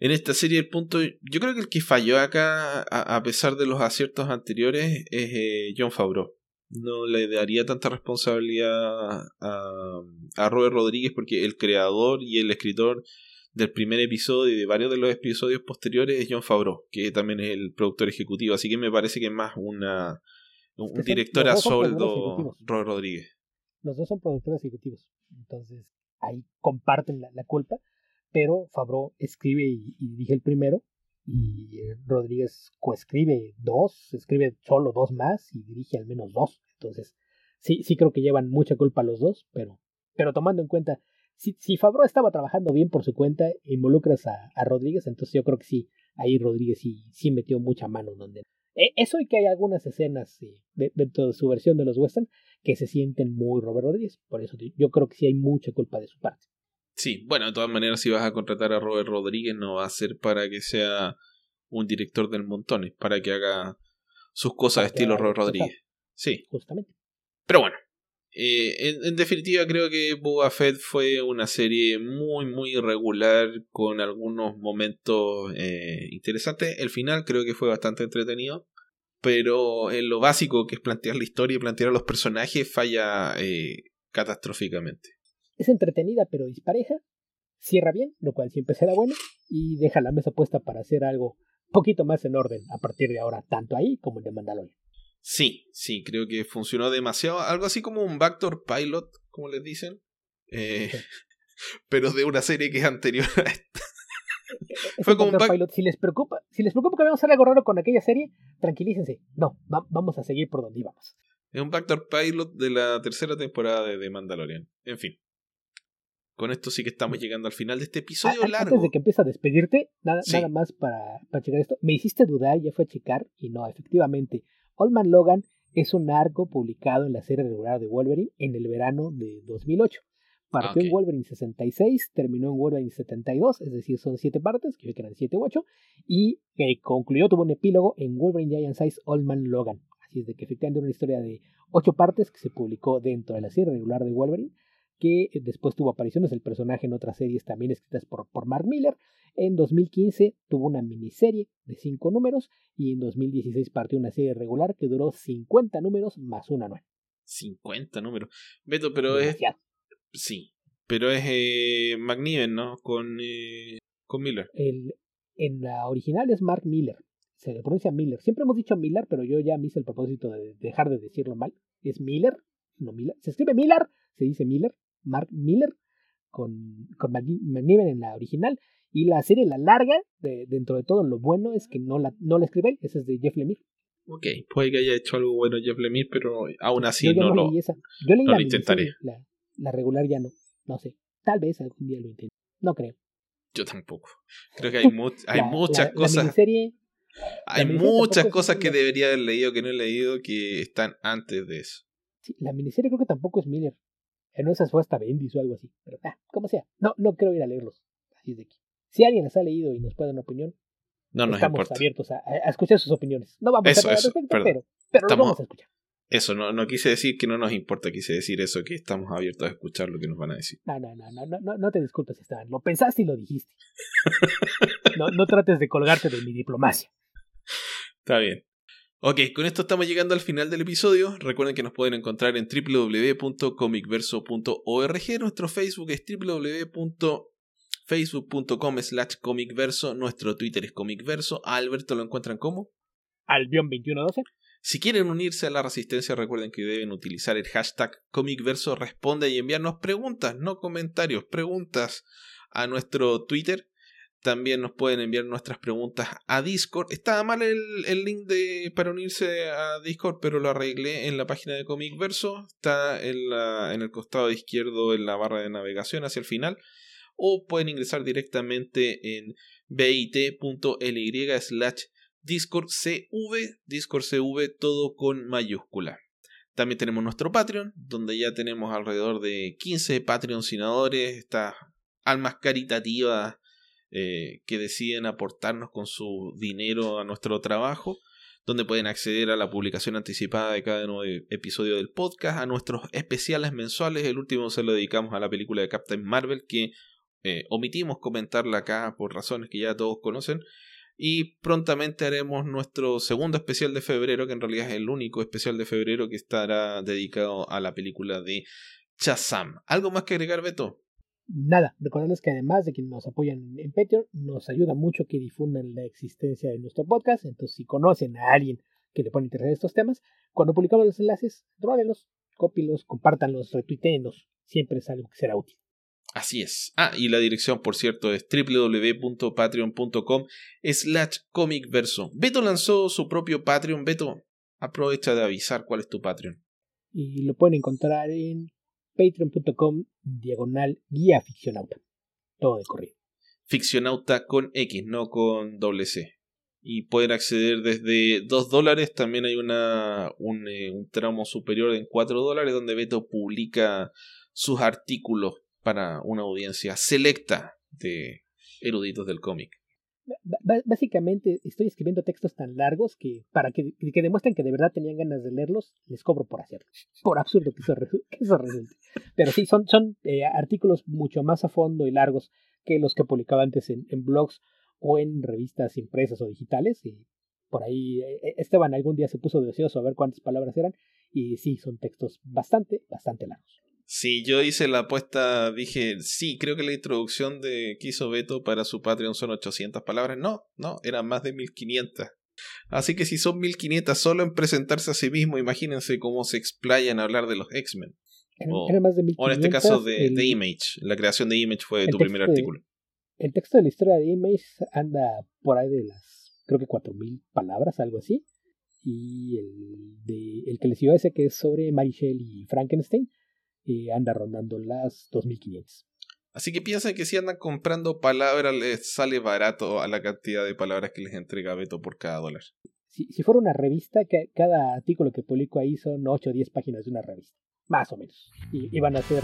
en esta serie el punto, yo creo que el que falló acá, a, pesar de los aciertos anteriores, es eh, John Favreau. No le daría tanta responsabilidad a, a Robert Rodríguez porque el creador y el escritor del primer episodio y de varios de los episodios posteriores es John Favreau, que también es el productor ejecutivo. Así que me parece que es más una, un director a sueldo Robert Rodríguez. Los dos son productores ejecutivos. Entonces ahí comparten la culpa pero Fabro escribe y, dirige el primero y Rodríguez coescribe dos, escribe solo dos más y dirige al menos dos. Entonces, sí, sí creo que llevan mucha culpa los dos, pero, pero tomando en cuenta, si, si Fabro estaba trabajando bien por su cuenta, involucras a, a Rodríguez, entonces yo creo que sí, ahí Rodríguez sí, sí metió mucha mano donde... E, eso y que hay algunas escenas eh, dentro de su versión de los western que se sienten muy Robert Rodríguez, por eso yo creo que sí hay mucha culpa de su parte. Sí, bueno, de todas maneras, si vas a contratar a Robert Rodríguez, no va a ser para que sea un director del montón, es para que haga sus cosas de estilo Robert Rodríguez. Sí. Justamente. Pero bueno, eh, en, definitiva creo que Boba Fett fue una serie muy muy irregular con algunos momentos eh, interesantes. El final creo que fue bastante entretenido, pero en lo básico que es plantear la historia y plantear a los personajes falla eh, catastróficamente. Es entretenida pero dispareja, cierra bien, lo cual siempre será bueno, y deja la mesa puesta para hacer algo poquito más en orden a partir de ahora, tanto ahí como en The Mandalorian. Sí, sí, creo que funcionó demasiado. Algo así como un backdoor pilot, como les dicen. Eh, [LAUGHS] pero de una serie que es anterior a esta. Fue como un pilot. Si les preocupa, si les preocupa que vamos a hacer algo raro con aquella serie, tranquilícense. No, vamos a seguir por donde íbamos. Es un backdoor pilot de la tercera temporada de The Mandalorian. En fin. Con esto sí que estamos llegando al final de este episodio largo. Antes de que empiece a despedirte, nada, nada más para, para checar esto. Me hiciste dudar, ya fue a checar, y no, efectivamente. Old Man Logan es un arco publicado en la serie regular de Wolverine en el verano de 2008. Partió en Wolverine 66, terminó en Wolverine 72, es decir, son siete partes, que eran 7 u 8, y eh, concluyó, tuvo un epílogo en Wolverine Giant Size Old Man Logan. Así es de que efectivamente una historia de ocho partes que se publicó dentro de la serie regular de Wolverine que después tuvo apariciones del personaje en otras series también escritas por, por Mark Miller. En 2015 tuvo una miniserie de 5 números y en 2016 partió una serie regular que duró 50 números más una nueva. 50 números. Beto, pero es... Sí, pero es eh, ¿no? Con, eh, con Miller. El, en la original es Mark Miller. Se le pronuncia Miller. Siempre hemos dicho Miller, pero yo ya me hice el propósito de dejar de decirlo mal. Es Miller, no Miller. Se escribe Miller, se dice Miller. Mark Miller con, con en la original. Y la serie, la larga, de, dentro de todo lo bueno, es que no la, no la escribe esa es de Jeff Lemire. Ok, puede que haya hecho algo bueno Jeff Lemire, pero aún así no, lo, Yo leí la intentaré. La, regular ya no, no sé. Tal vez algún día lo intente. No creo. Yo tampoco. Creo que hay, [LAUGHS] hay muchas cosas. hay muchas cosas que debería haber leído que no he leído que están antes de eso. Sí, la miniserie creo que tampoco es Miller. En esas fue hasta Bendis o algo así. Pero, ah, como sea. No, no quiero ir a leerlos. Así es de aquí. Si alguien les ha leído y nos puede dar una opinión, no nos estamos abiertos a, escuchar sus opiniones. No vamos a hacer respecto, pero, pero vamos a escuchar. Eso, no, no quise decir que no nos importa, quise decir eso, que estamos abiertos a escuchar lo que nos van a decir. No, no, no, no, no, no te disculpes, Esteban. Lo pensaste y lo dijiste. [LAUGHS] no, no trates de colgarte de mi diplomacia. Está bien. Ok, con esto estamos llegando al final del episodio. Recuerden que nos pueden encontrar en www.comicverso.org. Nuestro Facebook es www.facebook.com slash comicverso. Nuestro Twitter es comicverso. A Alberto lo encuentran como Albion2112. Si quieren unirse a la resistencia, recuerden que deben utilizar el hashtag comicverso responde y enviarnos preguntas, no comentarios, preguntas a nuestro Twitter también nos pueden enviar nuestras preguntas a Discord. Estaba mal el, el link de, para unirse a Discord, pero lo arreglé en la página de Comic Verso. Está en, la, en el costado izquierdo en la barra de navegación hacia el final. O pueden ingresar directamente en bit.ly slash Discord Discord todo con mayúscula. También tenemos nuestro Patreon, donde ya tenemos alrededor de 15 patrocinadores, estas almas caritativas eh, que deciden aportarnos con su dinero a nuestro trabajo, donde pueden acceder a la publicación anticipada de cada nuevo episodio del podcast, a nuestros especiales mensuales. El último se lo dedicamos a la película de Captain Marvel, que eh, omitimos comentarla acá por razones que ya todos conocen. Y prontamente haremos nuestro segundo especial de febrero, que en realidad es el único especial de febrero que estará dedicado a la película de Chazam. ¿Algo más que agregar, Beto? Nada, recordarles que además de quienes nos apoyan en Patreon, nos ayuda mucho que difundan la existencia de nuestro podcast. Entonces, si conocen a alguien que le pone interés en estos temas, cuando publicamos los enlaces, rólenlos, cópilos, compártanlos, retuiteenlos. Siempre es algo que será útil. Así es. Ah, y la dirección, por cierto, es www.patreon.com slash comicverso. Beto lanzó su propio Patreon. Beto, aprovecha de avisar cuál es tu Patreon. Y lo pueden encontrar en patreon.com diagonal guía ficcionauta. Todo de corrido. Ficcionauta con X, no con doble C. Y pueden acceder desde 2 dólares. También hay una, un, eh, un tramo superior en 4 dólares donde Beto publica sus artículos para una audiencia selecta de eruditos del cómic básicamente estoy escribiendo textos tan largos que para que, demuestren que de verdad tenían ganas de leerlos, les cobro por hacerlo. Por absurdo que eso, resulte. Pero sí, son, son eh, artículos mucho más a fondo y largos que los que publicaba antes en, blogs o en revistas impresas o digitales. Y por ahí eh, eh, Esteban algún día se puso deseoso a ver cuántas palabras eran. Y sí, son textos bastante, bastante largos. Sí, yo hice la apuesta, dije, sí, creo que la introducción de que hizo Beto para su Patreon son 800 palabras. No, no, eran más de 1500. Así que si son 1500 solo en presentarse a sí mismo, imagínense cómo se explayan a hablar de los X-Men. O, más de 1500, o, en este caso de, de, Image. La creación de Image fue tu primer artículo. el texto de la historia de Image anda por ahí de las, creo que 4000 palabras, algo así. Y el, de, el que les iba a ese que es sobre Mary Shelley y Frankenstein, eh, anda rondando las 2500. Así que piensen que si andan comprando palabras les sale barato a la cantidad de palabras que les entrega Beto por cada dólar. Si, si fuera una revista, que cada artículo que publico ahí son 8 o 10 páginas de una revista, más o menos. Y, y van a ser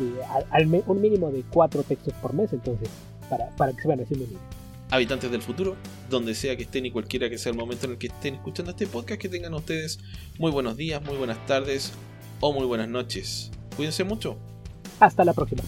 eh, al, al, un mínimo de 4 textos por mes, entonces, para, para que se vayan haciendo un Habitantes del futuro, donde sea que estén y cualquiera que sea el momento en el que estén escuchando este podcast, que tengan ustedes muy buenos días, muy buenas tardes o muy buenas noches. Cuídense mucho. Hasta la próxima.